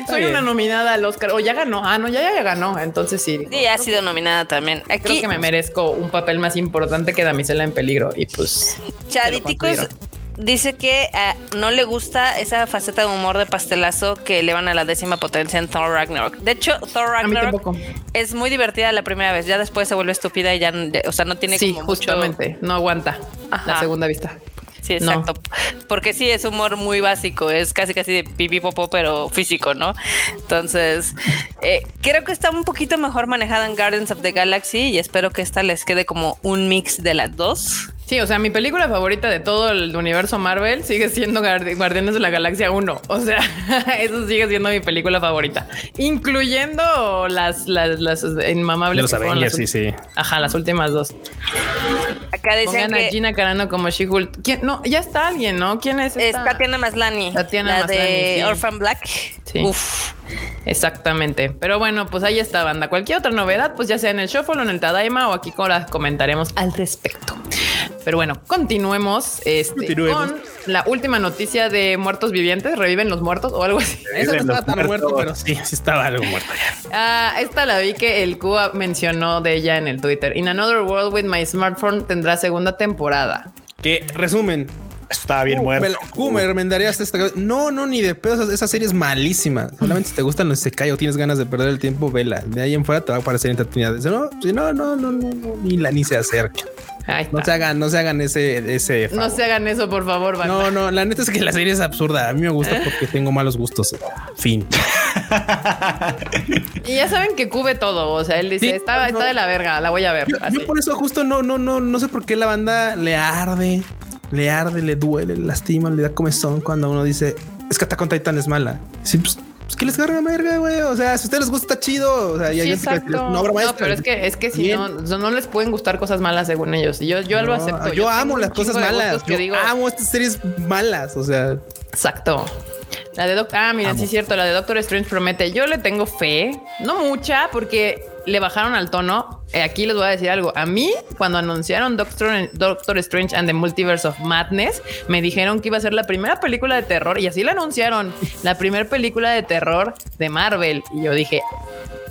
E: soy
C: bien.
E: una nominada al Oscar. O ya ganó. Ah, no, ya, ya, ya ganó. Entonces sí.
B: sí, ha sido nominada también.
E: Creo que me merezco un papel más importante que Damisela en peligro. Y pues.
B: Chaditicos dice que ah, no le gusta esa faceta de humor de pastelazo que elevan a la décima potencia en Thor Ragnarok. De hecho, Thor Ragnarok es muy divertida la primera vez, ya después se vuelve estupida y ya, ya- o sea, no tiene
E: Sí,
B: como mucho-
E: justamente. No aguanta
B: Ajá.
E: la segunda vista.
B: Sí,
E: No.
B: exacto. Porque sí, es humor muy básico, es casi casi de pipi popó, pero físico, ¿no? Entonces, eh, creo que está un poquito mejor manejada en Guardians of the Galaxy y espero que esta les quede como un mix de las dos.
E: Sí, o sea, mi película favorita de todo el universo Marvel sigue siendo Guardi- Guardianes de la Galaxia 1. O sea, eso sigue siendo mi película favorita, incluyendo las, las, las inmamables.
C: Los Avengers,
E: las
C: sí, sí.
E: Ajá, las últimas dos.
B: Acá decían
E: Pongan a
B: que
E: Gina Carano como She-Hulk. ¿Quién? No, ya está alguien, ¿no? ¿Quién es
B: es
E: esta?
B: Tatiana Maslani.
E: Tatiana
B: la de
E: Maslany, sí.
B: Orphan Black.
E: Sí.
B: Uf.
E: Exactamente. Pero bueno, pues ahí está, banda. Cualquier otra novedad, pues ya sea en el Shuffle o en el Tadaima o aquí ahora comentaremos al respecto. Pero bueno, continuemos, este,
C: Continuemos.
E: con la última noticia de muertos vivientes. ¿Reviven los muertos o algo así?
C: Eso no estaba tan muerto, pero sí, sí estaba algo muerto ya.
E: Ah, esta la vi que el Cuba mencionó de ella en el Twitter. In Another World with My Smartphone tendrá segunda temporada.
C: Que resumen,
A: Estaba bien
C: Uh,
A: muerto.
C: ¿Cómo me recomendarías esta? No, no, ni de pedo. Esa, esa serie es malísima. Solamente si te gustan los Sekai o tienes ganas de perder el tiempo, vela. De ahí en fuera te va a parecer entretenida. Si no, si no, no, no, no, ni la ni se acerquen. No se hagan, no se hagan ese, ese.
E: No se hagan eso, por favor, banda.
C: No, no, la neta es que la serie es absurda. A mí me gusta porque tengo malos gustos. Fin.
E: Y ya saben que cube todo. O sea, él dice,
C: Sí,
E: está,
C: no.
E: está de la verga, la voy a ver.
C: Yo,
E: Así.
C: yo por eso justo no, no, no, no sé por qué la banda le arde, le arde, le duele, le lastima, le da comezón cuando uno dice es que Attack on Titan es mala. Sí, pues, pues que les carga la verga, güey. O sea, si a ustedes les gusta, está chido. O sea, ya
E: Sí,
C: que
E: exacto.
C: una obra maestra.
E: No, pero es que es que si
C: Bien.
E: no, no no les pueden gustar cosas malas según ellos. Y yo, yo lo
C: No,
E: acepto.
C: Yo, amo las cosas malas.
E: que
C: Yo
E: digo,
C: amo estas series malas. O sea,
E: Exacto. La de Doctor. Ah, mira, sí es cierto. La de Doctor Strange promete. Yo le tengo fe, no mucha, porque le bajaron al tono. Eh, aquí les voy a decir algo. A mí, cuando anunciaron Doctor, Doctor Strange and the Multiverse of Madness, me dijeron que iba a ser la primera película de terror y así la anunciaron. La primera película de terror de Marvel. Y yo dije,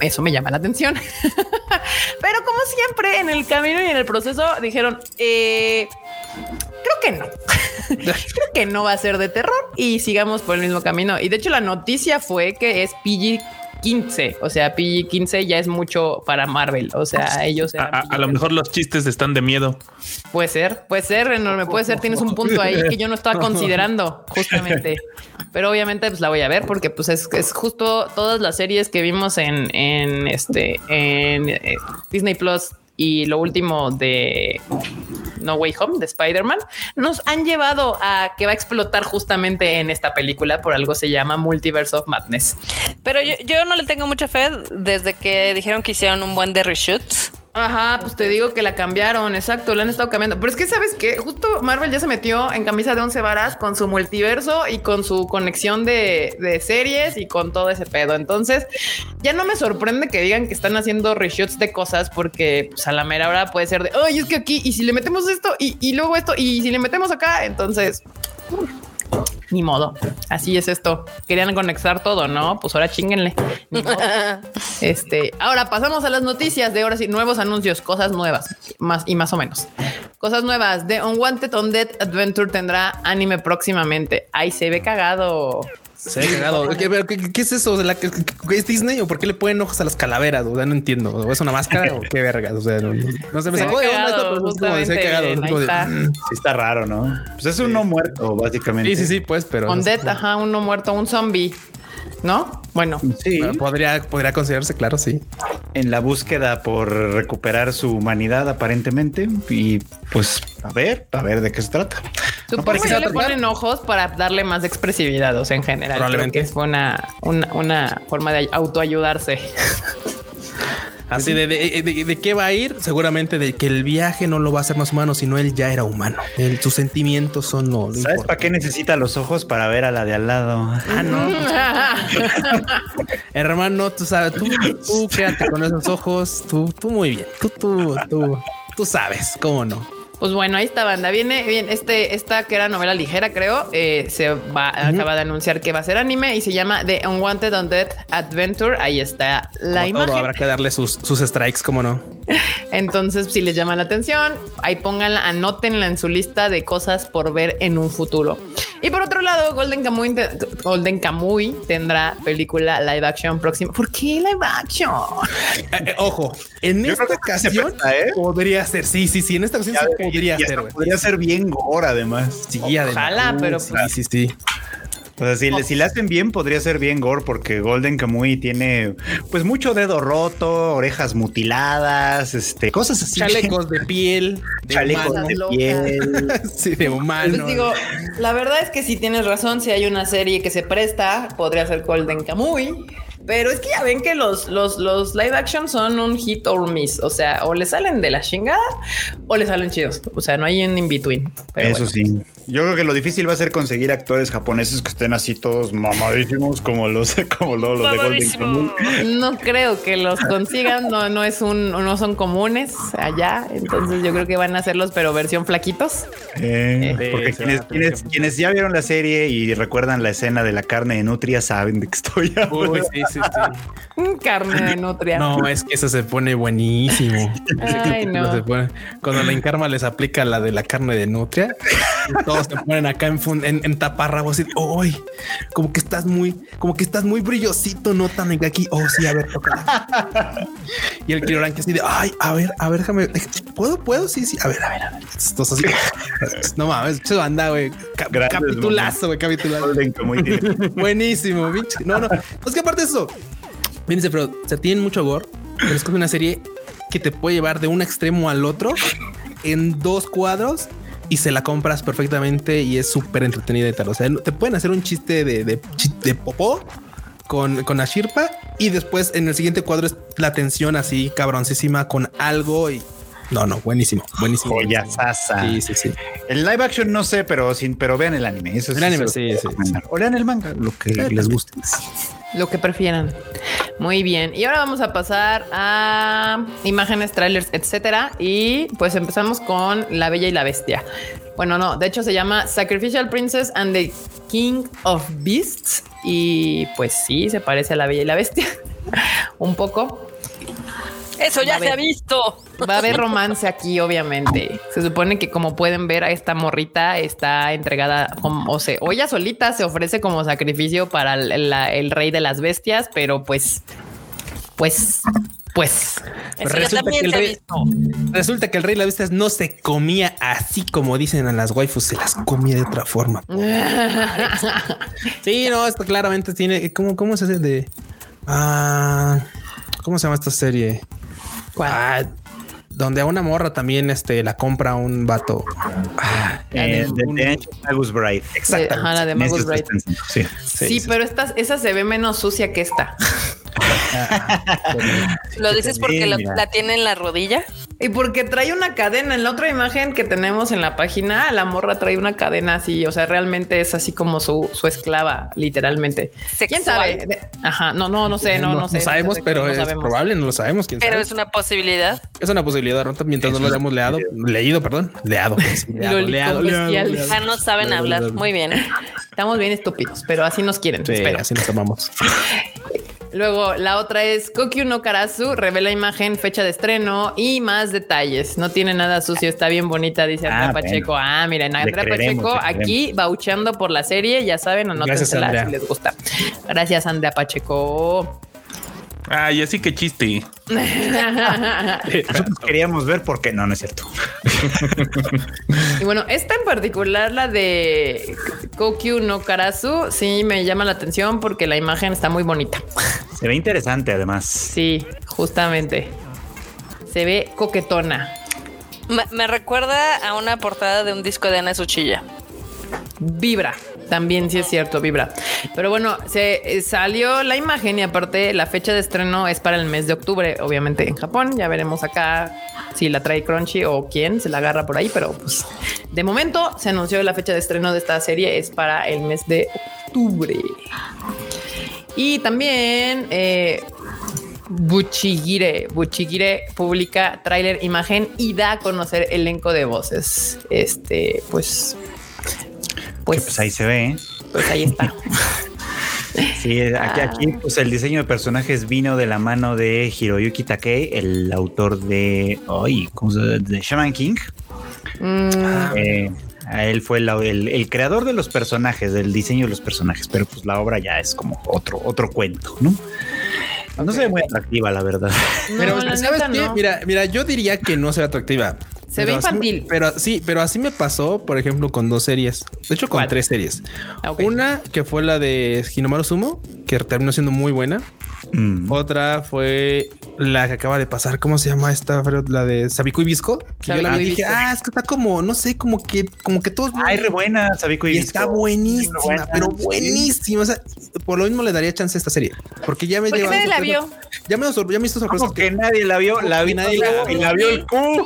E: eso me llama la atención. Pero como siempre, en el camino y en el proceso dijeron, eh, creo que no. creo que no va a ser de terror y sigamos por el mismo camino. Y de hecho, la noticia fue que es PG. 15, o sea, PG 15 ya es mucho para Marvel. O sea, ellos
D: A, a- lo
E: PG-13.
D: mejor los chistes están de miedo.
E: Puede ser, puede ser enorme, puede ser. Tienes un punto ahí que yo no estaba considerando, justamente. Pero obviamente, pues la voy a ver porque, pues, es, es justo todas las series que vimos en, en este en eh, Disney Plus y lo último de No Way Home de Spider-Man nos han llevado a que va a explotar justamente en esta película. Por algo se llama Multiverse of Madness.
B: Pero yo, no le tengo mucha fe desde que dijeron que hicieron un buen de reshoots.
E: Ajá, pues te digo que la cambiaron, exacto, la han estado cambiando. Pero es que sabes que justo Marvel ya se metió en camisa de once varas con su multiverso y con su conexión de, de series y con todo ese pedo. Entonces, ya no me sorprende que digan que están haciendo reshoots de cosas porque pues, a la mera hora puede ser de, ay, es que aquí, y si le metemos esto y, y luego esto, y si le metemos acá, entonces... Ni modo. Así es esto. Querían conectar todo, ¿no? Pues ahora chinguenle. Este, ahora pasamos a las noticias de ahora sí, nuevos anuncios, cosas nuevas, más y más o menos. Cosas nuevas. The Unwanted Undead Adventure tendrá anime próximamente. Ahí se ve cagado.
C: Se ha cagado. ¿Qué, pero qué- qué es eso? O sea, la- ¿qué- qué- ¿Es Disney o por qué le ponen ojos a las calaveras? O sea, no entiendo. ¿O es una máscara o qué vergas? O sea, no, no se me sacó
E: ve
C: de onda esto,
E: cagado,
C: pero es como de se ha
E: justamente,
C: cagado. Es
E: ahí
C: como de,
E: está.
C: mm.
A: Sí está raro, ¿no? Pues es un no muerto, básicamente.
C: Sí, sí, sí, pues, pero.
E: Undead, ajá, uno muerto, un zombie. ¿No? Bueno,
A: Sí,
C: Podría, podría considerarse, claro, sí.
A: en la búsqueda por recuperar su humanidad aparentemente y pues a ver, a ver de qué se trata.
E: supongo que
C: que
E: le ponen ojos para darle más expresividad, o sea, en general.
C: Probablemente.
E: Creo que fue una, una, una forma de autoayudarse.
C: Así de, de, de- de qué va a ir, seguramente de que el viaje no lo va a hacer más humano, sino él ya era humano. Él- sus sentimientos son lo, lo
A: ¿Sabes para qué necesita los ojos para ver a la de al lado?
C: Ah, no. Hermano, tú sabes, tú, tú quédate con esos ojos, tú, tú muy bien. Tú, tú, tú, tú sabes, cómo no.
E: Pues bueno, ahí está banda. Viene bien este, esta que era novela ligera, creo. eh, se va, acaba de anunciar que va a ser anime y se llama The Unwanted Undead Adventure. Ahí está la
C: Como todo,
E: imagen.
C: habrá que darle sus, sus strikes, cómo no.
E: Entonces, si les llama la atención, ahí pónganla, anótenla en su lista de cosas por ver en un futuro. Y por otro lado, Golden Kamuy, Golden Kamuy tendrá película live action próxima. ¿Por qué live action?
C: Eh, eh, ojo, en
A: Yo
C: esta
A: se
C: ocasión
A: presta, ¿eh?
C: podría ser. Sí, sí, sí. En esta ocasión se podría ser,
A: podría ser bien gore además.
C: Sí,
E: Ojalá,
C: además.
E: pero
C: sí, sí, sí.
A: O sea, si, le- si le hacen bien, podría ser bien gore, porque Golden Kamuy tiene pues mucho dedo roto, orejas mutiladas, este, cosas así.
C: Chalecos de piel, de
A: chalecos de
E: locas.
A: piel.
C: Sí, de humano.
E: Pues digo, la verdad es que si tienes razón, si hay una serie que se presta, podría ser Golden Kamuy. Pero es que ya ven que los, los, los live action son un hit or miss. O sea, o le salen de la chingada o le salen chidos. O sea, no hay un in between. Pero
A: Eso
E: bueno.
A: sí. Yo creo que lo difícil va a ser conseguir actores japoneses que estén así todos mamadísimos como los, como los, los de Golden. Kamuy.
E: No creo que los consigan, no, no es un, no son comunes allá. Entonces yo creo que van a hacerlos, pero versión flaquitos.
A: Eh, porque
C: sí,
A: quienes, quienes- quienes ya vieron la serie y recuerdan la escena de la carne de nutria saben de qué estoy hablando.
C: Uy, sí, sí, sí.
E: Carne de nutria.
C: No, es que eso se pone buenísimo.
E: Ay, no.
C: Se pone- cuando la Incarma les aplica la de la carne de nutria, todos se ponen acá en, fun- en, en taparrabos y uy, como que estás muy, como que estás muy brillosito, no tan aquí. Oh, sí, a ver, tócala. Y el Kirioran que así de ay, a ver, a ver, déjame, ¿puedo? ¿Puedo? Sí, sí, a ver, a ver, a ver. Entonces, así, no mames, se banda, güey. Capitulazo, güey, capitulazo. Buenísimo, pinche. No, no. Es que aparte de eso, fíjense, pero se tienen mucho gore, pero es es una serie que te puede llevar de un extremo al otro en dos cuadros y se la compras perfectamente y es súper entretenida y tal. O sea, te pueden hacer un chiste de, de, de popó con, con Ashirpa y después en el siguiente cuadro es la tensión así cabroncísima con algo y no, no, buenísimo, buenísimo.
A: Joya sasa.
C: Sí, sí, sí.
A: El live action no sé, pero sin, pero vean el anime. Eso
C: El anime, sí, sí,
A: recomendar. O lean el manga, lo que les guste.
E: Lo que prefieran. Muy bien. Y ahora vamos a pasar a imágenes, trailers, etcétera. Y pues empezamos con La Bella y la Bestia. Bueno, no, de hecho se llama Sacrificial Princess and the King of Beasts. Y pues sí, se parece a La Bella y la Bestia. Un poco.
B: Eso ya se ha visto.
E: Va a haber romance aquí, obviamente. Se supone que como pueden ver, a esta morrita está entregada como, o sea, o ella solita se ofrece como sacrificio para el, la- el rey de las bestias, pero pues, pues, pues.
C: Resulta que el rey-. Resulta que el rey de la bestia no se comía así como dicen a las waifus, se las comía de otra forma. Sí, no, esto claramente tiene. ¿Cómo, cómo se hace de? Ah, ¿cómo se llama esta serie?
E: ¿Cuál?
C: Ah, donde a una morra también este, la compra un vato. Ah,
E: de
A: Eh, de
C: un-
A: Ancient Magus Bride.
C: Exactamente.
E: Ajá, la de Magus Bride.
A: Sí.
E: Sí,
C: sí, sí.
E: pero esta, esa se ve menos sucia que esta.
B: ¿Lo dices porque la tiene en la rodilla?
E: Y porque trae una cadena. En la otra imagen que tenemos en la página, la morra trae una cadena así. O sea, realmente es así como su, su esclava, literalmente. ¿Quién sabe? Ajá, no, no, no sé, no, no, sé.
C: sabemos,
E: sé,
C: pero
E: no
C: es
E: sabemos.
C: probable, no lo sabemos. ¿quién
B: Pero
C: sabe?
B: es una posibilidad.
C: Es una posibilidad, ¿no? mientras no lo hayamos leado, leído, perdón, leado. Sí, leado, leado.
B: Ya no saben
C: Leado,
B: hablar.
C: leado.
B: Muy bien.
E: Estamos bien estúpidos, pero así nos quieren.
C: Sí,
E: espero.
C: así nos amamos.
E: Luego la otra es Kokyu no Karasu, revela imagen, fecha de estreno y más detalles. No tiene nada sucio, está bien bonita, dice Andrea
A: Ah,
E: Pacheco. Ah, miren, Andrea Pacheco aquí bauchando por la serie, ya saben, anótensela si les gusta. Gracias, Andrea Pacheco.
D: Ay, así que chiste.
A: Nosotros queríamos ver por qué no, no es cierto.
E: Y bueno, esta en particular, la de Kokyu no Karasu, sí me llama la atención porque la imagen está muy bonita.
A: Se ve interesante además.
E: Sí, justamente. Se ve coquetona.
B: Me, me recuerda a una portada de un disco de Ana Suchilla.
E: Vibra. También sí es cierto, vibra. Pero bueno, se eh, salió la imagen y aparte la fecha de estreno es para el mes de octubre, obviamente en Japón. Ya veremos acá si la trae Crunchy o quién se la agarra por ahí, pero pues de momento se anunció la fecha de estreno de esta serie es para el mes de octubre. Y también eh, Buchigire, Buchigire publica tráiler, imagen y da a conocer elenco de voces. Este, pues,
A: Pues, pues ahí se ve. ¿eh?
E: pues ahí está.
A: Sí, aquí,
E: Ah.
A: aquí pues el diseño de personajes vino de la mano de Hiroyuki Takei, el autor de, ay, ¿cómo se llama? De Shaman King.
E: Mm,
A: Eh, él fue el, el creador de los personajes, del diseño de los personajes, pero pues la obra ya es como otro, otro cuento, ¿no? No se ve muy atractiva, la verdad.
E: no,
C: Pero
E: la
C: ¿sabes
E: neta
C: qué?
E: no.
C: Mira, mira, yo diría que no se ve atractiva.
E: Se ve
C: así-
E: infantil.
C: pero sí, pero así me pasó, por ejemplo, con dos series. De hecho, con
E: ¿Cuál?
C: tres series.
E: Ah.
C: Una que fue la de Hinomaru Sumo, que terminó siendo muy buena.
A: Mm.
C: Otra fue la que acaba de pasar, ¿cómo se llama esta? La de Sabico y Visco. Que yo la vi
E: y
C: dije,
E: Visco.
C: ah, es que está como, no sé, como que, como que todos.
A: Ay, re buena, Sabico y,
C: y
A: Visco.
C: está buenísima,
A: buena,
C: pero buenísima. O sea, por lo mismo le daría chance a esta serie, porque ya me
B: ¿Por
C: lleva.
B: nadie la vio?
C: Ya me, ya me hizo sorpresa.
A: Como que nadie la vio, la vi
C: nadie la
A: y la vio el Q.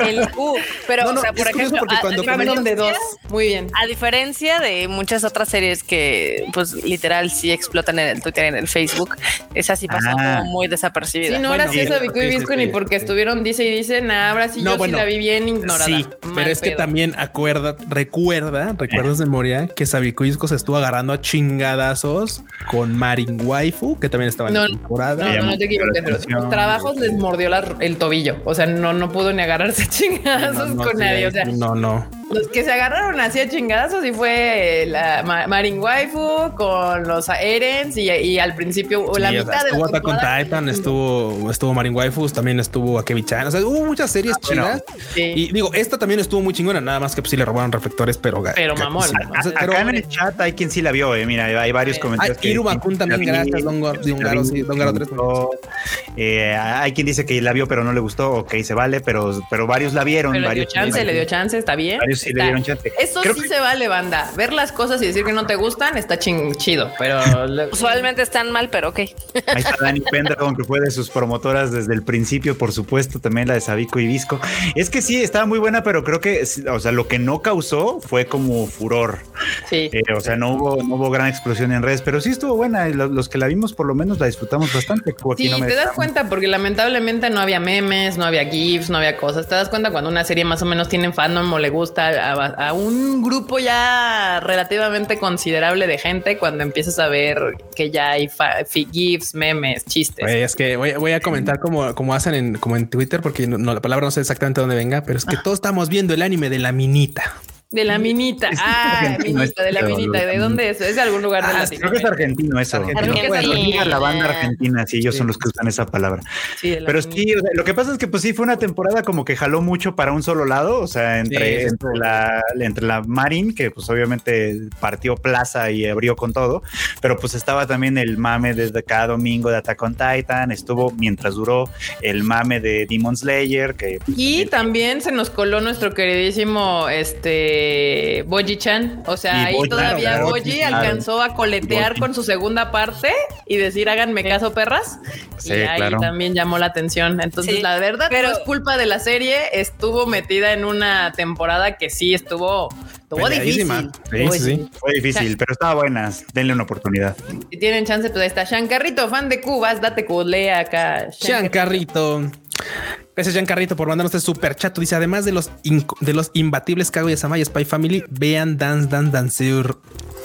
B: El Q. Pero,
C: No, no,
B: o sea, por ejemplo,
C: porque
B: a-
C: cuando
B: a
E: de dos. Muy bien.
B: A diferencia de muchas otras series que, pues, literal, sí explotan en el Twitter, en el Facebook, esa sí pasó
A: Ah.
B: como muy desapercibida.
E: Sí, no, ahora
C: Bueno,
E: sí es
C: sí,
E: y ni
C: sí.
E: porque estuvieron dice y dice, nah, ahora sí
C: No,
E: yo
C: bueno,
E: sí la vi bien ignorada.
C: Sí,
E: Mal
C: pero es que también acuerda, recuerda, recuerdas de memoria que Sabicuisco se estuvo agarrando a chingadazos con Marin Waifu, que también estaba en
E: No,
C: la temporada.
E: No, no, te equivoques, pero sus trabajos les mordió la- el tobillo. O sea, no, no pudo ni agarrarse a chingadazos
C: No, no,
E: con
C: sí,
E: nadie. O sea,
C: no, no.
E: Los que se agarraron así a chingadazos y fue la Ma- Marin Waifu con los Erens y, y al principio o la
C: Sí, o sea,
E: mitad de
C: estuvo
E: la
C: Attack on
E: temporada-
C: Titan, estuvo, estuvo Marin Waifus, también estuvo Akebi-chan. O sea, hubo muchas series chidas.
E: Sí.
C: Y digo, esta también estuvo muy chingona, nada más que pues, sí le robaron reflectores, pero.
E: Pero mamón.
C: sí. O sea, pero-
A: Acá en el chat hay quien sí la vio, eh. Mira, hay varios
E: Sí.
A: comentarios.
C: Ay,
A: que-
C: Bakun también, gracias, Don Garo, sí, Don Garo.
A: Eh, hay quien dice que la vio, pero no le gustó. Ok, se vale, pero, pero varios la vieron.
E: Pero le dio chance, le dio chance, está bien.
A: Varios sí le dieron chance.
E: Eso
A: Creo
E: sí
A: que-
E: se vale, banda. Ver las cosas y decir que no te gustan está ching chido, pero
B: Usualmente están mal, pero ok.
A: Ahí está Dani Pendragon, que fue de sus promotoras desde el principio, por supuesto, también la de Sabico y Visco. Es que sí, estaba muy buena, pero creo que, o sea, lo que no causó fue como furor.
E: sí.
A: Eh, o sea, no hubo, no hubo gran explosión en redes, pero sí estuvo buena. y Los, que la vimos, por lo menos, la disfrutamos bastante. Joaquín,
E: Sí,
A: no me
E: te das cuenta porque lamentablemente no había memes, no había GIFs, no había cosas. Te das cuenta cuando una serie más o menos tiene fandom o le gusta a, a un grupo ya relativamente considerable de gente cuando empiezas a ver que ya hay GIFs, memes, chistes.
C: Es que voy, voy a comentar como, como hacen en, como en Twitter, porque no, no, la palabra no sé exactamente dónde venga, pero es que todos estamos viendo el anime de la minita.
E: De la minita. Ah, minita, de la minita. ¿De dónde es? Es de algún lugar de
C: Ah,
E: Latinoamérica.
A: Creo que es argentino eso.
C: Argentino.
A: Bueno,
E: Argentina.
A: diga la banda argentina, sí, ellos
C: Sí.
A: son los que usan esa palabra.
E: Sí,
A: Pero sí, o sea, lo que pasa es que pues sí fue una temporada como que jaló mucho para un solo lado, o sea, entre,
C: Sí, sí,
A: entre, la, entre la Marin, que pues obviamente partió plaza y abrió con todo, pero pues estaba también el mame desde cada domingo de Attack on Titan, estuvo mientras duró el mame de Demon Slayer, que pues,
E: Y
A: también-
E: también se nos coló nuestro queridísimo este Boji-chan. O sea,
A: Y
E: ahí
A: Boji,
E: todavía
A: claro,
E: Boji
A: claro.
E: alcanzó a coletear
A: Boji.
E: con su segunda parte y decir háganme caso, perras.
A: Sí,
E: y ahí
A: claro.
E: también llamó la atención. Entonces,
B: Sí,
E: la verdad,
B: pero-
E: no es culpa de la serie. Estuvo metida en una temporada que sí estuvo, estuvo difícil.
C: Sí, sí, sí.
A: fue difícil, pero estaba buena, denle una oportunidad.
E: Si tienen chance, pues ahí está. Shankarrito, fan de Cubas, date culea acá.
C: Giancarrito. Gracias, Giancarrito, por mandarnos este super chato. Dice: Además de los, de los imbatibles Kaguya Sama y Spy Family, vean Dance Dance Danceur.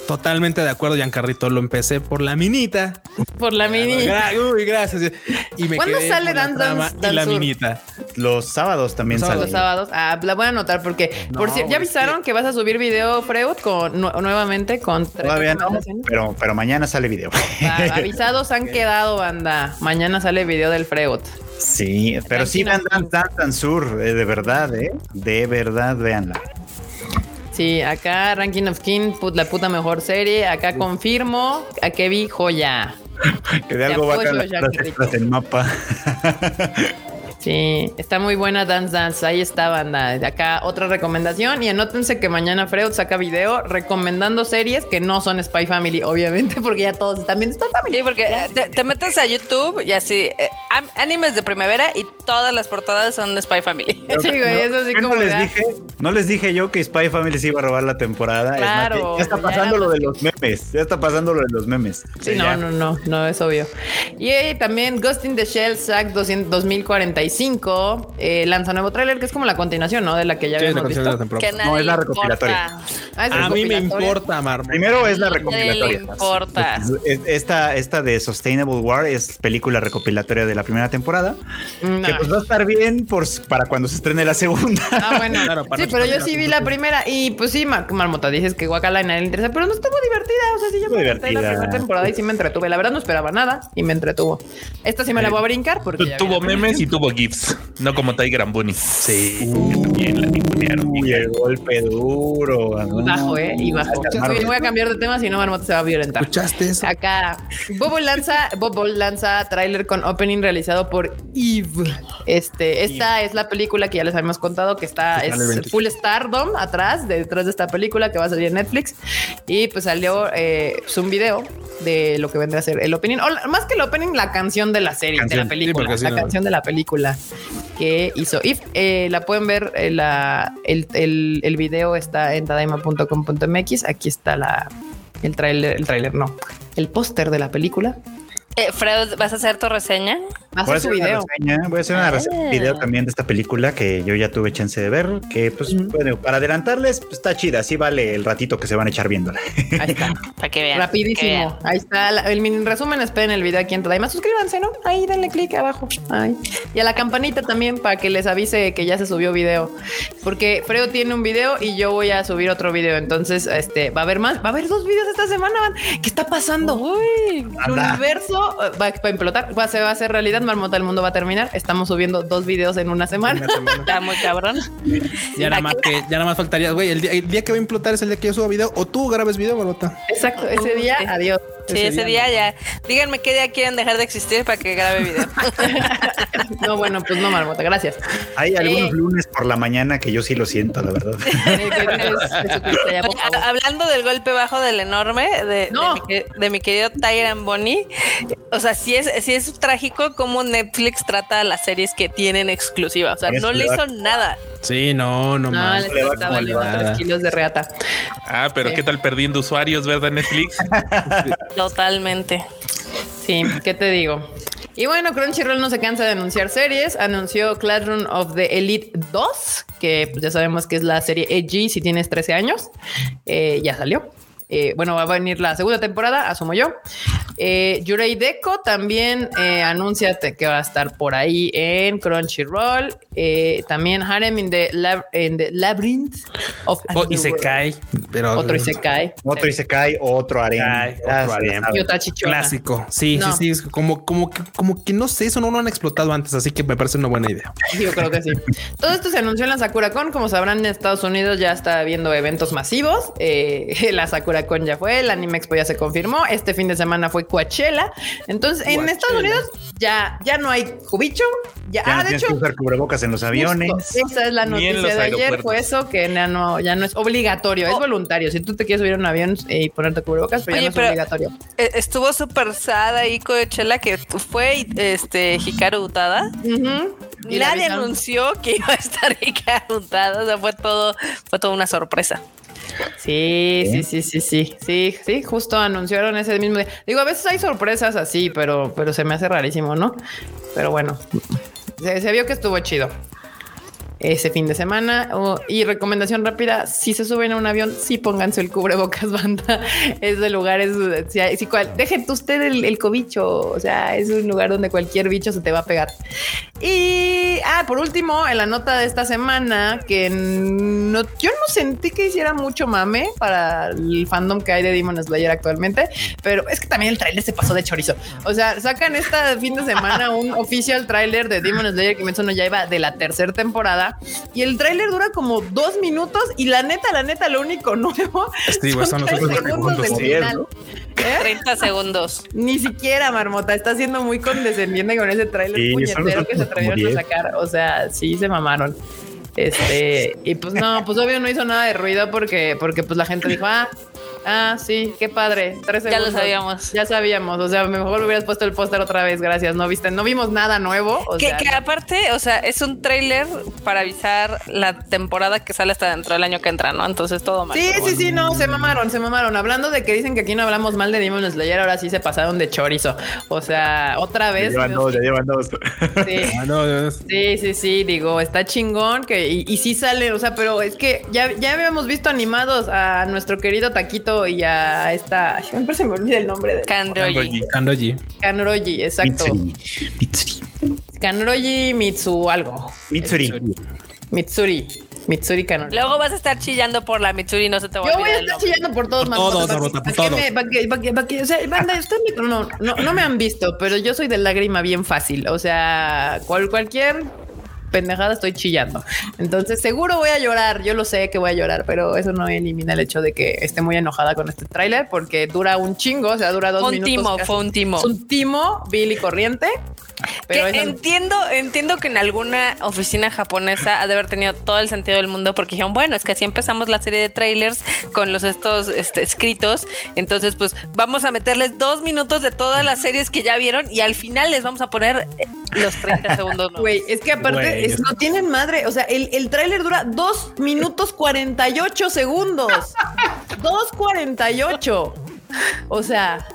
C: Totalmente de acuerdo, Giancarrito. Lo empecé por la minita.
E: Por la mini.
C: Gra- Uy, gracias. Y me
E: ¿Cuándo
C: quedé
E: sale
C: por la y la minita.
A: Los sábados también
C: Los
A: salen.
E: Los sábados. Ah, la voy a anotar porque, por cierto, ¿ya avisaron que vas a subir video, Freud, con nu- nuevamente con tres
A: Todavía no, pero, pero mañana sale video.
E: Ah, avisados han quedado, banda. Mañana sale video del Freud.
A: Sí, pero sí, Dan. Dan Dan Dan Sur, eh, de verdad, ¿eh? De verdad, véanla.
E: Sí, acá Ranking of King, put- la puta mejor serie. Acá confirmo a vi joya.
A: Que de algo va a
E: apoyo,
A: las
E: Jean-Rico.
A: extras el mapa.
E: Sí, está muy buena Dance Dance. Ahí está, banda. De acá otra recomendación. Y anótense que mañana Freud saca video recomendando series que no son Spy Family, obviamente, porque ya todos están viendo Spy Family.
B: Sí, porque eh, te, te metes a YouTube y así, eh, animes de primavera y todas las portadas son de Spy Family.
E: Sí, güey, eso así
A: ¿Qué
E: como
A: no les dije, no les dije yo que Spy Family se iba a robar la temporada. Es más,
E: Claro,
A: ya está pasando lo de los memes. Ya está pasando lo de los memes.
E: Sí, no, no, no, no, es obvio. Y eh, también Ghost in the Shell Sack 200 2045 eh, lanza nuevo tráiler que es como la continuación, ¿no? De la que ya
C: Sí,
E: habíamos visto.
B: Que
A: No, es la recopilatoria.
E: Ah, es
C: A mí me importa, Marmot.
A: Primero es la recopilatoria.
B: le importa.
A: Es- Esta, esta de Sustainable War es película recopilatoria de la primera temporada.
E: No.
A: Que pues va a estar bien por, para cuando se estrene la segunda.
E: Ah, bueno.
C: Claro, para
E: sí, pero yo sí vi la primera y pues sí, Mar Marmota, dices que Guacala nadie le interesa, pero no estuvo divertida. O sea, sí, yo me aventé la primera temporada y sí me entretuve. La verdad no esperaba nada y me entretuvo. Esta sí me la voy a brincar porque
D: Tuvo memes y tuvo
E: primera.
D: No como Tiger and Bunny.
C: Sí.
D: Que también la ningunearon.
A: Uy, el golpe duro.
E: Y bajo, ¿eh? Y bajo. Voy a cambiar de tema, si no, Marmota se va a violentar.
C: ¿Escuchaste eso?
E: Acá, Bobo lanza, Bobo lanza tráiler con opening realizado por Eve. Este, esta es la película que ya les habíamos contado que está es
C: sale el 20.
E: full stardom atrás, detrás de esta película que va a salir en Netflix. Y pues salió eh, pues, un video de lo que vendrá a ser el opening, o más que el opening, la canción de la serie, de la película,
C: sí,
E: la
C: no.
E: canción de la película que hizo Eve. Eh, la pueden ver, eh, la, el, el, el video está en tadaima.com.mx. Aquí está la, el tráiler, el tráiler no, el póster de la película.
B: Eh, Fred, ¿vas a hacer tu reseña?
E: A
A: Voy a
E: hacer su
A: una
E: video.
A: reseña, voy a hacer una reseña,
B: Ah.
A: video también de esta película que yo ya tuve chance de ver, que pues bueno, para adelantarles pues, está chida, así vale el ratito que se van a echar viéndola.
E: Ahí está.
B: Para que vean.
E: Rapidísimo. Ahí está la- el mini resumen. Esperen el video aquí en Tadaima. Suscríbanse, ¿no? Ahí denle clic abajo. Ahí. Y a la campanita también para que les avise que ya se subió video. Porque Fredo tiene un video y yo voy a subir otro video. Entonces, este va a haber más. Va a haber dos videos esta semana. man. ¿Qué está pasando? Uy, el universo eh, va, va a implotar. Va, se va a hacer realidad. Marmota, el mundo va a terminar. Estamos subiendo dos videos en una semana.
B: Está muy cabrón.
C: Ya nada más que ya nada más faltaría, güey. El día, el día que va a implotar es el día que yo suba video o tú grabes video, Marota.
E: Exacto. Ese día, adiós.
B: Sí, ese, día, ya. Díganme qué día quieren dejar de existir para que grabe video.
E: No, bueno, pues no, Marmota. Gracias.
A: Hay algunos
E: Eh.
A: lunes por la mañana que yo sí lo siento, la verdad.
B: Hablando del golpe bajo del enorme de,
E: No.
B: de, mi, de mi querido Tyran Bonnie, o sea, sí es, sí es trágico cómo Netflix trata las series que tienen exclusiva. O sea, no le hizo nada.
C: Sí, no, no,
E: No,
C: más.
E: les
A: le va
E: estaba
A: como le
E: llevando
C: va.
E: tres kilos de reata.
D: Ah, pero
E: Sí.
D: ¿qué tal perdiendo usuarios, verdad, Netflix?
B: Totalmente.
E: Sí, ¿qué te digo? Y bueno, Crunchyroll no se cansa de anunciar series. Anunció Classroom of the Elite 2, que pues, ya sabemos que es la serie EG si tienes 13 años. Eh, ya salió. Eh, bueno, va a venir la segunda temporada, asumo yo. Eh, Yurei Deco también eh, anuncia que va a estar por ahí en Crunchyroll. Eh, también Harem in the, Lab- in the Labyrinth of
C: Oh, y se cae, pero
E: Otro y se cae.
A: Otro y se cae, otro harem.
E: Chichona.
C: clásico. Sí,
E: No.
C: sí, sí. Es como, como, que, como que no sé, eso no lo han explotado antes, así que me parece una buena idea.
E: Yo creo que sí. Todo esto se anunció en la SakuraCon. Como sabrán, en Estados Unidos ya está habiendo eventos masivos. Eh, la SakuraCon ya fue, el Anime Expo ya se confirmó. Este fin de semana fue Coachella. Entonces, en
C: Coachella.
E: Estados Unidos ya, ya no hay cubicho. Ya,
A: Ya no
E: ah, de
A: tienes
E: hecho,
A: que usar cubrebocas en los aviones.
E: Justo, Esa es la
D: en
E: noticia de ayer. Fue eso que ya no, ya no es obligatorio, es
B: Oh.
E: voluntario. Si tú te quieres subir a un avión eh, y ponerte cubrebocas, pero
B: Oye,
E: ya no es
B: pero-
E: obligatorio.
B: Eh, Estuvo súper sad ahí Coachella que fue este Hikaru Utada.
E: Y la
B: Nadie anunció que iba a estar Hikaru Utada. O sea, fue todo, fue toda una sorpresa.
E: Sí, sí, sí, sí, sí, sí, sí, justo anunciaron ese mismo día. Digo, a veces hay sorpresas así, pero, pero se me hace rarísimo, ¿no? Pero bueno, se, se vio que estuvo chido ese fin de semana. Oh, y recomendación rápida: si se suben a un avión, sí pónganse el cubrebocas, banda. Es de lugares, si, hay- si cual, dejen usted el, el cobicho. O sea, es un lugar donde cualquier bicho se te va a pegar. Y ah, por último, en la nota de esta semana, que no, yo no sentí que hiciera mucho mame para el fandom que hay de Demon Slayer actualmente, pero es que también el tráiler se pasó de chorizo. O sea, sacan este fin de semana un oficial tráiler de Demon Slayer que no ya iba de la tercera temporada y el tráiler dura como dos minutos y la neta, la neta, lo único nuevo
C: Sí, son otros
E: segundos del final.
A: ¿no?
E: ¿Eh?
B: 30 segundos.
E: Ni siquiera Marmota está siendo muy condescendiente con ese tráiler
A: Sí, son
E: puñetero que se atrevieron a
A: 10.
E: sacar. O sea, sí se mamaron. Este, y pues no, pues obvio no hizo nada de ruido porque, porque pues la gente dijo, ah, ah, sí, qué padre. Tres
B: Ya lo sabíamos.
E: Ya sabíamos. O sea, mejor hubieras puesto el póster otra vez. Gracias. No viste, no vimos nada nuevo. O
B: Que,
E: sea,
B: que aparte, o sea, es un tráiler para avisar la temporada que sale hasta dentro del año que entra, ¿no? Entonces todo mal.
E: Sí, sí,
B: bueno.
E: sí, no, se mamaron, se mamaron. Hablando de que dicen que aquí no hablamos mal de Demon Slayer, ahora sí se pasaron de chorizo. O sea, otra
A: Ya
E: vez.
A: llevan dos, ya llevan dos.
E: Sí.
C: Ah, no, no, no.
E: Sí, sí, sí, digo, está chingón que y, y sí sale, o sea, pero es que ya, ya habíamos visto animados a nuestro querido Taquito y a esta, siempre se me olvida el nombre de
B: Kanroji.
C: Kanroji.
E: Kanroji, exacto.
A: Mitsuri. Mitsuri.
E: Kanroji Mitsu algo.
A: Mitsuri.
E: Mitsuri. Mitsuri Canon.
B: Luego vas a estar chillando por la Mitsuri y no se te va
E: Yo
B: a
E: voy a estar chillando por todos,
C: Por
E: más
C: todos, por todos.
E: no me han visto, pero yo soy de lágrima bien fácil. O sea, cual, cualquier pendejada estoy chillando. Entonces, seguro voy a llorar. Yo lo sé que voy a llorar, pero eso no elimina el hecho de que esté muy enojada con este tráiler porque dura un chingo. O sea, dura dos
B: Fue un
E: minutos.
B: timo, fue un timo.
E: Es un timo, Billy corriente. Pero
B: Que entiendo, entiendo que en alguna oficina japonesa ha de haber tenido todo el sentido del mundo porque dijeron, bueno, es que así empezamos la serie de trailers con los estos este, escritos. Entonces, pues vamos a meterles dos minutos de todas las series que ya vieron y al final les vamos a poner eh, los 30 segundos.
E: Güey, es que aparte es- no tienen madre. O sea, el, el tráiler dura 2 minutos 48 segundos. 2.48. O sea,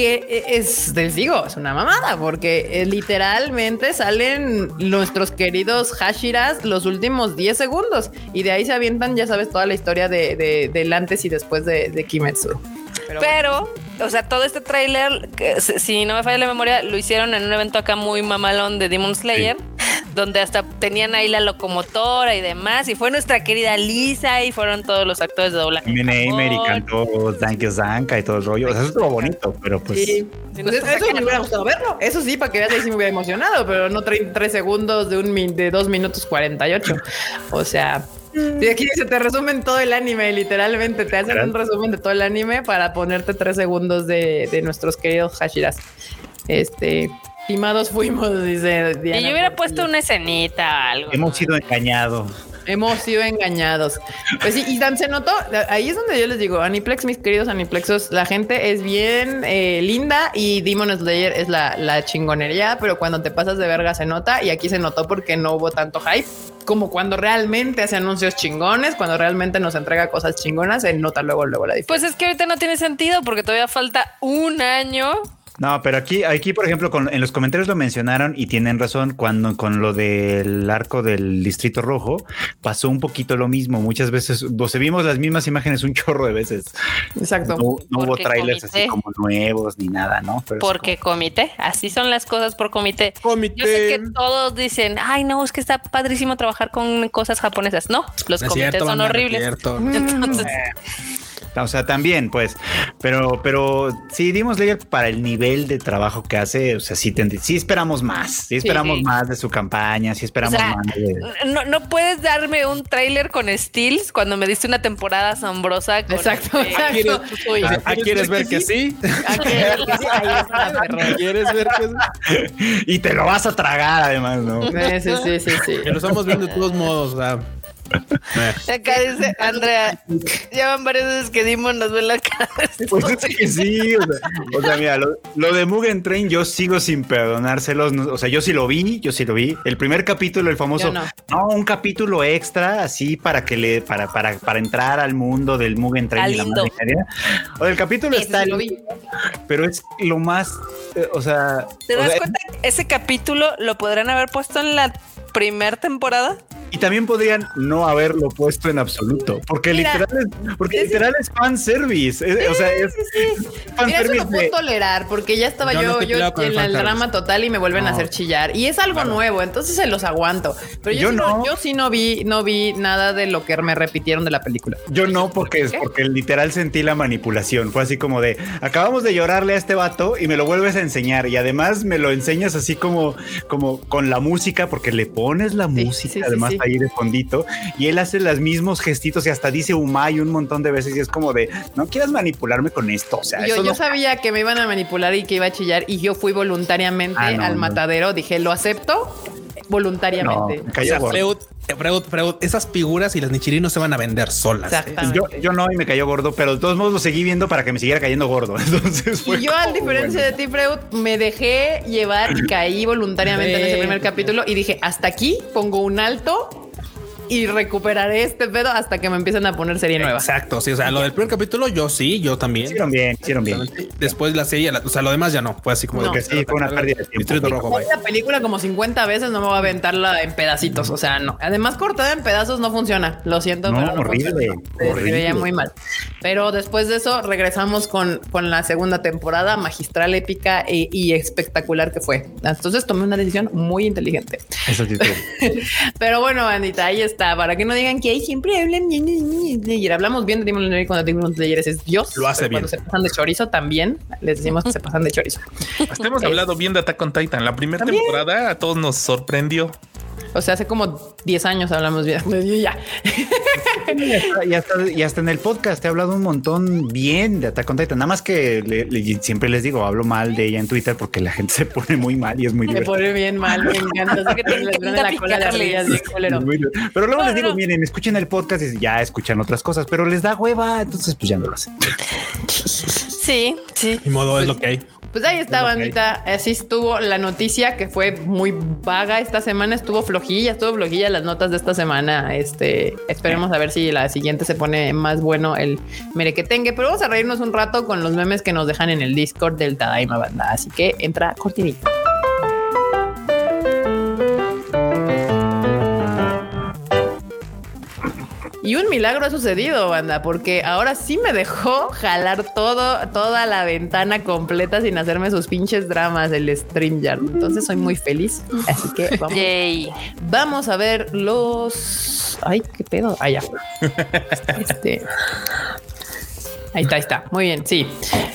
E: que es, les digo, es una mamada, porque eh, literalmente salen nuestros queridos Hashiras los últimos 10 segundos y de ahí se avientan, ya sabes, toda la historia de, de- del antes y después de, de Kimetsu. Pero, bueno.
B: O sea, todo este tráiler, si no me falla la memoria, lo hicieron en un evento acá muy mamalón de Demon Slayer, donde hasta tenían ahí la locomotora y demás, y fue nuestra querida Lisa y fueron todos los actores de doblaje.
A: También Emer y cantó Thank you Zanka y todo el rollo. O sea, eso estuvo bonito, pero pues.
E: Sí. Pues eso, me hubiera gustado verlo. Eso sí, para que veas ahí sí me hubiera emocionado, pero no tre- tres segundos de un min- de dos minutos 48. O sea, y aquí se te resumen todo el anime, literalmente. Te hacen un resumen de todo el anime para ponerte tres segundos de, de nuestros queridos Hashiras. Este, timados fuimos, dice Diana.
B: Y yo hubiera
E: Portillo.
B: puesto una escenita, algo.
A: Hemos sido engañados.
E: Hemos sido engañados. Pues sí, y Dan se notó, ahí es donde yo les digo, Aniplex, mis queridos Aniplexos, la gente es bien eh, linda y Demon Slayer es la, la chingonería, pero cuando te pasas de verga se nota y aquí se notó porque no hubo tanto hype. Como cuando realmente hace anuncios chingones, cuando realmente nos entrega cosas chingonas, se nota luego, luego la diferencia.
B: Pues es que ahorita no tiene sentido porque todavía falta un año.
A: No, pero aquí, aquí, por ejemplo, con- en los comentarios lo mencionaron y tienen razón cuando con lo del arco del Distrito Rojo pasó un poquito lo mismo. Muchas veces, o sea, vimos las mismas imágenes un chorro de veces.
E: Exacto.
A: No, no hubo trailers
B: comité.
A: así como nuevos ni nada, ¿no? Pero
B: Porque comité, así son las cosas por comité.
C: Comité.
B: Yo sé que todos dicen, ay, no, es que está padrísimo trabajar con cosas japonesas. No, los
C: No
B: comités
C: cierto,
B: son horribles.
C: cierto.
B: Entonces,
A: O sea, también, pues, pero, pero sí, dimos Slayer para el nivel de trabajo que hace. O sea, sí, tend- sí esperamos más, sí esperamos
B: sí.
A: más de su campaña, sí
B: o
A: esperamos
B: sea,
A: más de.
B: no, no puedes darme un tráiler con Steels cuando me diste una temporada asombrosa. con
E: Exacto,
B: este-
E: exacto.
B: Uy,
C: Ah, ¿Quieres ver que sí? ¿Quieres ver que sí?
A: Y te lo vas a tragar, además, ¿no?
E: Sí, sí, sí, sí, sí.
C: Que lo estamos viendo de todos modos. O sea.
B: Acá dice Andrea, ya van varias veces que Dimon nos ve la cara.
A: Pues es que sí, o sea, o sea, mira, lo, lo de Mugen Train yo sigo sin perdonárselos, o sea, yo sí lo vi, yo sí lo vi, el primer capítulo, el famoso,
E: no.
A: no. un capítulo extra así para que le, para, para, para entrar al mundo del Mugen Train. Y la. O sea, el capítulo
E: Ese
A: está
E: sí lo
A: lindo, pero es lo más, eh, o sea,
B: ¿Te
A: o
B: das
A: sea,
B: cuenta? que Ese capítulo lo podrán haber puesto en la primera temporada.
A: Y también podrían no haberlo puesto en absoluto, porque
E: Mira,
A: literal es, porque
E: es-
A: literal es fan service, es- o sea, es,
E: Mira, eso lo puedo
A: de-
E: tolerar porque ya estaba
C: Yo
E: yo, en
C: el
E: el
C: fanservice.
E: drama total y me vuelven a hacer chillar. Y es algo nuevo, entonces se los aguanto. Pero yo,
A: Yo
E: sí no.
A: no.
E: yo sí no vi, no vi nada de lo que me repitieron de la película.
A: Yo no, porque es porque literal sentí la manipulación. Fue así como de acabamos de llorarle a este vato y me lo vuelves a enseñar. Y además me lo enseñas así como, como con la música, porque le pones la
E: Sí,
A: música,
E: sí, sí,
A: además
E: sí.
A: ahí de fondito, y él hace los mismos gestitos y hasta dice Umay un montón de veces. Y es como de no quieras manipularme con esto. O sea,
E: Yo,
A: eso
E: yo
A: no-
E: sabía que me iban a manipular y que iba a chillar y yo fui voluntariamente
A: Ah, no,
E: al
A: no.
E: matadero. Dije, lo acepto voluntariamente.
C: O sea. Freud, Freud, Freud, esas figuras y las Nichiri no se van a vender solas.
E: Exactamente.
A: Yo, yo no y me cayó gordo, pero de todos modos lo seguí viendo para que me siguiera cayendo gordo. Entonces fue
E: Y yo, a diferencia
A: bueno.
E: de ti, Freud, me dejé llevar y caí voluntariamente en ese primer capítulo y dije, hasta aquí pongo un alto y recuperaré este pedo hasta que me empiecen a poner serie nueva.
C: Exacto, sí, o sea, lo del primer capítulo yo sí, yo también.
A: Hicieron bien, hicieron bien.
C: Después la serie, la- o sea, lo demás ya no, fue así como
E: No.
C: de
A: Que sí, fue una pérdida de tiempo.
C: Distrito Rojo, bye.
E: la película como 50 veces, no me voy a aventarla en pedacitos, o sea, no. Además, cortada en pedazos no funciona, lo siento,
A: No,
E: pero no
A: horrible,
E: funciona. Se- Se
A: horrible.
E: veía muy mal. Pero después de eso regresamos con, con la segunda temporada magistral, épica e- y espectacular que fue. Entonces tomé una decisión muy inteligente.
A: Eso sí, sí.
E: Pero bueno, bandita, ahí está. Está, para que no digan que ahí siempre hablan bien de. Hablamos bien de Demon Slayer cuando Demon Slayer es Dios.
C: Lo hace
E: pero Cuando
C: bien.
E: se pasan de chorizo también, les decimos que se pasan de chorizo.
D: Hasta hemos hablado bien de Attack on Titan. La primera temporada a todos nos sorprendió.
E: O sea, hace como 10 años hablamos bien ya.
A: Y hasta, y hasta- y hasta en el podcast he hablado un montón bien de Attack on Titan. Nada más que le- le- siempre les digo, hablo mal de ella en Twitter porque la gente se pone muy mal y es muy divertido.
E: pone bien mal, me encanta. Que te les la cola de ardillas culero.
A: Pero luego
B: No,
A: les digo,
B: no.
A: miren, escuchen el podcast y ya escuchan otras cosas, pero les da hueva, entonces pues ya no lo hacen.
B: Sí, sí.
C: Ni modo, es lo que hay.
E: Pues ahí está, bandita. Así estuvo la noticia que fue muy vaga esta semana. Estuvo flojilla, estuvo flojilla las notas de esta semana. Este, esperemos a ver si la siguiente se pone más bueno el merequetengue. Pero vamos a reírnos un rato con los memes que nos dejan en el Discord del Tadaima Banda. Así que entra cortinita. Y un milagro ha sucedido, banda, porque ahora sí me dejó jalar todo, toda la ventana completa sin hacerme sus pinches dramas el StreamYard. Entonces soy muy feliz. Así que vamos,
B: Yay.
E: vamos a ver los. Ay, qué pedo. Ah, ya. Este. Ahí está, ahí está. Muy bien. Sí.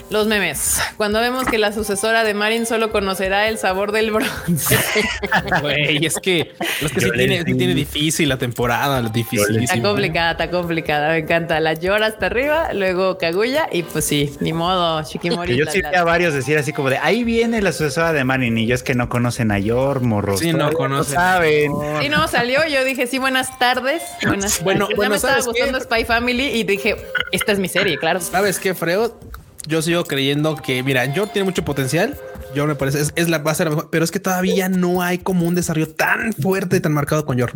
E: Los memes. Cuando vemos que la sucesora de Marin solo conocerá el sabor del bronce.
C: Güey, es que, es que sí tiene, sí tiene difícil la temporada, difícil.
E: Está complicada, está complicada. Me encanta. La llora hasta arriba, luego Kaguya y pues sí, ni modo. Shikimori.
A: Yo sí vi a varios decir así como de ahí viene la sucesora de Marin y yo es que no conocen a Yor, morros.
C: Sí, no conocen.
A: saben.
E: Sí, no, salió. Yo dije, sí, buenas tardes. Buenas
C: Bueno,
E: tardes. Ya
C: bueno,
E: me estaba gustando Spy Family y dije, esta es mi serie, claro.
C: ¿Sabes qué, Freo? Yo sigo creyendo que, mira, Yor tiene mucho potencial. Yor me parece, es, es la base la mejor, pero es que todavía no hay como un desarrollo tan fuerte y tan marcado con Yor.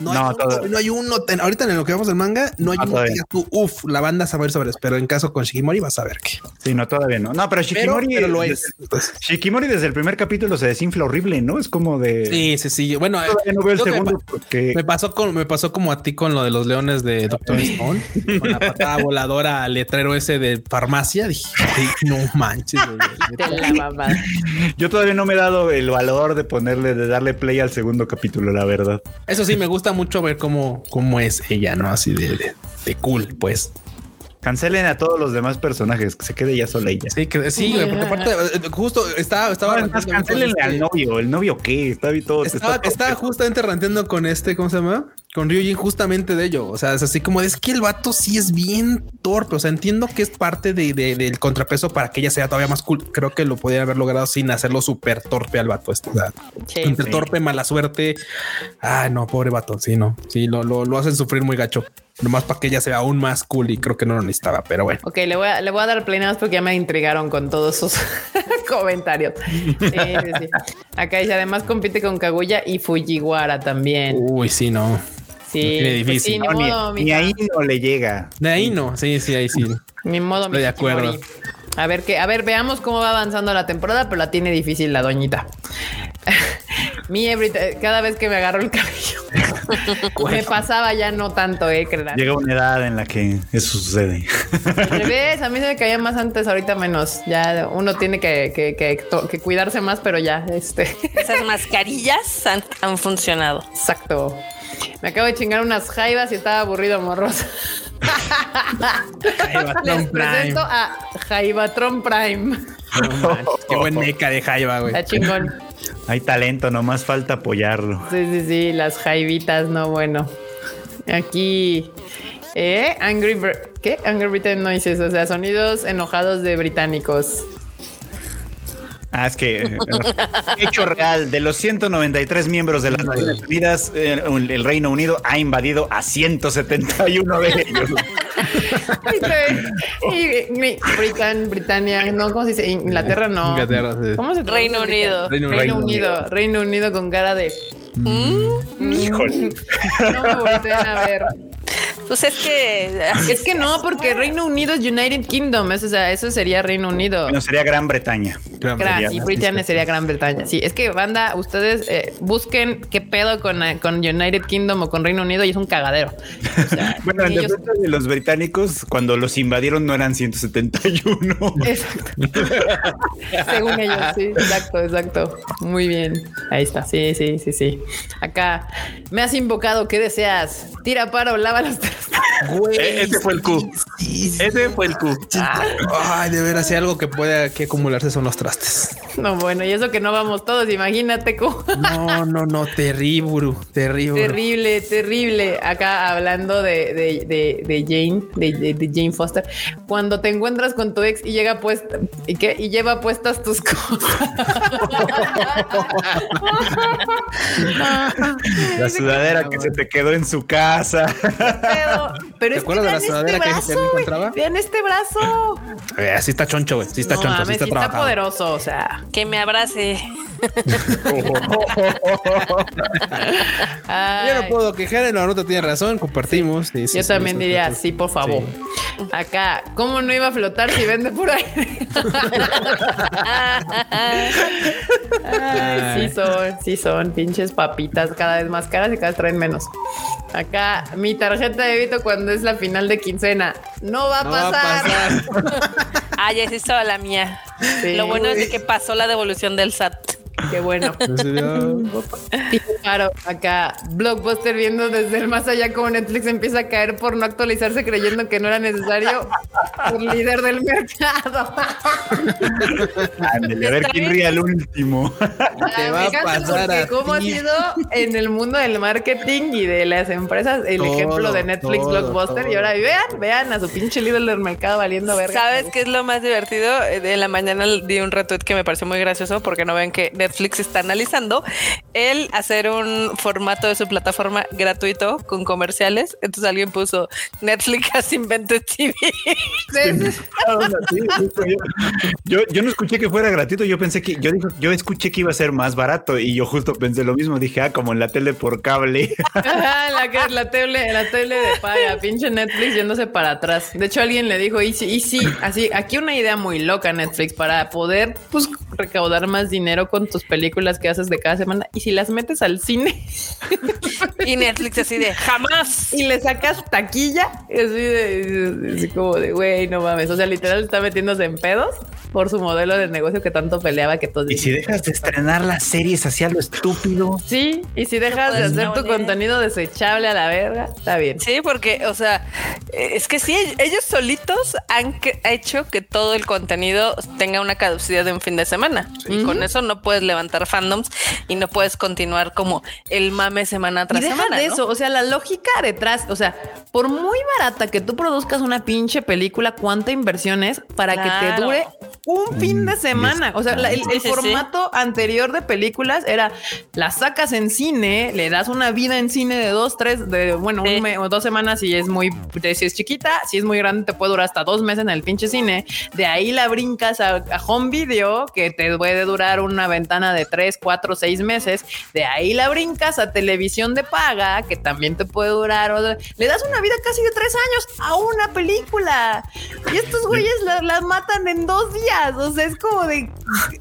C: No, hay,
A: No,
C: uno, no hay uno. ten- ahorita en lo que vamos del manga, no hay
A: No,
C: uno que tú, uff, la banda sabe sobre eso. Pero en caso con Shikimori vas a ver que.
A: Sí, no, todavía no. No, pero Shikimori,
C: pero lo
A: desde-
C: es.
A: Shikimori desde el primer capítulo se desinfla horrible, ¿no? Es como de.
C: sí, sí, sí. Bueno, eh,
A: Todavía no veo el segundo
C: me-
A: porque.
C: Me pasó con, me pasó como a ti con lo de los leones de Doctor Stone, con la patada voladora al letrero ese de farmacia. Dije, "Ay, no manches. güey".
E: De la mamada.
A: Yo todavía no me he dado el valor de ponerle, de darle play al segundo capítulo, la verdad.
C: Eso sí, me gusta mucho ver cómo, cómo es ella, ¿no? Así de, de, de cool, pues.
A: Cancelen a todos los demás personajes, que se quede ya sola ella.
C: Sí, que sí, güey, porque aparte, eh, justo estaba, estaba,
A: No, es más,
C: ranteando con
A: cancelenle
C: este-
A: al novio. ¿El novio qué? Está todo.
C: estaba,
A: está-
C: estaba justamente ranteando con este, ¿cómo se llama? Con Ryujin justamente de ello. O sea, es así como es que el vato sí es bien torpe. O sea, entiendo que es parte de, de- del contrapeso para que ella sea todavía más cool. Creo que lo podría haber logrado sin hacerlo súper torpe al vato. este, o sea,
E: Sí.
C: entre
A: Sí.
C: torpe, mala suerte. Ah, no, pobre vato. Sí, no. Sí, lo, lo, lo hacen sufrir muy gacho. Nomás para que ella sea aún más cool y creo que no lo necesitaba, pero bueno.
E: Ok, le voy a, le voy a dar play porque ya me intrigaron con todos sus comentarios. Sí, sí, sí. Acá dice, además compite con Kaguya y Fujiwara también.
C: Uy, sí, no.
E: Sí,
C: tiene
E: pues sí, ni
A: No, ni-
E: modo,
A: ni, ahí no le llega.
C: De ahí no. Sí, sí, ahí sí.
E: Ni modo,
C: Estoy
E: mi
C: de acuerdo.
E: A ver que, a ver, veamos cómo va avanzando la temporada, pero la tiene difícil la doñita. Mi every- cada vez que me agarro el cabello, me pasaba ya no tanto, eh, creerán.
A: Llega una edad en la que eso sucede.
E: Al revés, a mí se me caía más antes, ahorita menos. Ya uno tiene que, que- que que cuidarse más, pero ya, este,
B: Esas mascarillas han, han funcionado.
E: exacto. Me acabo de chingar unas jaivas y estaba aburrido, morros. Les presento a Jaibatron Prime.
C: No manches, qué buen meca de Jaiba, güey.
E: Está chingón.
A: Hay talento, nomás falta apoyarlo.
E: Sí, sí, sí, las jaivitas, no bueno. Aquí, eh, Angry, Br- ¿qué? Angry Britain Noises, o sea, sonidos enojados de británicos.
A: Ah, es que eh, hecho real de los 193 miembros de las Naciones Unidas, eh, el Reino Unido ha invadido a 171 de ellos.
E: y, Britan, Britannia, no, ¿cómo se dice? Inglaterra, no.
C: Inglaterra, sí.
E: ¿Cómo se?
B: Reino Unido.
C: Reino
E: Reino,
C: Unido.
E: Unido. Reino Unido con cara de.
A: Híjole.
E: No me volteen a ver.
B: Pues es que
E: Es que no, porque Reino Unido es United Kingdom. Eso, o sea, eso sería Reino Unido.
A: No sería Gran Bretaña.
C: Gran
E: Gran-
A: sería-
E: y Britannia sería Gran Bretaña. Sí, es que banda, ustedes eh, busquen qué pedo con, eh, con United Kingdom o con Reino Unido y es un cagadero. O sea,
A: Bueno, en
E: ellos-
A: defensa de los británicos, cuando los invadieron no eran 171.
E: Exacto. Según ellos, sí, exacto, exacto. Muy bien. Ahí está. Sí, sí, sí, sí. Acá me has invocado. ¿Qué deseas? Tira paro, lava.
C: Güey,
D: E- ese fue el Q. Ese fue el Q.
C: Ay, de veras, si algo que puede que acumularse son los trastes.
E: No, bueno, y eso que no vamos todos, imagínate cómo.
C: No, no, no, terrible, terrible.
E: Terrible, terrible. Acá hablando de, de, de, de Jane, de, de- de Jane Foster. Cuando te encuentras con tu ex y llega puesta y qué y lleva puestas tus cosas.
A: La sudadera que se te quedó en su casa.
E: Pero, pero
C: ¿Te
E: es
C: acuerdas de la
E: vean
C: sudadera que se
E: brazo,
C: encontraba?
E: Vean este brazo.
C: Eh, sí está choncho, güey. Sí está
E: No
C: choncho,
E: mames,
C: sí está
E: sí está poderoso, o sea.
B: que me abrace.
C: Yo no puedo quejar, la nota tiene razón, compartimos. Sí, sí,
E: Yo
C: sí,
E: también diría,
C: sí.
E: sí, por favor. Acá, ¿cómo no iba a flotar si vende por ahí? Ay, sí son, sí son, pinches papitas cada vez más caras y cada vez traen menos. Acá, mi tarjeta de débito cuando es la final de quincena. No va a
C: No va a
E: pasar.
C: pasar.
B: Ah, ya la mía.
E: Sí.
B: Lo bueno es de que pasó la devolución del SAT.
E: Qué bueno. Claro, acá Blockbuster viendo desde el más allá como Netflix empieza a caer por no actualizarse creyendo que no era necesario el líder del mercado.
A: Ándale, a ver quién ríe al último.
C: Te va a pasar
E: cómo ha sido en el mundo del marketing y de las empresas el
C: Todo,
E: ejemplo de Netflix
C: todo,
E: Blockbuster y ahora vean, vean a su pinche líder del mercado valiendo verga.
B: ¿Sabes qué es lo más divertido? Eh, De la mañana di un retweet que me pareció muy gracioso porque no ven que Netflix está analizando el hacer un formato de su plataforma gratuito con comerciales. Entonces alguien puso Netflix has invented TV.
A: Justo yo, yo, no escuché que fuera gratuito, yo pensé que, yo, yo escuché que iba a ser más barato y yo justo pensé lo mismo, dije, ah, como en la tele por cable.
E: Ajá, la, que- la tele, la tele de paga, pinche Netflix yéndose para atrás. De hecho, alguien le dijo, y sí, y sí, así, aquí una idea muy loca, Netflix, para poder pues recaudar más dinero con tus películas que haces de cada semana. Y si las metes al cine
B: Y Netflix así de jamás.
E: y le sacas taquilla, así de, así como de, güey, no mames. O sea, literal está metiéndose en pedos por su modelo de negocio que tanto peleaba que todos
A: Y si dejas de estrenar las series hacia lo estúpido.
E: Sí, y si dejas de hacer
B: no,
E: tu contenido desechable a la verga, está bien.
B: Sí, porque, o sea, es que sí, ellos solitos han hecho que todo el contenido tenga una caducidad de un fin de semana. Y con eso no puedes levantar fandoms y no puedes continuar como el mame semana
E: Y
B: tras
E: deja
B: semana.
E: de
B: ¿no?
E: eso, o sea, la lógica detrás, o sea, por muy barata que tú produzcas una pinche película, ¿cuánta inversión es para que te dure un fin de semana? O sea, la- el, el
B: Sí, sí, sí.
E: formato anterior de películas era la sacas en cine, le das una vida en cine de dos, tres, de bueno,
B: Sí.
E: un mes o dos semanas si es muy, si es chiquita, si es muy grande, te puede durar hasta dos meses en el pinche cine. De ahí la brincas a, a home video, que te puede durar una ventana de tres, cuatro, seis meses. De ahí la brincas a televisión de paga, que también te puede durar. o sea, le das una vida casi de tres años a una película. Y estos güeyes la, la matan en dos días. O sea, es como de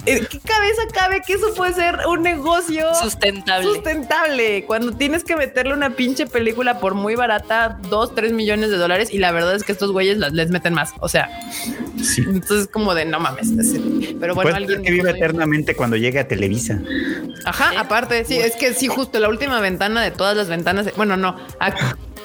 E: ¿en qué cabeza cabe que eso puede ser un negocio
B: Sustentable.
E: sustentable cuando tienes que meterle una pinche película por muy barata, dos, tres millones de dólares y la verdad es que estos güeyes las, les meten más. O sea,
A: Sí.
E: entonces como de no mames. es- Pero bueno,
A: Puede
E: alguien
A: que vive eternamente cuando llegue a Televisa.
E: Ajá, aparte, sí, es que sí, justo la última ventana de todas las ventanas. Bueno, no,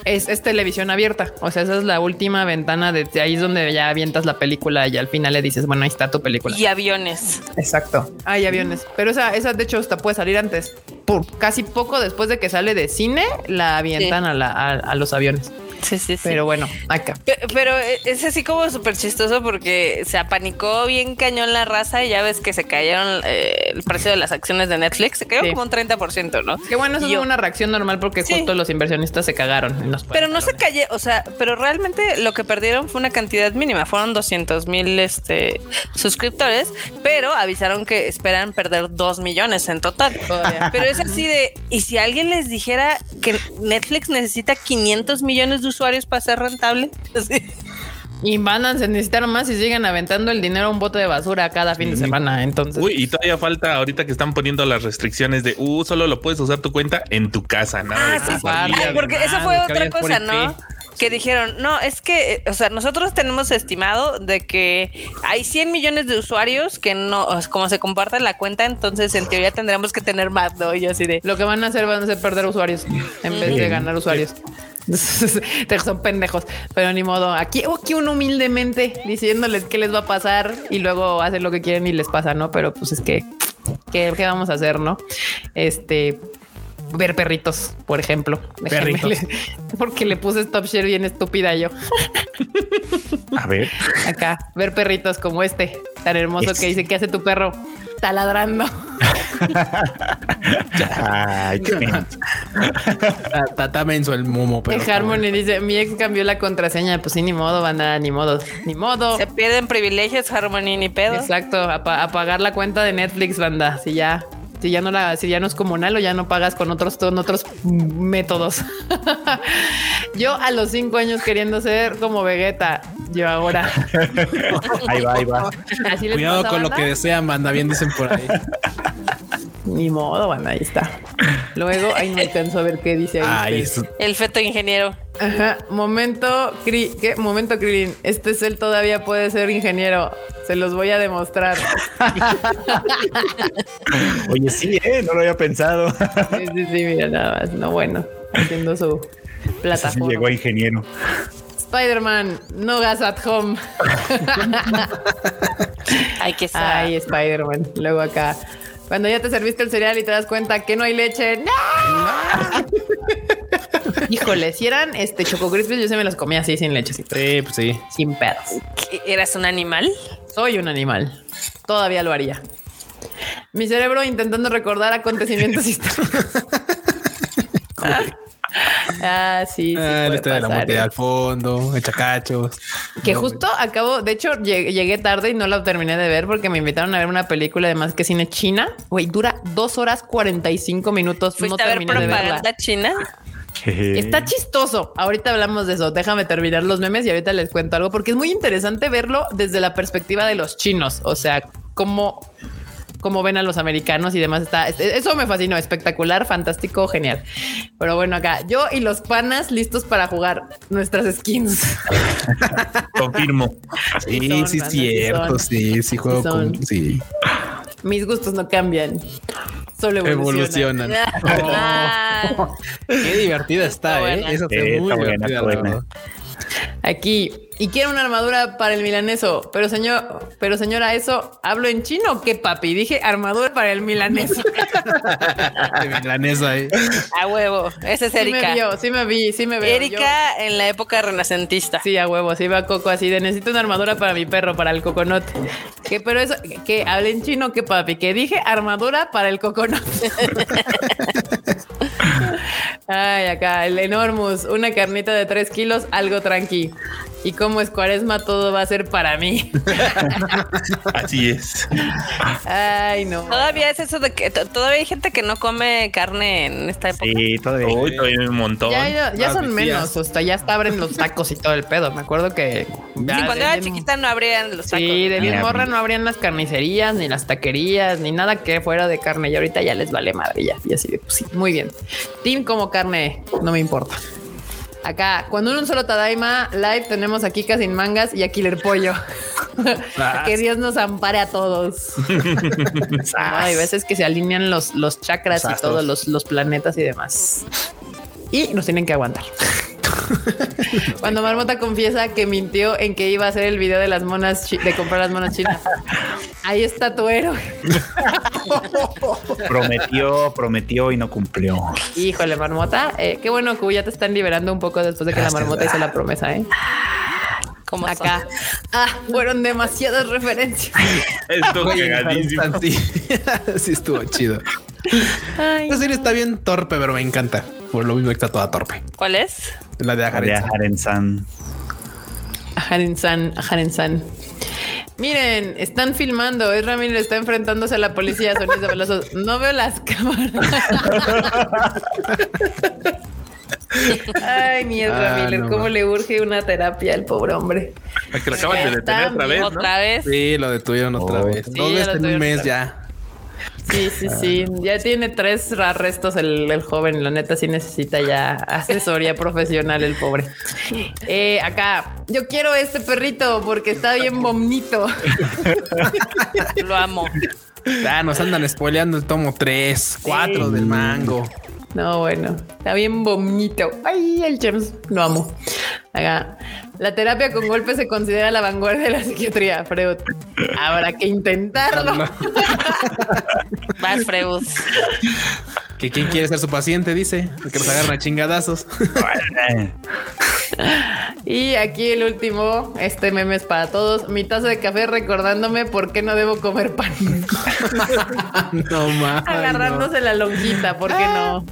E: es, es televisión abierta. O sea, esa es la última ventana de, de ahí es donde ya avientas la película y al final le dices, bueno, ahí está tu película.
B: Y aviones.
E: Exacto. Hay aviones. Pero esa, esa de hecho hasta puede salir antes. Por casi poco después de que sale de cine, la avientan a, la- a- a los aviones.
B: Sí, sí, sí.
E: Pero bueno, acá.
B: Pe- Pero es así como súper chistoso porque se apanicó bien cañón la raza y ya ves que se cayeron eh, el precio de las acciones de Netflix. Se cayó
E: Sí.
B: como un 30%, ¿no?
E: Que bueno, eso es una reacción normal porque
B: Sí.
E: justo los inversionistas se cagaron. y nos
B: Pero no se cayó, o sea, pero realmente lo que perdieron fue una cantidad mínima, fueron 200 mil este, suscriptores, pero avisaron que esperan perder 2 millones en total.
E: Todavía.
B: Pero es así de, y si alguien les dijera que Netflix necesita 500 millones de usuarios para ser rentable. Sí.
E: Y van a necesitar más y siguen aventando el dinero a un bote de basura cada fin de semana. Entonces,
D: Uy, y todavía falta ahorita que están poniendo las restricciones de, uh, solo lo puedes usar tu cuenta en tu casa, nada.
B: Ah,
D: de
B: sí. Ay, porque eso fue otra cosa. ¿no? Que dijeron, no, es que, o sea, nosotros tenemos estimado de que hay 100 millones de usuarios que no, como se comparten la cuenta, entonces en teoría tendremos que tener más, ¿no? Y así de,
E: lo que van a hacer van a ser perder usuarios en vez de ganar usuarios. Son pendejos, pero ni modo. Aquí, aquí uno humildemente diciéndoles qué les va a pasar y luego hacen lo que quieren y les pasa, ¿no? Pero pues es que, ¿qué, qué vamos a hacer, no? Este, ver perritos, por ejemplo.
C: Perritos.
E: le- porque le puse stop share bien estúpida yo.
A: A ver.
E: Acá, ver perritos como este, tan hermoso
A: Es-
E: que dice, ¿qué hace tu perro? Taladrando.
A: Ay, qué menso.
C: Está- menso el momo, pero.
E: Harmony dice, mi ex cambió la contraseña. Pues sí, ni modo, banda, ni modo, ni modo.
B: se pierden privilegios, Harmony, ni pedo.
E: Exacto, a, pa- a pagar la cuenta de Netflix, banda. Si ya, si ya no la, si ya no es comunal o ya no pagas con otros, con otros métodos. Yo a los cinco años queriendo ser como Vegeta, yo ahora.
A: Ahí va, ahí va.
E: Así les
C: Cuidado
E: pasa,
C: con lo que desean, banda. Bien dicen por ahí.
E: Ni modo, banda, ahí está. Luego, ahí no alcanzo a ver qué dice ahí.
B: El feto ingeniero.
E: Ajá, momento, Cri- ¿qué? Momento, Krillin. Este cel todavía puede ser ingeniero. Se los voy a demostrar.
A: Oye, sí, ¿eh? No lo había pensado.
E: Sí, sí, sí, mira, nada más. No, bueno, haciendo su
A: sí
E: plataforma.
A: llegó a ingeniero.
E: Spider-Man, no gas at home.
B: Hay que ser.
E: Ay, Spider-Man. Luego acá. Cuando ya te serviste el cereal y te das cuenta que no hay leche. ¡No! Híjole, si eran este Choco Crispies, yo se me los comía así sin leche, así,
C: Sí, pues sí.
E: sin pedos.
B: ¿Qué, ¿Eras un animal?
E: Soy un animal. Todavía lo haría. Mi cerebro intentando recordar acontecimientos históricos. Ah, sí, sí.
C: Ah, la
E: puede
C: historia de la muerte
E: ¿eh?
C: al fondo, echacachos.
E: Que justo acabo, de hecho, llegué, llegué tarde y no la terminé de ver porque me invitaron a ver una película además que cine china. Güey, dura dos horas 45 minutos. No
B: ¿Fuiste a ver
E: de
B: propaganda china?
E: Está chistoso. Ahorita hablamos de eso. Déjame terminar los memes y ahorita les cuento algo porque es muy interesante verlo desde la perspectiva de los chinos. O sea, cómo, cómo ven a los americanos y demás. Está eso me fascinó. Espectacular, fantástico, genial. Pero bueno, acá yo y los panas listos para jugar nuestras skins.
D: Confirmo.
C: Sí,
E: son,
C: sí,
E: sí
C: cierto.
E: son.
C: Sí, sí, juego
E: Sí
C: con.
E: son.
C: Sí,
E: Mis gustos no cambian. Solo evolucionan.
C: evolucionan.
B: Ah,
C: Qué divertida está,
B: Está
C: ¿eh?
B: buena.
C: Esa
A: Sí,
C: fue muy
A: está buena,
C: divertida.
A: está buena.
E: Aquí. Y quiero una armadura para el milaneso. Pero señor, pero señora, eso hablo en chino o qué papi. Dije armadura para el milaneso.
C: De milanesa ahí.
B: a huevo. Esa es
E: Sí me
B: Erika.
E: vio, sí me vi, sí me veo.
B: Erika en la época renacentista.
E: Sí, a huevo, sí va Coco así de necesito una armadura para mi perro, para el coconut. Que pero eso, que hable en chino, que papi, que dije armadura para el coconut. Ay, acá, el enormus, una carnita de tres kilos, algo tranqui. Y como es cuaresma, todo va a ser para mí.
D: Así es.
E: Ay, no.
B: Todavía es eso de que to- todavía hay gente que no come carne en esta época.
A: Sí, todavía.
D: Uy, todavía hay un montón.
E: Ya, ya, ya
C: Las
E: son menos, hasta ya hasta abren los tacos y todo el pedo. Me acuerdo que.
B: Sí,
E: ya
B: cuando era
E: bien-
B: chiquita no abrían los tacos.
E: Sí, de bien morra no abrían las carnicerías, ni las taquerías, ni nada que fuera de carne. Y ahorita ya les vale madre ya. Y así de, pues sí, muy bien. Team como carne, no me importa. Acá, cuando en un solo Tadaima live tenemos a Kika sin mangas y a Killer Pollo. que Dios nos ampare a todos. Hay veces que se alinean los, los chakras y todos los, los planetas y demás. Y nos tienen que aguantar. Cuando Marmota confiesa que mintió en que iba a hacer el video de las monas de comprar las monas chinas. Ahí está tu héroe.
A: Prometió, prometió y no cumplió.
E: Híjole, Marmota. eh, qué bueno que ya te están liberando un poco después de que la Marmota hizo la promesa, ¿eh?
B: Como son.
E: Acá. Ah, fueron demasiadas referencias.
D: Esto
C: Oye,
D: cagadísimo.
C: Sí, sí estuvo chido.
E: Ay,
C: La serie está bien torpe, pero me encanta. Por lo mismo que está toda torpe.
B: ¿Cuál es?
C: La de.
A: Haren-san,
E: Haren-san. Miren, están filmando. Es Ramírez está enfrentándose a la policía. Sonidos de balazos. No veo las cámaras. Ay, mi Ezra
C: Ah,
E: Miller,
C: no,
E: cómo le urge una terapia al pobre hombre.
D: Ay, que lo acaban de detener otra vez, ¿no?
B: Otra vez.
C: Sí, lo detuvieron otra
A: Oh.
C: vez.
E: Sí,
C: un
E: tuvieron
C: mes ya.
E: Sí, sí, sí. Ya tiene tres arrestos el, el joven. La neta sí necesita ya asesoría profesional el pobre. Eh, acá, yo quiero este perrito porque está bien bonito.
B: Lo amo.
C: Ah, nos andan spoileando el tomo 3, 4 del mango.
E: No, bueno, está bien bonito. Ay, el James, lo amo. Acá, la terapia con golpes se considera la vanguardia de la psiquiatría, Freud. Habrá que intentarlo.
B: Vas, Freud.
C: Que quién quiere ser su paciente, dice. Que nos agarran a chingadazos.
E: Y aquí el último, este meme es para todos. Mi taza de café recordándome por qué no debo comer pan.
C: no más.
E: Agarrándose la lonjita, ¿por qué no?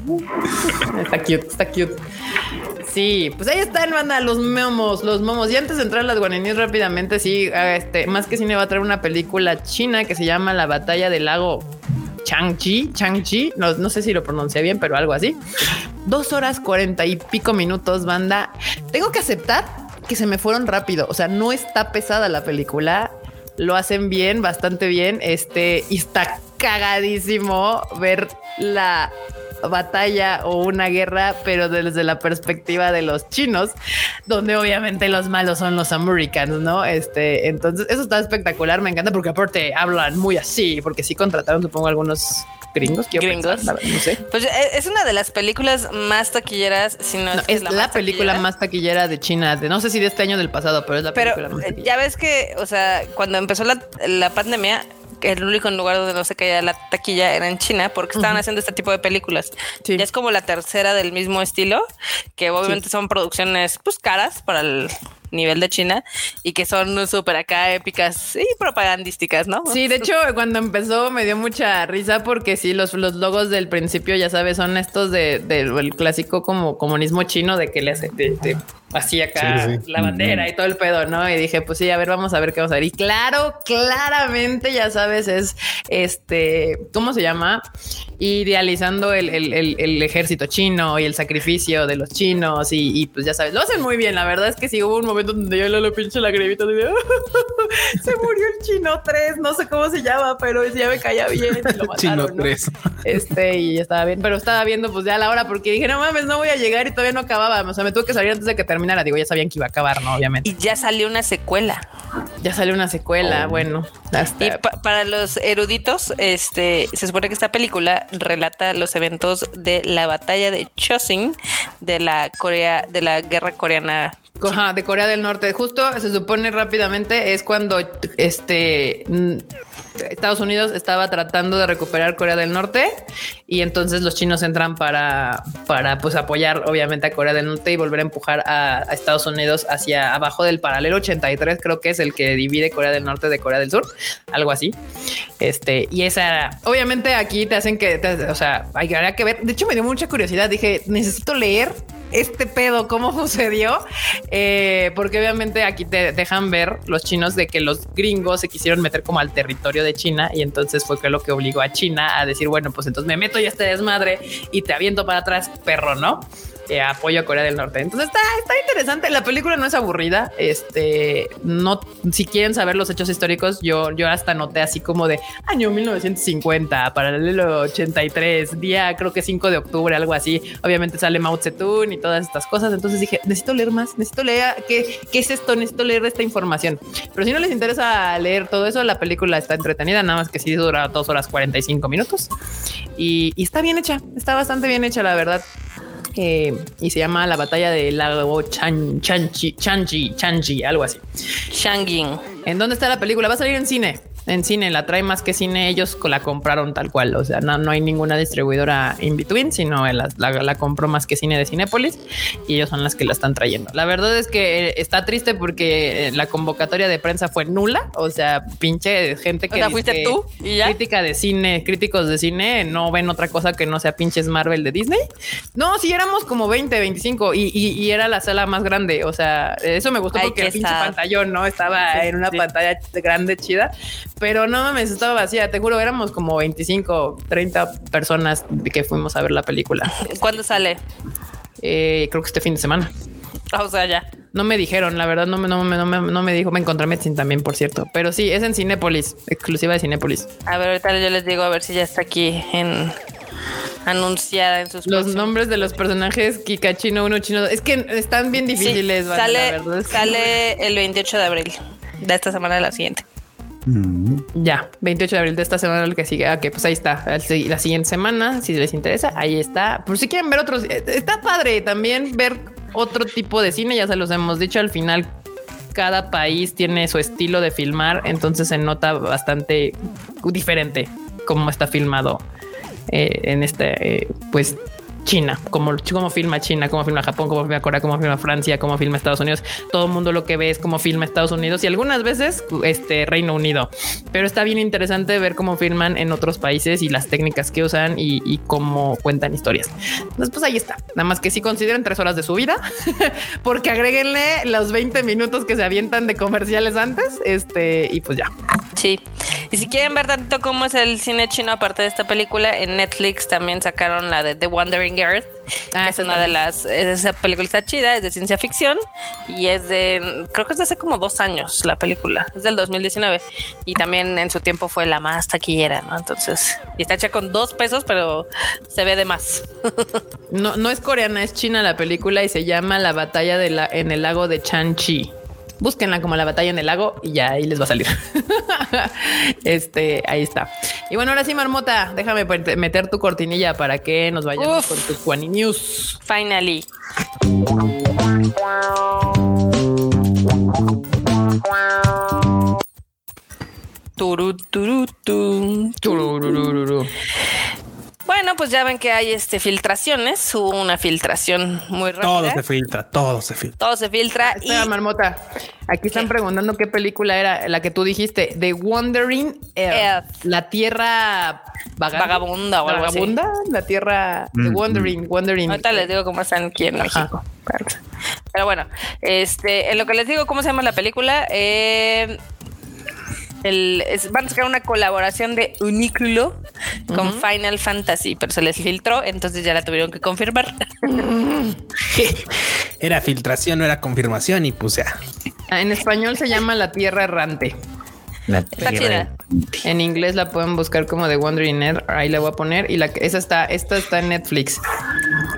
E: Está cute, está cute. Sí, pues ahí están, banda, los momos, los momos. Y antes de entrar a las guaraníes rápidamente, sí, este, más que cine va a traer una película china que se llama La Batalla del Lago Changchi, Changchi, no, no sé si lo pronuncié bien, pero algo así. Dos horas cuarenta y pico minutos, banda. Tengo que aceptar que se me fueron rápido. O sea, no está pesada la película. Lo hacen bien, bastante bien. Este, y está cagadísimo ver la batalla o una guerra, pero desde la perspectiva de los chinos, donde obviamente los malos son los americanos, ¿no? Este, entonces eso está espectacular, me encanta porque aparte hablan muy así, porque sí contrataron, supongo, algunos gringos,
B: Gringos.
E: pensar, no sé.
B: Pues eh, es una de las películas más taquilleras, si no,
E: No,
B: es,
E: la,
B: más
E: película
B: taquillera.
E: más taquillera de China, de no sé si de este año o del pasado, pero es la
B: Pero
E: película más
B: eh,
E: taquillera.
B: ya ves que, o sea, cuando empezó la, la pandemia, el único lugar donde no se caía la taquilla era en China, porque estaban haciendo este tipo de películas.
E: Sí.
B: Ya es como la tercera del mismo estilo, que obviamente son producciones pues caras para el nivel de China y que son súper acá épicas y propagandísticas, ¿no?
E: Sí, de hecho, cuando empezó me dio mucha risa porque sí, los, los logos del principio, ya sabes, son estos de, del clásico como comunismo chino de que le hace de- de- así acá
C: Sí, sí.
E: la bandera y todo el pedo, ¿no? Y dije, pues sí, a ver, vamos a ver qué vamos a ver. Y claro, claramente, ya sabes, es este, ¿cómo se llama? Idealizando el, el- el- el ejército chino y el sacrificio de los chinos y, y, pues ya sabes, lo hacen muy bien. La verdad es que sí hubo un momento donde yo le pinche lagrimita de se murió el chino 3, no sé cómo se llama, pero ya me caía bien. y lo mataron,
C: Chino
E: ¿no?
C: 3.
E: Este, y estaba bien, pero estaba viendo pues ya la hora porque dije, no mames, no voy a llegar y todavía no acababa. O sea, me tuve que salir antes de que terminara. Digo, ya sabían que iba a acabar, ¿no? Obviamente.
B: Y ya salió una secuela.
E: Ya salió una secuela, bueno. hasta-
B: Y pa- para los eruditos, este, se supone que esta película relata los eventos de la batalla de Chosin de la Corea, de la guerra coreana.
E: Ajá, de Corea del Norte. Justo se supone rápidamente es cuando este mm, Estados Unidos estaba tratando de recuperar Corea del Norte y entonces los chinos entran para, para pues apoyar obviamente a Corea del Norte y volver a empujar a, Estados Unidos hacia abajo del paralelo 83, creo que es el que divide Corea del Norte de Corea del Sur, algo así. Este, y esa, obviamente aquí te hacen que, o sea, hay que ver. De hecho, me dio mucha curiosidad. Dije, necesito leer este pedo, cómo sucedió, Eh, porque obviamente aquí te dejan ver los chinos de que los gringos se quisieron meter como al territorio de China y entonces fue que lo que obligó a China a decir, bueno, pues entonces me meto ya este desmadre y te aviento para atrás, perro, ¿no? Eh, apoyo a Corea del Norte. Entonces está, está interesante. La película no es aburrida. Este, no, si quieren saber los hechos históricos, yo, yo hasta noté así como de año 1950, paralelo 83, día creo que 5 de octubre, algo así. Obviamente sale Mao Zedong y todas estas cosas. Entonces dije, necesito leer más, necesito leer qué, qué es esto, necesito leer esta información. Pero si no les interesa leer todo eso, la película está entretenida, nada más que sí dura dos horas 45 minutos y, y está bien hecha, está bastante bien hecha, la verdad. Eh, y se llama La batalla del lago Chan, Chanchi, Chanchi, Chanchi, algo así.
B: Shangin.
E: ¿En dónde está la película? Va a salir en cine. En cine, la trae más que cine, ellos la compraron tal cual. O sea, no, no hay ninguna distribuidora in between, sino la, la, la compró más que cine de Cinépolis y ellos son las que la están trayendo. La verdad es que eh, está triste porque eh, la convocatoria de prensa fue nula. O sea, pinche gente
B: O
E: que.
B: sea, fuiste tú y ya.
E: crítica de cine, críticos de cine no ven otra cosa que no sea pinches Marvel de Disney. No, sí éramos como 20, 25 y, y- y era la sala más grande. O sea, eso me gustó
B: Ay,
E: porque el pinche
B: sad.
E: pantallón, ¿no? Estaba en una pantalla grande, chida. Pero no mames, estaba vacía. Te juro, éramos como 25, 30 personas que fuimos a ver la película.
B: ¿Cuándo sale?
E: eh, creo que este fin de semana.
B: O sea, ya.
E: No me dijeron, la verdad, no me, no me, no me, no me dijo. Me encontré Metzin también, por cierto. Pero sí, es en Cinépolis, exclusiva de Cinépolis.
B: A ver, ahorita yo les digo a ver si ya está aquí en anunciada en sus
E: Los
B: próximos-
E: nombres de los personajes, Kika Chino 1, Chino 2. Es que están bien difíciles, Vane, la
B: sale,
E: verdad es que-
B: sale el 28 de abril de esta semana a la siguiente.
A: Mm.
E: Ya, 28 de abril de esta semana, el que sigue. Que pues ahí está. La siguiente semana, si les interesa, ahí está. Por si quieren ver otros, eh, está padre también ver otro tipo de cine. Ya se los hemos dicho al final. Cada país tiene su estilo de filmar, entonces se nota bastante diferente cómo está filmado eh, en este, eh, pues China, como, cómo filma China, cómo filma Japón, cómo filma Corea, cómo filma Francia, cómo filma Estados Unidos. Todo el mundo lo que ve es cómo filma Estados Unidos y algunas veces este Reino Unido. Pero está bien interesante ver cómo filman en otros países y las técnicas que usan y, y cómo cuentan historias. Entonces, pues ahí está. Nada más que sí consideren tres horas de su vida, porque agréguenle los 20 minutos que se avientan de comerciales antes. Este, y pues ya.
B: Sí. Y si quieren ver tantito cómo es el cine chino, aparte de esta película, en Netflix también sacaron la de The Wandering Earth.
E: Ah,
B: es una de las. Esa película está chida, es de ciencia ficción y es de. Creo que es de hace como dos años la película. Es del 2019 y también en su tiempo fue la más taquillera, ¿no? Entonces, y está hecha con dos pesos, pero se ve de más.
E: No, no es coreana, es china la película y se llama La batalla de la, en el lago de Chanchi. Búsquenla como la batalla en el lago y ya ahí les va a salir. este, ahí está. Y bueno, ahora sí, Marmota, déjame meter tu cortinilla para que nos vayamos
B: Uf.
E: con tu Juani News.
B: Finally. Turu, turu. Bueno, pues ya ven que hay este filtraciones. Hubo una filtración muy rápida.
C: Todo se filtra, todo se filtra.
B: Todo se filtra y
E: Espera, Marmota. Aquí están
B: ¿Qué?
E: preguntando qué película era la que tú dijiste, The Wandering Earth.
B: Earth.
E: La tierra vaga-
B: Vagabunda o algo así.
E: vagabunda, la tierra The
A: Mm,
E: Wandering, Wandering.
B: ahorita les digo cómo están aquí en
E: Ajá.
B: México. Pero bueno, este, en lo que les digo cómo se llama la película, eh, el- es- van a sacar una colaboración de Uniculo con Final Fantasy, pero se les filtró, entonces ya la tuvieron que confirmar.
C: Era filtración, no era confirmación y pues ya.
E: Ah, En español se llama La Tierra Errante.
A: La
B: Está chida.
E: En inglés la pueden buscar como The Wandering Earth. Ahí la voy a poner. Y la que esa está, esta está en Netflix.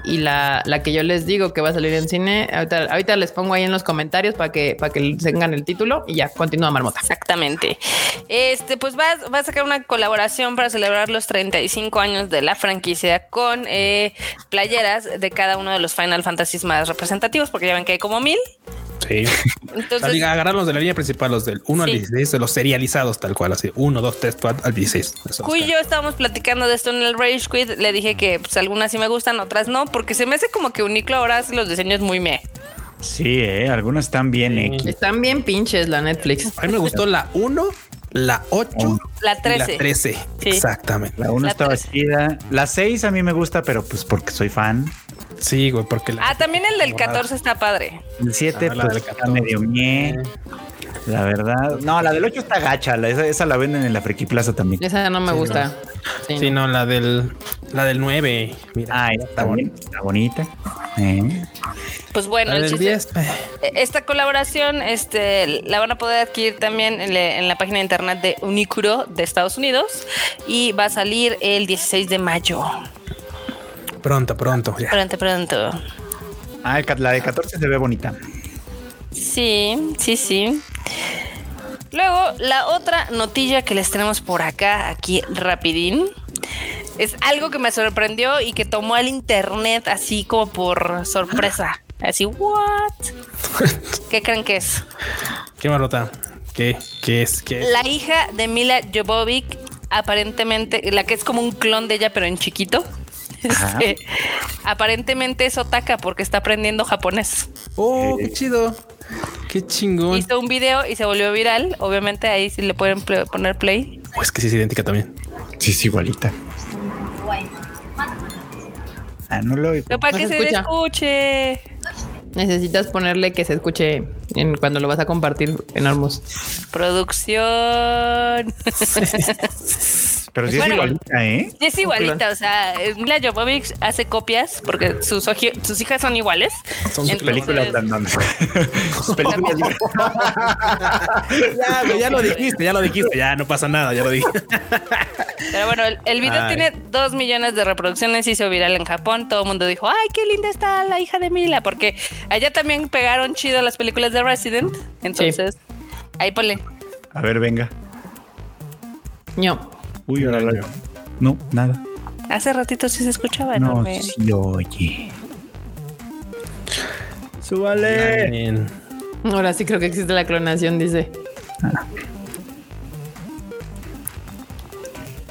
E: Y la, la que yo les digo que va a salir en cine, ahorita, ahorita les pongo ahí en los comentarios para que, para que tengan el título y ya continúa Marmota.
B: Exactamente. Este, pues va, va a sacar una colaboración para celebrar los 35 años de la franquicia con eh, playeras de cada uno de los Final Fantasy más representativos, porque ya ven que hay como mil.
C: Sí.
B: Entonces,
C: de la línea principal, los del 1
B: Sí.
C: al 16, de los serializados, tal cual, así. 1, 2, 3, 4 al 16. Eso
B: Cuy y
C: está.
B: yo estábamos platicando de esto en el Rage Quit. Le dije que pues, algunas sí me gustan, otras no, porque se me hace como que Uniclo ahora hace los diseños muy me.
A: Sí, eh, algunos están bien
C: Sí.
A: X.
E: Están bien pinches la Netflix.
C: A mí me gustó la 1, la 8
B: La
C: y
B: 13.
C: la 13.
B: Sí.
C: Exactamente.
A: La 1
B: La
A: estaba
B: tres.
A: chida. La 6 a mí me gusta, pero pues porque soy fan.
C: Sí, güey, porque la.
B: Ah, también el del 14 está padre.
A: El 7
C: Ah, la
A: pues
C: del
A: está medio ñe. La verdad. No, la del 8 está gacha. la- esa, esa la venden en la Friki Plaza también.
E: Esa no me gusta. Sí,
C: Sí,
E: no.
C: no, la del, la del 9. Mira,
A: Ah, está, bonita. Está bonita. Eh.
B: Pues bueno, el chiste-
C: 10. eh,
B: Esta colaboración este, la van a poder adquirir también en, le- en la página de internet de Unicuro de Estados Unidos y va a salir el 16 de mayo.
C: Pronto, pronto. Ya.
B: Pronto, pronto.
A: Ah, la de 14 se ve bonita.
B: Sí, sí, sí. Luego, la otra notilla que les tenemos por acá, aquí rapidín, es algo que me sorprendió y que tomó al internet así como por sorpresa. Así, ¿what? ¿Qué creen que es?
C: ¿Qué marrota? ¿Qué? ¿Qué es? ¿Qué es?
B: La hija de Mila Jovovich, aparentemente, la que es como un clon de ella, pero en chiquito. Este, aparentemente es otaka porque está aprendiendo japonés.
C: Oh, qué chido. Qué chingón.
B: Hizo un video y se volvió viral. Obviamente ahí sí le pueden pl- poner play.
C: Oh, es que sí es idéntica también.
A: Sí, es igualita. Ah, no lo oigo.
B: Pero para
E: No
B: que
E: se
B: se
E: escucha.
B: escuche.
E: Necesitas ponerle que se escuche en cuando lo vas a compartir en Armos.
B: Producción.
A: Pero sí es
B: Bueno.
A: igualita, ¿eh?
B: Sí, es igualita, o sea, eh, Mila Jovovich hace copias porque sus, sus hijas son iguales.
C: Son sus
A: Películas. Sus películas.
C: Ya, ya lo dijiste, ya lo dijiste, ya no pasa nada, ya lo dije.
B: Pero bueno, el, el video
C: Ay.
B: tiene dos millones de reproducciones, hizo viral en Japón. Todo el mundo dijo, ay, qué linda está la hija de Mila, porque allá también pegaron chido las películas de Resident. Entonces, ahí ponle.
A: A ver, venga.
E: No.
A: Uy, ahora la- No, nada.
B: Hace ratito sí se escuchaba,
A: No,
B: ¿no?
A: Sí, oye. Súbale.
C: Bien.
E: Ahora sí creo que existe la clonación, dice.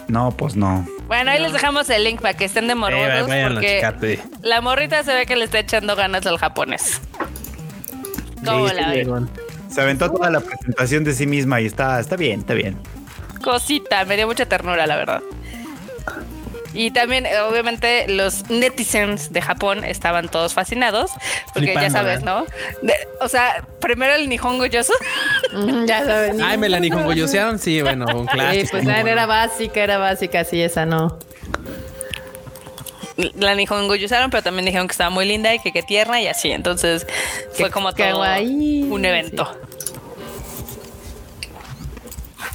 A: No, pues no.
B: Bueno, ahí les dejamos el link para que estén de
C: Eh,
B: morbosos,
C: vayan a
B: porque la morrita se ve que le está echando ganas al japonés. ¿Cómo
C: Sí,
B: la ven?
A: Se aventó toda la presentación de sí misma y está, está bien, está bien.
B: Cosita, me dio mucha ternura, la verdad. Y también, eh, obviamente, los netizens de Japón estaban todos fascinados, porque ya sabes, ¿no? De- o sea, primero el Nihongo Yosu,
E: Mm, ya saben.
C: Ay, me la nijongoyosearon. Sí, bueno, un
E: Sí,
C: clásico.
E: pues ah, era básica, era básica, sí, esa no.
B: la Nihongo usaron, pero también dijeron que estaba muy linda y que qué tierna y así. Entonces, fue como todo
E: kawaii.
B: un evento.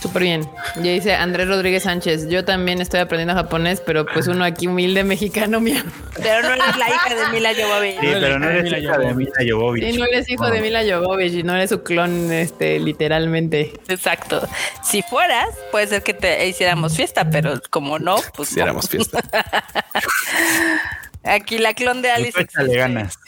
E: Súper bien. Ya dice Andrés Rodríguez Sánchez. Yo también estoy aprendiendo japonés, pero pues uno aquí humilde mexicano, mío.
B: Pero no eres la hija de Mila Jovovich.
A: Sí, pero no
C: la-
A: eres
C: Mila
A: hija de. Mila Jovovich.
E: Sí, no eres hijo de Mila Jovovich y no eres su clon, este, literalmente.
B: Exacto. Si fueras, puede ser que te hiciéramos fiesta, pero como no, pues no.
C: Hiciéramos fiesta.
B: Aquí la clon de Alice.
A: Échale ganas.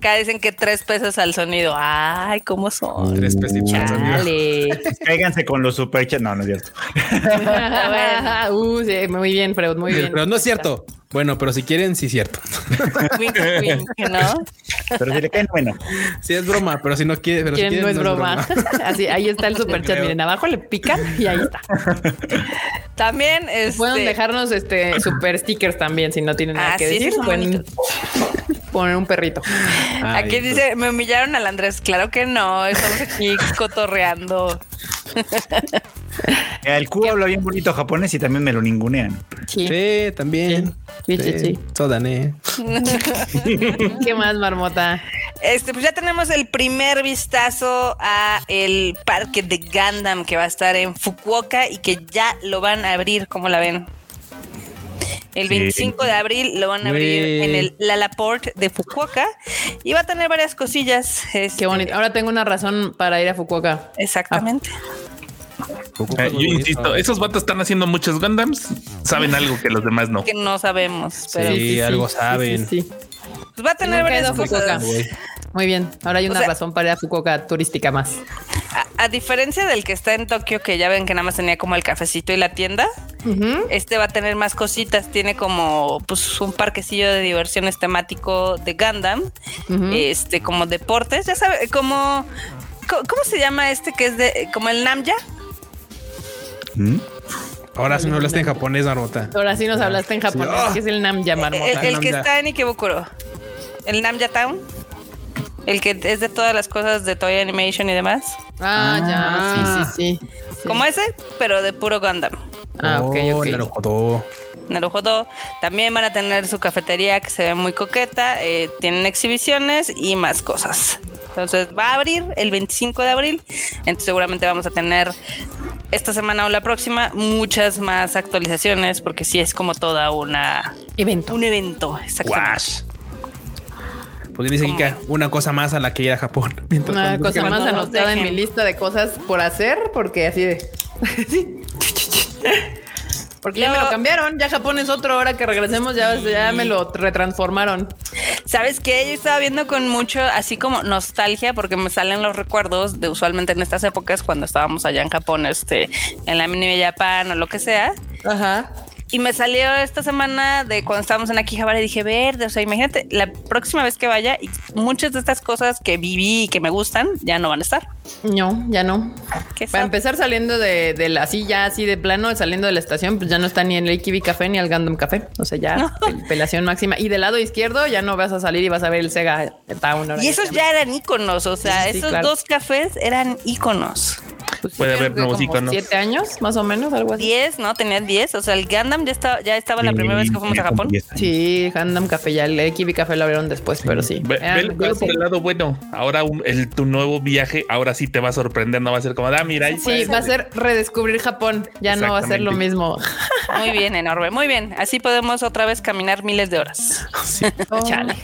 B: Acá dicen que tres pesos al sonido. Ay, ¿cómo son?
C: Tres pesitos. al sonido.
E: Dale.
A: Cáiganse con los superchats. No, no es cierto.
E: uh, sí, muy bien, Freud, muy bien.
C: Pero no es cierto. Bueno, pero si quieren, sí es cierto.
B: Wink, wink, ¿no?
A: Pero si le caen, bueno.
C: Sí es broma, pero si no quiere, pero si
E: ¿Quién
C: quieren,
E: no es broma? Así, ahí está el super chat.
C: creo.
E: Miren, abajo le pican y ahí está.
B: También este,
E: Pueden dejarnos este super stickers también si no tienen nada
B: Ah,
E: que
B: sí,
E: decir. Poner un perrito.
C: Ay,
B: Aquí dice, me humillaron al Andrés. Claro que no, estamos aquí cotorreando.
A: El cubo habla bien bonito japonés y también me lo ningunean.
E: Sí.
C: Sí, también.
E: Sí, sí, sí.
C: Sodané.
E: ¿Qué más, marmota?
B: Este, pues ya tenemos el primer vistazo a el parque de Gundam que va a estar en Fukuoka y que ya lo van a abrir, como la ven. El
A: Sí.
B: 25 de abril lo van a abrir en el Lalaport de Fukuoka y va a tener varias cosillas. este,
E: Qué bonito. Ahora tengo una razón para ir a Fukuoka.
B: Exactamente.
D: Eh, yo insisto, esos vatos están haciendo muchos Gundams, saben algo que los demás no.
B: Que no sabemos, pero
C: Sí, algo saben.
E: Sí, sí.
B: pues va a tener varias cosas.
E: Muy bien. Ahora hay
B: O
E: una
B: sea-
E: razón para ir a Fukuoka turística más.
B: A, a diferencia del que está en Tokio, que ya ven que nada más tenía como el cafecito y la tienda, este va a tener más cositas. Tiene como pues un parquecillo de diversiones temático de Gundam, este como deportes, ya sabe, como co- ¿cómo se llama este que es de como el Namja?
A: ¿Mm?
C: Ahora sí me hablaste en japonés, Marmota.
E: Ahora sí nos hablaste en japonés,
C: Ah.
E: que es el Namja
B: El,
E: marmota.
B: el que
C: Namja.
B: está en Ikebukuro. El Namja Town. El que es de todas las cosas de Toy Animation y demás.
E: Ah, ya, sí, sí, sí. sí.
B: Como ese, pero de puro Gundam.
E: Ah, ok,
C: Oh,
E: ok.
C: Naruhodo.
B: Naruhodo. También van a tener su cafetería que se ve muy coqueta. eh, tienen exhibiciones y más cosas. Entonces va a abrir el 25 de abril. Entonces seguramente vamos a tener esta semana o la próxima muchas más actualizaciones porque sí es como toda una
E: Evento.
B: un evento. Exactamente.
C: Pues dice. Kika, una cosa más a la que ir a Japón. Mientras
E: Una cosa más anotada en mi lista de cosas por hacer, porque así de. Sí. Porque ya me lo cambiaron, ya Japón es otro, ahora que regresemos ya, ya me lo retransformaron.
B: ¿Sabes qué? Yo estaba viendo con mucho, así como nostalgia, porque me salen los recuerdos de usualmente en estas épocas cuando estábamos allá en Japón, este, en la mini Japan o lo que sea.
E: Ajá.
B: Y me salió esta semana de cuando estábamos en Akihabara y dije, verde, o sea, imagínate, la próxima vez que vaya, y muchas de estas cosas que viví y que me gustan ya no van a estar.
E: No, ya no.
B: ¿Qué
E: Para empezar saliendo de, de la, ya así de plano, saliendo de la estación, pues ya no está ni en el Ikibi Café ni al Gundam Café. O sea, ya
B: No.
E: pel- pelación máxima. Y del lado izquierdo ya no vas a salir y vas a ver el Sega Town.
B: Y esos ya eran íconos, o sea,
E: Sí, sí, sí,
B: esos
E: claro.
B: dos cafés eran íconos.
E: Pues
D: Puede haber nuevos
E: como
D: iconos.
E: Siete años, más o menos, algo así.
B: 10, ¿no? Tenía 10. O sea, el Gundam ya estaba, ya estaba la primera vez que fuimos a Japón.
E: Sí, Handam Café, ya el Kiwi Café lo abrieron después, pero sí.
D: Ve-
E: Eran-
D: velo- velo por el lado bueno. Ahora un- el, tu nuevo viaje, ahora sí te va a sorprender. No va a ser como, ah, mira, ahí
E: Sí, va a ser redescubrir Japón. Ya no va a ser lo mismo.
B: Muy bien, enorme. Muy bien. Así podemos otra vez caminar miles de horas.
E: Chale.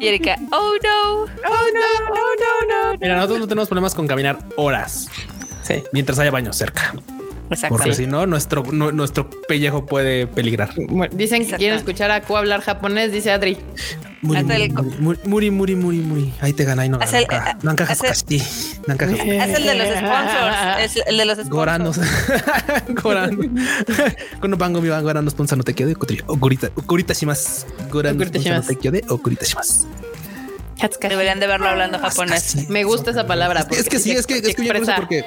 B: Y Erika, oh no. Oh no, oh no, no.
C: Mira, nosotros no tenemos problemas con caminar horas
E: Sí.
C: mientras haya baños cerca, porque si no, nuestro, nu- nuestro pellejo puede peligrar.
E: Dicen que quieren escuchar a Ku hablar japonés, dice Adri.
C: Muri, muri, muri, muri. Ahí te gana y no gana. No encajas
B: haz el-
C: casti. No encajas.
B: Es el de los sponsors. Es el de los sponsors.
C: Goranos. Gorano. Cuando pango mi van gorano sponsor no te quede. Okurita. Okurita shimasu. Gorano
E: Okurita
C: sponsor no
E: shimasu.
C: te quede. Okurita shimasu.
B: Deberían de verlo hablando japonés.
E: Me gusta esa palabra.
C: Es que, sí, es que es que porque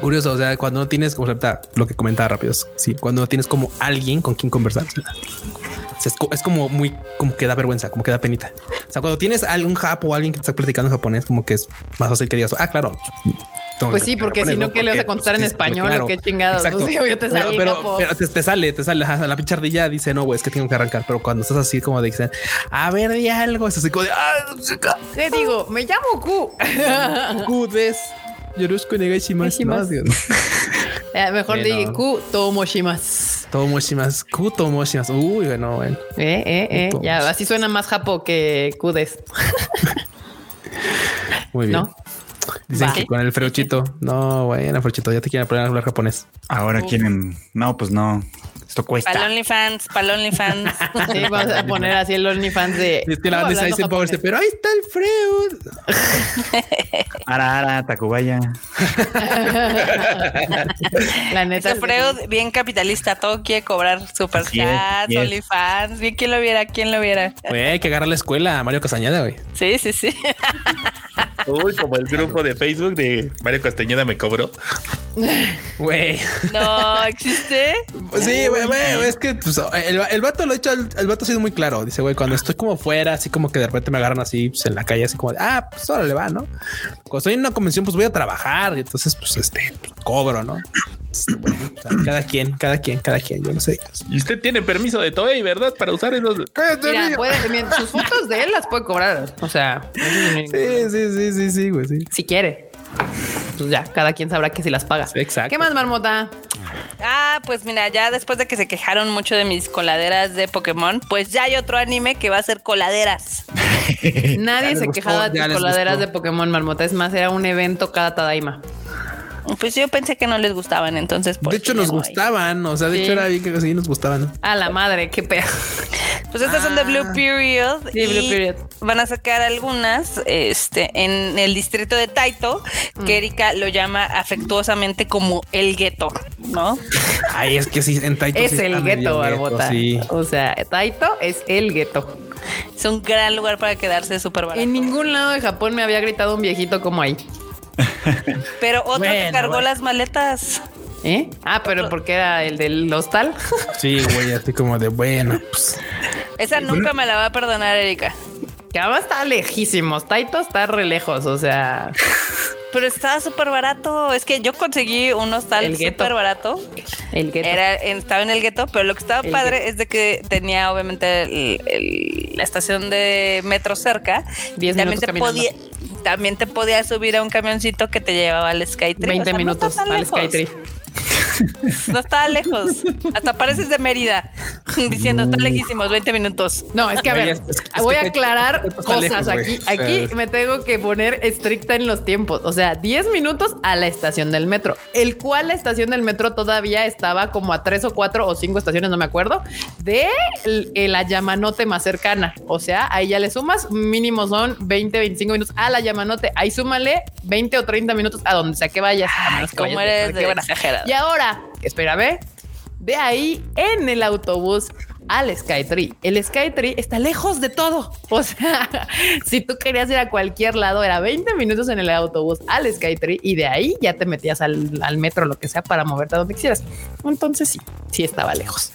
C: curioso, o sea, cuando no tienes como lo que comentaba rápido, sí, cuando no tienes como alguien con quien conversar. Es, co- es como muy, como que da vergüenza, como que da penita. O sea, cuando tienes algún japo o alguien que te está platicando en japonés, como que es más fácil que digas, ah, claro.
E: Pues sí, porque si no, ¿qué le vas a
C: Porque,
E: contestar en
C: sí,
E: español
C: claro.
E: qué chingados?
C: Exacto.
E: Pues te
C: Pero,
E: sale,
C: pero, pero te, te sale, te sale. ajá, la pichardilla dice, no, güey, es que tengo que arrancar. Pero cuando estás así como de dicen, a ver, di algo, es así como de, ah,
E: ¿Qué digo? Me llamo Ku.
C: Kudes. Yoroshiku onegaishimasu. No.
E: Eh, Mejor
C: Bueno.
E: di Ku Tomoshimasu.
C: Tomoshimasu. Ku tomoshimasu. Uy, bueno, bueno.
E: Eh, eh, eh. Ya, así suena más japo que Kudes.
C: Muy bien.
E: ¿No?
C: Dicen que con el freuchito. No, bueno, freuchito, ya te quieren aprender a hablar japonés.
A: Ahora quieren. No, pues no. Esto cuesta.
B: Para OnlyFans, para OnlyFans.
E: Sí, vamos a poner así el OnlyFans de.
C: Es que la banda dice pero ahí está el Freud.
A: Ara, ara, Tacubaya.
E: La neta.
B: Ese Freud, bien capitalista, todo quiere cobrar super chats. OnlyFans. Bien, ¿quién lo viera? ¿Quién lo viera?
C: Güey, hay que agarrar la escuela a Mario Castañeda, güey.
B: Sí, sí, sí.
D: Uy, como el grupo de Facebook de Mario Castañeda me cobró.
C: Güey.
B: No, ¿existe?
C: Sí, güey, güey, es que pues, el, el vato lo ha hecho, el, el vato ha sido muy claro. Dice, güey, cuando estoy como fuera, así como que de repente me agarran así pues, en la calle, así como de, ah, pues ahora le va, ¿no? Cuando estoy en una convención, pues voy a trabajar y entonces, pues este pues, cobro, ¿no? Este, bueno, o sea, cada quien, cada quien, cada quien, yo no sé.
D: Y usted tiene permiso de Toei, ¿verdad? Para usar esos.
E: Mira, puede, sus fotos de él las puede cobrar. O sea,
C: Sí, sí, sí, sí, sí, güey, sí.
E: si quiere. Pues ya, cada quien sabrá que si las paga.
C: Exacto.
E: ¿Qué más, Marmota?
B: Ah, pues mira, ya después de que se quejaron mucho de mis coladeras de Pokémon, pues ya hay otro anime que va a ser coladeras.
E: Nadie se
C: gustó,
E: quejaba de tus coladeras
C: gustó.
E: de Pokémon, Marmota. Es más, era un evento cada Tadaima.
B: Pues yo pensé que no les gustaban, entonces. por
C: De hecho, nos gustaban. O sea, de
E: Sí.
C: hecho, era bien que sí nos gustaban.
E: A la madre, qué pedo.
B: Pues estas son de Blue
C: Ah.
B: Period.
E: Sí,
B: y
E: Blue Period.
B: Van a sacar algunas este, en el distrito de Taito,
E: Mm.
B: que Erika lo llama afectuosamente como el gueto, ¿no?
C: Ay, es que sí, en Taito
E: Es
C: sí
E: el gueto, Barbota.
C: Sí.
E: O sea, Taito es el gueto.
B: Es un gran lugar para quedarse súper barato.
E: En ningún lado de Japón me había gritado un viejito como ahí.
B: Pero otro que
C: Bueno,
B: cargó
C: bueno.
B: las maletas.
E: ¿Eh? Ah, pero porque era el del hostal.
C: Sí, güey, así como de bueno, pues.
B: Esa nunca me la va a perdonar, Erika.
E: Que además está lejísimos. Taito está re lejos. O sea,
B: Pero estaba súper barato. Es que yo conseguí un hostal súper barato.
E: el gueto.
B: Era, estaba en el gueto, pero lo que estaba
E: El
B: padre
E: gueto.
B: es de que tenía obviamente el- el- la estación de metro cerca.
E: Diez
B: también
E: minutos
B: te podía también te podías subir a un camioncito que te llevaba al Skytree.
E: 20
B: O sea, no
E: minutos al. Skytree.
B: No estaba lejos. Hasta pareces de Mérida diciendo está lejísimos, 20 minutos.
E: No, es que a ver,
C: es- es- es
E: voy a aclarar
C: te está
E: cosas
C: lejos,
E: aquí. Aquí me tengo que poner estricta en los tiempos. O sea, 10 minutos a la estación del metro, el cual la estación del metro todavía estaba como a tres o cuatro o cinco estaciones, no me acuerdo, de eh, la Yamanote más cercana. O sea, ahí ya le sumas, mínimo son 20, 25 minutos a la Yamanote. Ahí súmale 20 o 30 minutos a donde sea que vayas. a
B: Ay,
E: menos que
B: cómo
E: vayas de
B: eres de exagerado.
E: Y ahora, espérame, de ahí en el autobús al Skytree. El Skytree está lejos de todo. O sea, si tú querías ir a cualquier lado, era 20 minutos en el autobús al Skytree y de ahí ya te metías al, al metro, lo que sea, para moverte a donde quisieras. Entonces sí, sí estaba lejos.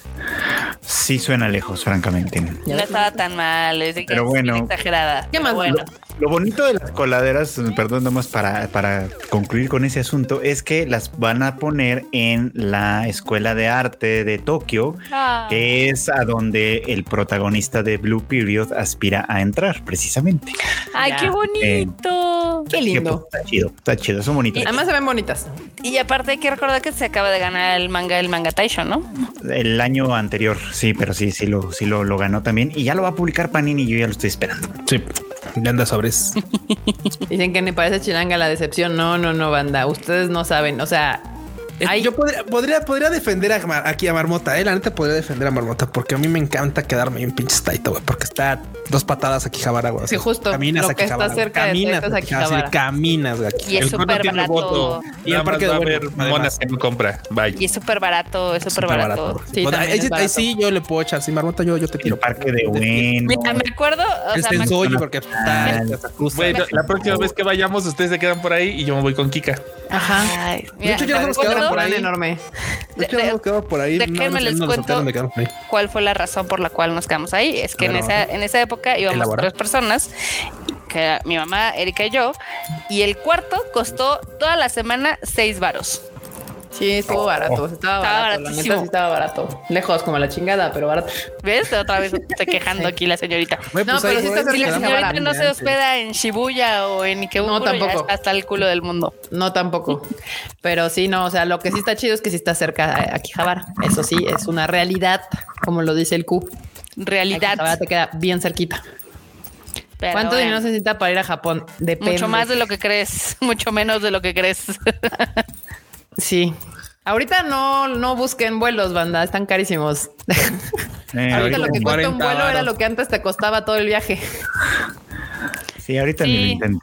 A: Sí suena lejos, francamente.
B: No estaba tan mal, es de que
A: Pero bueno.
B: exagerada.
E: ¿Qué más?
B: Bueno.
A: Lo bonito de las coladeras, perdón, nomás para, para concluir con ese asunto, es que las van a poner en la Escuela de Arte de Tokio,
B: Ah.
A: que es a donde el protagonista de Blue Period aspira a entrar, precisamente.
B: Ay,
E: Ya.
B: qué bonito.
E: Qué
A: Que,
E: lindo.
A: pues, está chido, está chido, son bonitas.
E: Además se ven bonitas.
B: Y aparte hay que recordar que se acaba de ganar el manga, el manga Taisho, ¿no?
A: El año anterior, sí, pero sí, sí lo, sí lo, lo ganó también. Y ya lo va a publicar Panini, yo ya lo estoy esperando.
C: Sí, le anda
E: Dicen que me parece chilanga la decepción. No, no, no, banda. Ustedes no saben. O sea,
C: Yo podría, podría, podría defender a Mar- aquí a Marmota, eh. La neta podría defender a Marmota porque a mí me encanta quedarme en pinches taito, güey, porque está dos patadas aquí Javara, güey.
E: Sí, justo.
C: Caminas
E: Lo
C: aquí
E: que está
C: Javara, güey.
E: cerca de
C: caminas
E: es
C: aquí, caminas güey, aquí.
B: Y es
D: El
B: súper barato.
D: voto.
C: Y el parque de
D: va a
C: bueno,
D: haber
C: además.
D: monas que no compra. Bye.
B: Y es súper barato, es súper barato.
E: Sí,
C: Bueno, ahí,
E: es
C: ahí
E: barato.
C: sí yo le puedo echar, sí, Marmota, yo, yo te
A: El
C: tiro.
A: parque de bueno.
B: Mira, me acuerdo, o
C: El
B: sea, me-
C: Sensoji, porque está,
A: Ah.
D: Bueno, la próxima vez que vayamos, ustedes se quedan por ahí y yo me voy con Kika.
E: Ajá.
C: De hecho, ya nos
B: me
C: por ahí.
E: enorme.
C: De por ahí.
B: déjenme
C: no,
B: les cuento.
C: ahí.
B: cuál fue la razón por la cual nos quedamos ahí. Es que en esa, en esa época íbamos
C: Elabora.
B: tres personas, que mi mamá, Erika y yo, y el cuarto costó toda la semana seis varos.
E: Sí, estuvo barato. Estaba
B: Estaba
E: barato. La neta sí estaba barato. Lejos como la chingada, pero barato.
B: ¿Ves? Otra vez estoy quejando aquí la señorita.
C: Güey,
E: No,
C: pues
E: pero está
B: Si la señorita no se hospeda en Shibuya o en Ikebukuro,
E: No,
B: ya
E: tampoco.
B: está hasta el culo del mundo.
E: No, tampoco. Pero sí, no, o sea, lo que sí está chido es que sí está cerca a Akihabara. Eso sí, es una realidad, como lo dice el Q.
B: Realidad.
E: Akihabara te queda bien cerquita.
B: Pero
E: ¿Cuánto
B: bueno,
E: dinero se necesita para ir a Japón? Depende.
B: Mucho más de lo que crees, mucho menos de lo que crees.
E: Sí. Ahorita no, no busquen vuelos, banda, están carísimos.
A: Eh,
E: Ahorita lo que cuesta un
C: 40
E: vuelo era lo que antes te costaba todo el viaje.
A: sí, ahorita ni lo
B: Sí.
A: intento.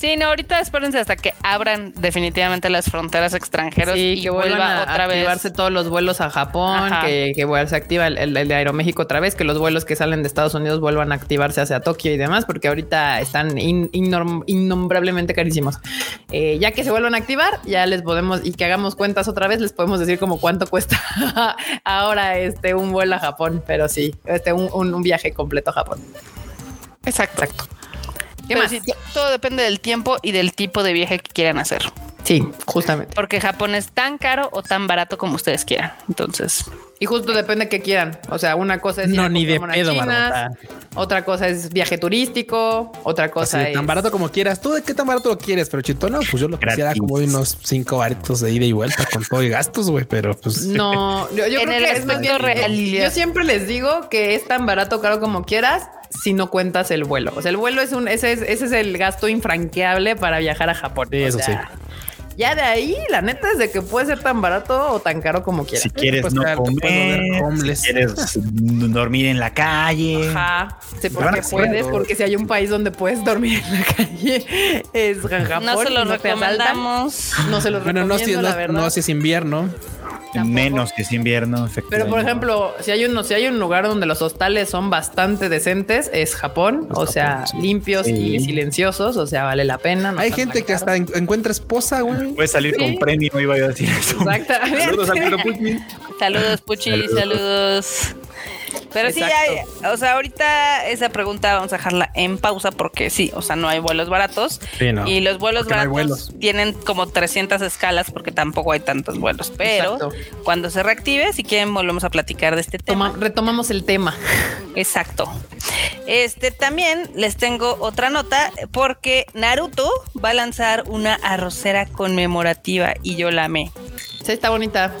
B: Sí, no, ahorita espérense hasta que abran definitivamente las fronteras extranjeras
E: Sí,
B: y
E: que vuelvan
B: vuelva
E: a
B: otra
E: activarse
B: vez.
E: todos los vuelos a Japón,
B: Ajá.
E: que, que vuel- se activa el, el- el de Aeroméxico otra vez, que los vuelos que salen de Estados Unidos vuelvan a activarse hacia Tokio y demás, porque ahorita están in- innom- innombrablemente carísimos. Eh, ya que se vuelvan a activar, ya les podemos y que hagamos cuentas otra vez, les podemos decir como cuánto cuesta ahora este un vuelo a Japón, pero sí, este un, un- un viaje completo a Japón.
B: Exacto.
E: ¿Qué
B: Pero
E: más?
B: sí, to- todo depende del tiempo y del tipo de viaje que quieran hacer.
E: Sí, justamente.
B: Porque Japón es tan caro o tan barato como ustedes quieran. Entonces,
E: Y justo depende qué quieran. O sea, una cosa es
C: No,
E: a
C: ni de pedo,
E: China,
C: Marmota.
E: Otra cosa es viaje turístico. Otra
C: Así
E: cosa
C: de
E: es
C: tan barato como quieras. ¿Tú de qué tan barato lo quieres? Pero chito, no, pues yo lo quisiera
A: Gratis.
C: como unos cinco baritos de ida y vuelta con todo y gastos, güey. Pero pues
E: No, yo, yo
B: En
E: creo
B: el
E: que es más
B: aspecto
E: bien-
B: realidad.
E: Yo siempre les digo que es tan barato o caro como quieras si no cuentas el vuelo. O sea, el vuelo es un, ese es, ese es el gasto infranqueable para viajar a Japón.
C: Sí,
E: O
C: eso
E: sea, Ya de ahí, la neta es de que puede ser tan barato o tan caro como quieras.
A: Si quieres
C: pues,
A: no
C: claro,
A: comer,
C: homeless.
A: si quieres dormir en la calle.
E: Ajá. Sí, porque puedes, porque si hay un país donde puedes dormir en la calle, es Japón.
B: no se lo recomendamos.
E: No se los
C: Bueno, no si,
E: recomiendo,
C: no,
E: la verdad.
C: no si es invierno.
E: Tampoco.
A: Menos que es invierno,
E: Pero
A: efectivamente.
E: por ejemplo, si hay uno, si hay un lugar donde los hostales son bastante decentes, es Japón, o sea,
C: sí.
E: limpios y silenciosos, o sea, vale la pena. no
C: Hay gente que hasta en- encuentra esposa, güey.
A: Puedes salir
E: Sí.
A: con premio, iba yo a decir eso.
E: Exacto.
D: Saludos al Putin.
B: Saludos, Puchi,
A: Saludos.
B: saludos. Pero sí,
E: Exacto.
B: hay, o sea, ahorita esa pregunta vamos a dejarla en pausa porque sí, o sea, no hay vuelos baratos.
C: Sí, no.
B: Y los vuelos
C: Porque no hay
B: baratos
C: vuelos.
B: tienen como 300 escalas porque tampoco hay tantos vuelos. Pero
E: Exacto.
B: cuando se reactive, si quieren, volvemos a platicar de este tema.
E: Toma- retomamos el tema.
B: Exacto. Este también les tengo otra nota porque Naruto va a lanzar una arrocera conmemorativa y yo la amé.
E: Sí, está bonita.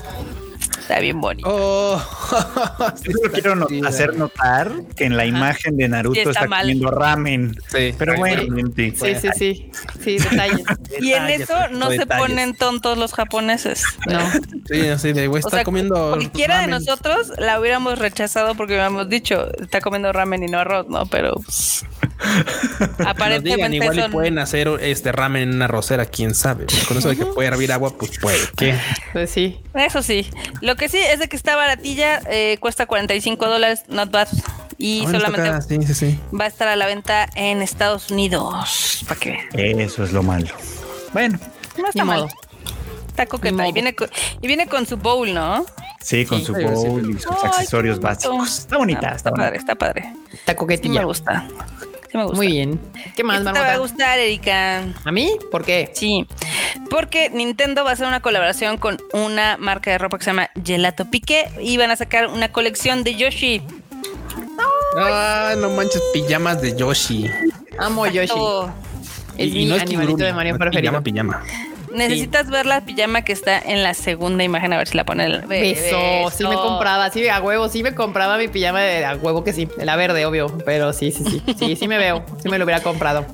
B: Está bien bonita.
C: Oh,
A: Yo solo quiero no- hacer notar que en la imagen de Naruto
B: Sí, está
A: comiendo ramen.
C: sí,
A: Pero bueno.
E: Sí, sí, sí. Sí, detalles.
B: Y en eso no se
C: detalles.
B: ponen tontos los japoneses.
E: No.
C: Sí, así de güey,
B: O
C: está
B: sea,
C: comiendo.
B: cualquiera de nosotros la hubiéramos rechazado porque hubiéramos dicho, está comiendo ramen y no arroz, ¿no? Pero pues,
C: Nos digan,
B: aparentemente
C: igual y pueden hacer este ramen en una rosera, quién sabe. Con eso de que puede hervir agua, pues puede. ¿Qué?
E: Pues sí.
B: Eso sí. Lo que sí es de que está baratilla, eh, cuesta 45 dólares, not bad. Y
C: Ah,
B: solamente
C: acá, Sí, sí, sí.
B: va a estar a la venta en Estados Unidos. Para que vean.
A: Eso es lo malo. Bueno,
B: No está
E: Ni
B: mal.
E: modo.
B: Está coqueta. Y viene, con, y viene con su bowl, ¿no?
A: sí, con
E: Sí,
A: su bowl
C: sí.
A: y sus
B: Ay, qué
A: accesorios básicos. Está bonita,
B: Ah,
A: está
B: padre,
A: bonita.
B: está padre.
E: Está
B: Sí
E: coquetilla.
B: me gusta. Me gusta.
E: Muy bien. ¿Qué más,
B: Esto te va a gustar, Erika.
E: ¿A mí? ¿Por qué?
B: Sí, porque Nintendo va a hacer una colaboración con una marca de ropa que se llama Gelato Piqué y van a sacar una colección de Yoshi.
C: Ah, no manches, pijamas de Yoshi.
E: Amo Yoshi.
B: Oh,
E: Es mi animalito de Mario
C: no
E: preferido.
C: Pijama, pijama.
B: Necesitas ver la pijama que está en la segunda imagen, a ver si la ponen.
E: Beso. Sí me compraba, sí, a huevo, sí me compraba mi pijama de a huevo que sí, la verde, obvio, pero sí, sí, sí, sí, sí me veo, sí me lo hubiera comprado.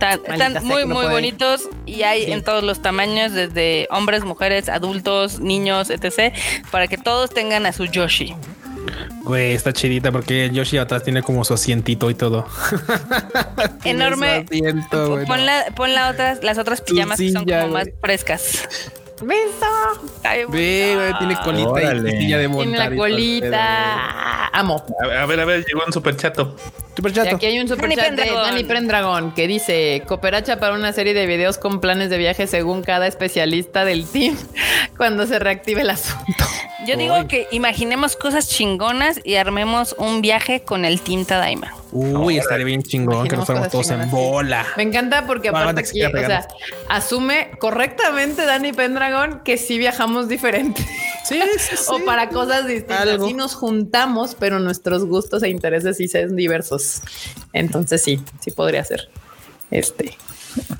B: Están, muy,
E: no
B: muy bonitos y hay
E: Sí.
B: en todos los tamaños, desde hombres, mujeres, adultos, niños, etc. Para que todos tengan a su Yoshi.
C: Güey, está chidita porque Yoshi atrás tiene como su asientito y todo.
B: Enorme.
C: asiento,
B: Pon, la- pon la otras, las otras pijamas que son como más frescas.
E: Beso.
B: Ay,
C: Ve, güey, tiene colita
A: Órale.
C: y silla de montar.
E: Tiene la colita. Amo.
D: A, ver, a ver, llegó un super chato.
C: pedo. Super
E: Y
C: chato.
E: aquí hay un super
B: Dani
E: chat de. Dani Pendragon que dice cooperacha para una serie de videos con planes de viaje según cada especialista del team cuando se reactive el asunto.
B: Yo digo que imaginemos cosas chingonas y armemos un viaje con el Team Tadaima.
C: Uy, estaría bien chingón que nos fuéramos todos en bola.
E: Me encanta porque aparte aquí, o sea, asume correctamente Dani Pendragon que sí viajamos diferente
C: Sí, sí, sí.
E: o para cosas distintas.
C: Algo.
E: Sí nos juntamos, pero nuestros gustos e intereses sí son diversos. Entonces sí, sí podría ser. Este.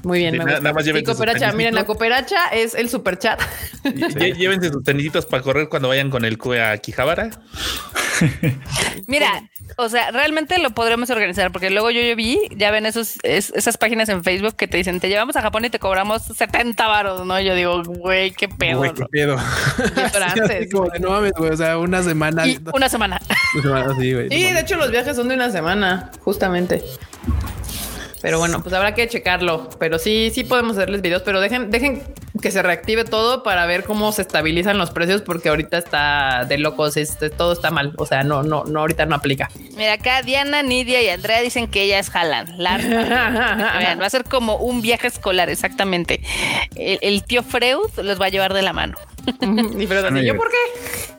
E: Muy bien,
D: Sí,
E: me
D: nada-
E: gusta.
D: nada más
E: Sí,
D: llévense sus
E: cooperacha. Miren, la cooperacha es el super chat.
D: Lle- Llévense sus tenisitos para correr cuando vayan con el CUE a Quijabara.
B: Mira, o sea, realmente lo podremos organizar porque luego yo, yo vi, ya ven esos, es- esas páginas en Facebook que te dicen, te llevamos a Japón y te cobramos 70 varos, ¿no? Yo digo, güey, qué pedo.
C: Güey, qué
B: ¿no?
C: pedo. Sí,
E: antes,
C: como de, no mames, güey. O sea, una semana.
B: Y una semana.
C: Una semana así, güey.
E: Sí, de hecho los viajes son de una semana, justamente. Pero bueno, pues habrá que checarlo. Pero sí, sí podemos hacerles videos, pero dejen, dejen que se reactive todo para ver cómo se estabilizan los precios, porque ahorita está de locos, este, todo está mal. O sea, no, no, no, ahorita no aplica.
B: Mira, acá Diana, Nidia y Andrea dicen que ellas jalan. La- Vean, va a ser como un viaje escolar, exactamente. El, el tío Freud los va a llevar de la mano.
E: y pero así, ¿yo por qué?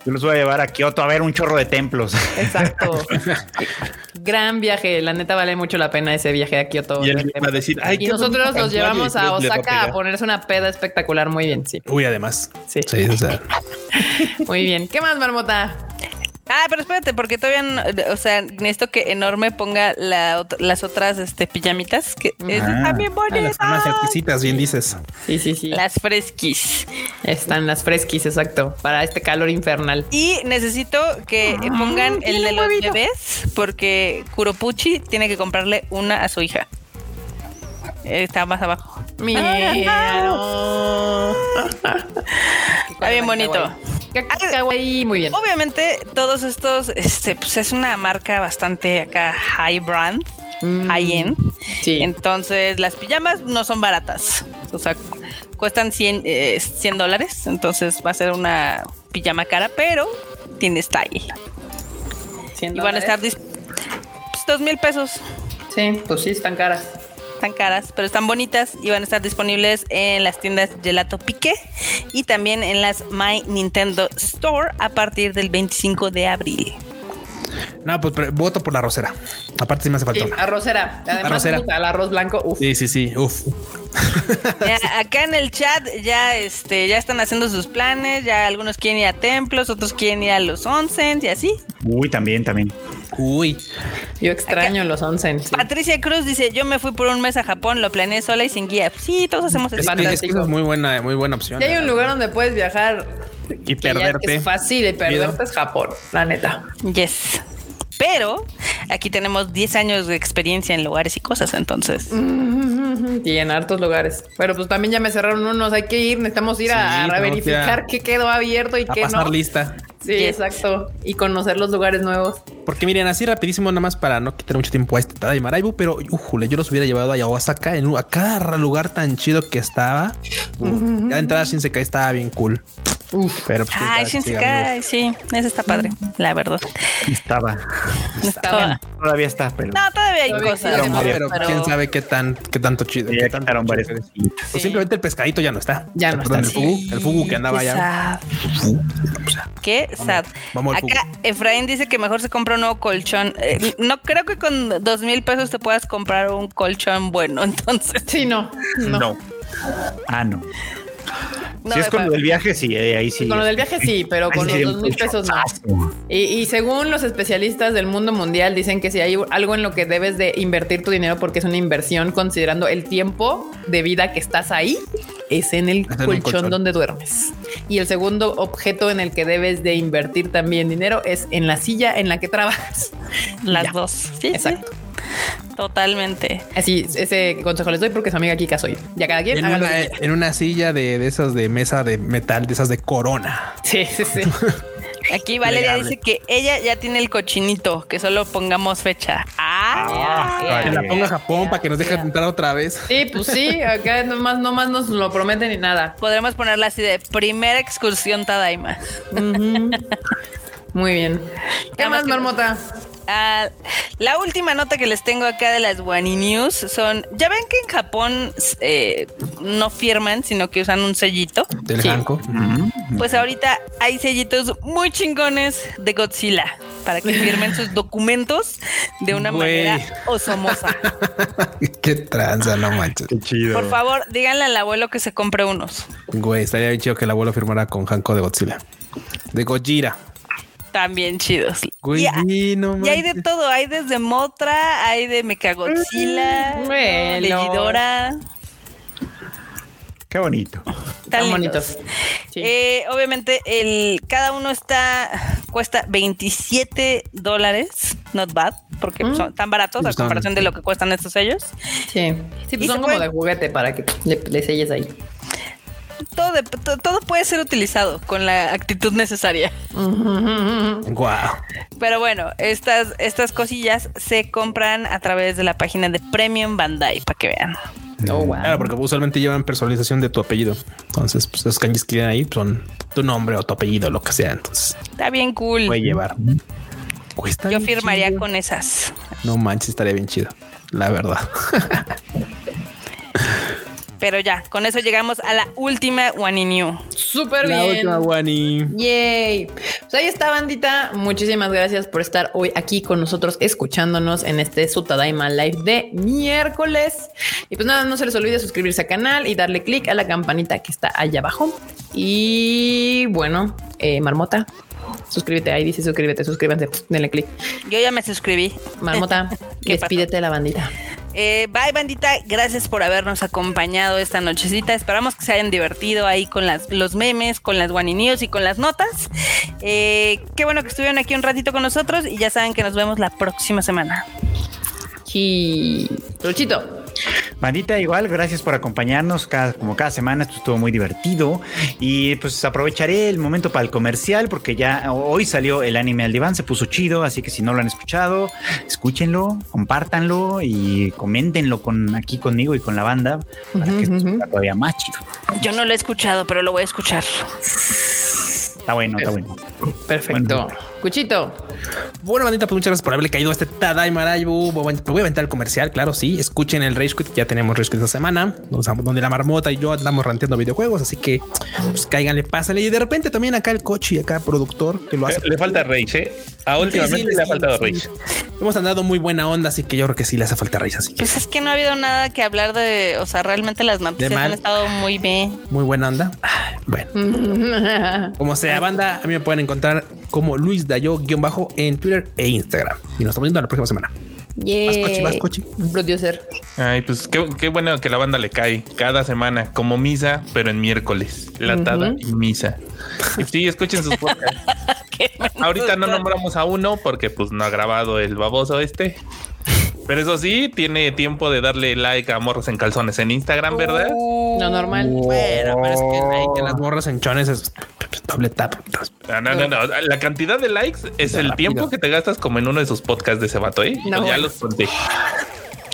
A: Yo los voy a llevar a Kioto a ver un chorro de templos.
E: Exacto. Gran viaje. La neta vale mucho la pena ese viaje a Kioto.
D: Y él va a decir, ay,
E: Y
D: qué
E: nosotros los llevamos a Osaka a ponerse una peda espectacular. Muy bien, sí.
C: Uy, además.
E: Sí.
C: Sí, o sea.
E: Muy bien. ¿Qué más, Marmota?
B: Ah, pero espérate, porque todavía, no- o sea, necesito que Enorme ponga la las otras este, pijamitas que
A: Ah.
B: están bien
C: Ah,
B: bonitas.
C: las más exquisitas, bien dices.
E: Sí, sí, sí.
B: Las fresquis.
E: Están las fresquis, exacto, para este calor infernal.
B: Y necesito que eh, pongan el de los bebés, porque Kuropuchi tiene que comprarle una a su hija. Está más abajo.
E: Mira.
B: Está bien bonito.
E: Kawaii. Muy bien.
B: Obviamente, todos estos, este, pues es una marca bastante acá high brand,
E: Mm,
B: high end.
E: Sí.
B: Entonces, las pijamas no son baratas. O sea, cu- cuestan 100, eh, 100 dólares. Entonces, va a ser una pijama cara, pero tiene style. Y van a estar pues, dos mil pesos.
E: Sí, pues sí, están caras.
B: Están caras, pero están bonitas y van a estar disponibles en las tiendas Gelato Pique y también en las My Nintendo Store a partir del 25 de abril.
C: No, pues pero voto por la rosera. Aparte, sí me hace falta
E: Sí, arrocera. Además,
C: Arrocera.
E: puta, el arroz blanco. Uf.
C: Sí, sí, sí. Uf.
B: Ya, acá en el chat ya este ya están haciendo sus planes, ya algunos quieren ir a templos, otros quieren ir a los onsen y así.
A: Uy, también, también.
C: Uy.
E: Yo extraño los onsen. sí.
B: Patricia Cruz dice, yo me fui por un mes a Japón, lo planeé sola y sin guía. Sí, todos hacemos
C: Es,
B: eso.
C: es que muy buena, muy buena opción.
E: Ya hay un lugar donde puedes viajar
C: Y perderte.
E: Es fácil y perderte es Japón, la neta.
B: Yes. Pero aquí tenemos 10 años de experiencia en lugares y cosas, entonces.
E: Y en hartos lugares. Pero pues también ya me cerraron unos. Hay que ir, necesitamos ir a,
C: Sí,
E: a verificar qué quedó abierto y qué
C: pasar
E: no.
C: lista.
E: Sí, exacto. Y conocer los lugares nuevos.
C: Porque miren, así rapidísimo, nada más para no quitar mucho tiempo a este Tada y Maraibu, pero ujule, yo los hubiera llevado a Osaka, en un- a cada lugar tan chido que estaba. Uf, Ya de entrada Shinsekai estaba bien cool. Pero pues,
B: Ay, Shinsekai, sí, eso está padre, la verdad.
A: Estaba.
B: Estaba-
A: Todavía está, pero
B: No, todavía hay
E: Todavía
B: cosas.
C: Pero,
E: Sí,
C: pero
B: pero-
C: quién sabe qué tan, qué tanto chido.
A: ya
C: qué tanto
A: varias.
C: Pues simplemente el pescadito ya no está.
E: Ya no
C: Perdón,
E: está,
C: El fugu, el fugu que andaba
B: Qué
C: ya.
B: sad. Qué sad.
C: vamos al
B: Acá Efraín dice que mejor se compra un nuevo colchón. Eh, no creo que con dos mil pesos te puedas comprar un colchón bueno. Entonces,
E: Sí, no. No.
D: No.
A: Ah, no.
B: No,
A: si es con lo del viaje, sí, eh, ahí sí.
E: Con lo del viaje sí, pero con los dos mil pesos no. Y, y según los especialistas del mundo mundial dicen que si hay algo en lo que debes de invertir tu dinero porque es una inversión considerando el tiempo de vida que estás ahí, es en el
C: Es en un
E: colchón,
C: colchón.
E: donde duermes. Y el segundo objeto en el que debes de invertir también dinero es en la silla en la que trabajas.
B: las
E: Ya.
B: dos. Sí, sí,
E: Exacto.
B: Totalmente.
E: Así, ese consejo les doy porque su amiga Kika soy. Ya cada quien
C: En una,
E: quiera.
C: en una silla de, de esas de mesa de metal, de esas de corona.
E: Sí, sí, sí.
B: Aquí Valeria
C: Legable.
B: dice que ella ya tiene el cochinito, que solo pongamos fecha. Ah,
A: Ah,
B: ya,
C: Que la ponga a Japón para que nos deje entrar otra vez.
E: Sí, pues sí, acá nomás, nomás nos lo prometen y nada.
B: Podremos ponerla así de primera excursión Tadaima.
E: Muy bien. ¿Qué
B: más que- Ah, la última nota que les tengo acá de las Wani News son, ya ven que en Japón eh, no firman, sino que usan un sellito.
C: Del
E: Sí.
C: Hanko.
B: Pues ahorita hay sellitos muy chingones de Godzilla para que firmen sus documentos de una manera osomosa.
C: Qué tranza, no manches.
A: Qué chido.
B: Por favor, díganle al abuelo que se compre unos.
C: Güey, estaría bien chido que el abuelo firmara con Hanko de Godzilla. De Gojira.
B: También chidos.
C: Güey,
B: Y,
C: sí, no
B: y hay de todo, hay desde Motra, hay de Mechagodzilla,
E: Bueno.
B: de Ghidorah.
A: Qué bonito.
B: Tan
E: bonitos. Sí.
B: Eh, obviamente, el, cada uno está cuesta 27 dólares, not bad, porque
E: Mm.
B: son tan baratos a
C: Están-
B: comparación de lo que cuestan estos sellos.
E: Sí, sí pues son como
B: pueden-
E: de juguete para que le, le selles ahí.
B: Todo, de- to- todo puede ser utilizado con la actitud necesaria.
C: Guau.
B: Pero bueno, estas, estas cosillas se compran a través de la página de Premium Bandai, para que vean.
E: Oh, wow.
C: Claro, porque usualmente llevan personalización de tu apellido. Entonces, pues esos kanjis que vienen ahí son tu nombre o tu apellido, lo que sea. Entonces,
B: Está bien cool.
C: puede llevar. Cuesta
B: Yo firmaría
C: chido.
B: con esas.
C: No manches, estaría bien chido. La verdad.
B: Pero ya, con eso llegamos a la última One in You.
E: Súper
C: La
E: bien.
C: última Wani.
E: Yay. Pues ahí está, bandita. Muchísimas gracias por estar hoy aquí con nosotros, escuchándonos en este Sutadaima Live de miércoles. Y pues nada, no se les olvide suscribirse al canal y darle click a la campanita que está allá abajo. Y bueno, eh, Marmota, suscríbete ahí, dice suscríbete, suscríbanse, denle click.
B: Yo ya me suscribí.
E: Marmota, despídete de la bandita.
B: Eh, bye, bandita. Gracias por habernos acompañado esta nochecita. Esperamos que se hayan divertido ahí con las, los memes, con las One News y con las notas. Eh, qué bueno que estuvieron aquí un ratito con nosotros y ya saben que nos vemos la próxima semana.
E: Y Truchito.
A: Bandita, igual, gracias por acompañarnos cada, como cada semana. Esto estuvo muy divertido. Y pues aprovecharé el momento para el comercial, porque ya hoy salió el anime al diván, se puso chido. Así que si no lo han escuchado, escúchenlo, compártanlo y coméntenlo con aquí conmigo y con la banda para que esto
E: ujú.
A: sea todavía más chido.
B: Yo no lo he escuchado, pero lo voy a escuchar.
A: Está bueno, está bueno.
E: Perfecto. Cuchito.
C: Bueno, bandita, pues muchas gracias por haberle caído a este Tadaima Raibu. Voy a voy a aventar el comercial, claro, sí. Escuchen el Rage Quit, ya tenemos Rage Quit esta semana, donde la marmota y yo andamos ranteando videojuegos, así que pues cáiganle, pásenle. Y de repente también acá el coche y acá productor que lo hace.
D: Le, le falta Rage, ¿eh? A últimamente
C: Sí, sí,
D: le ha faltado
C: sí.
D: Rage.
C: Hemos andado muy buena onda, así que yo creo que sí le hace falta Rage, así que
B: Pues es que no ha habido nada que hablar de, o sea, realmente las noticias han estado muy bien.
C: muy buena onda. Bueno, como sea, banda, a mí me pueden encontrar como Luis Dayo guion bajo en Twitter e Instagram. Y nos estamos viendo la próxima semana.
E: Yay.
C: coche, vas, coche.
E: Producer.
D: Ay, pues qué, qué bueno que la banda le cae cada semana, como misa, pero en miércoles. Latada
E: Ujú.
D: y misa. Y sí, escuchen sus podcasts. Ahorita no nombramos a uno porque pues no ha grabado el baboso este. Pero eso sí, tiene tiempo de darle like a morros en calzones en Instagram, ¿verdad?
E: Lo normal.
C: Bueno, pero es que, que las morras en chones es doble tap.
D: No, no, no, no. La cantidad de likes es
C: Ya
D: el
C: rápido.
D: tiempo que te gastas como en uno de sus podcasts de ese vato, ¿eh?
E: No,
D: Pues ya
E: bueno.
D: los conté.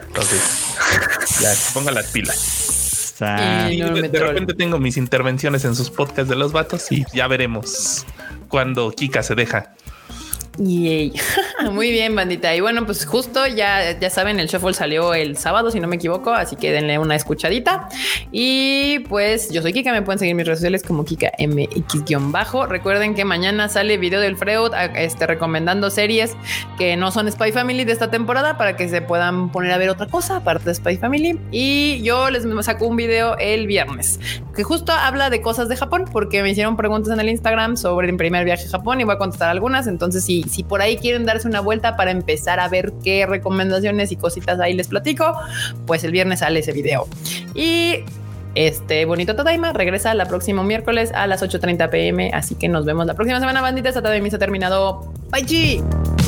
D: Entonces, ya, ponga las pilas.
E: Y no
D: de, de repente tengo mis intervenciones en sus podcasts de los vatos y ya veremos cuando Kika se deja.
E: Y muy bien, bandita. Y bueno, pues justo ya, ya saben, el shuffle salió el sábado, si no me equivoco, así que denle una escuchadita. Y pues yo soy Kika, me pueden seguir mis redes sociales como Kika MX-bajo. Recuerden que mañana sale video del Freud este, recomendando series que no son Spy Family de esta temporada para que se puedan poner a ver otra cosa aparte de Spy Family. Y yo les saco un video el viernes que justo habla de cosas de Japón porque me hicieron preguntas en el Instagram sobre el primer viaje a Japón y voy a contestar algunas. Entonces, si, si por ahí quieren darse una vuelta para empezar a ver qué recomendaciones y cositas ahí les platico, pues el viernes sale ese video. Y este bonito Tadaima regresa el próximo miércoles a las 8:30 pm. Así que nos vemos la próxima semana, banditas. Tadaima se ha terminado. Bye.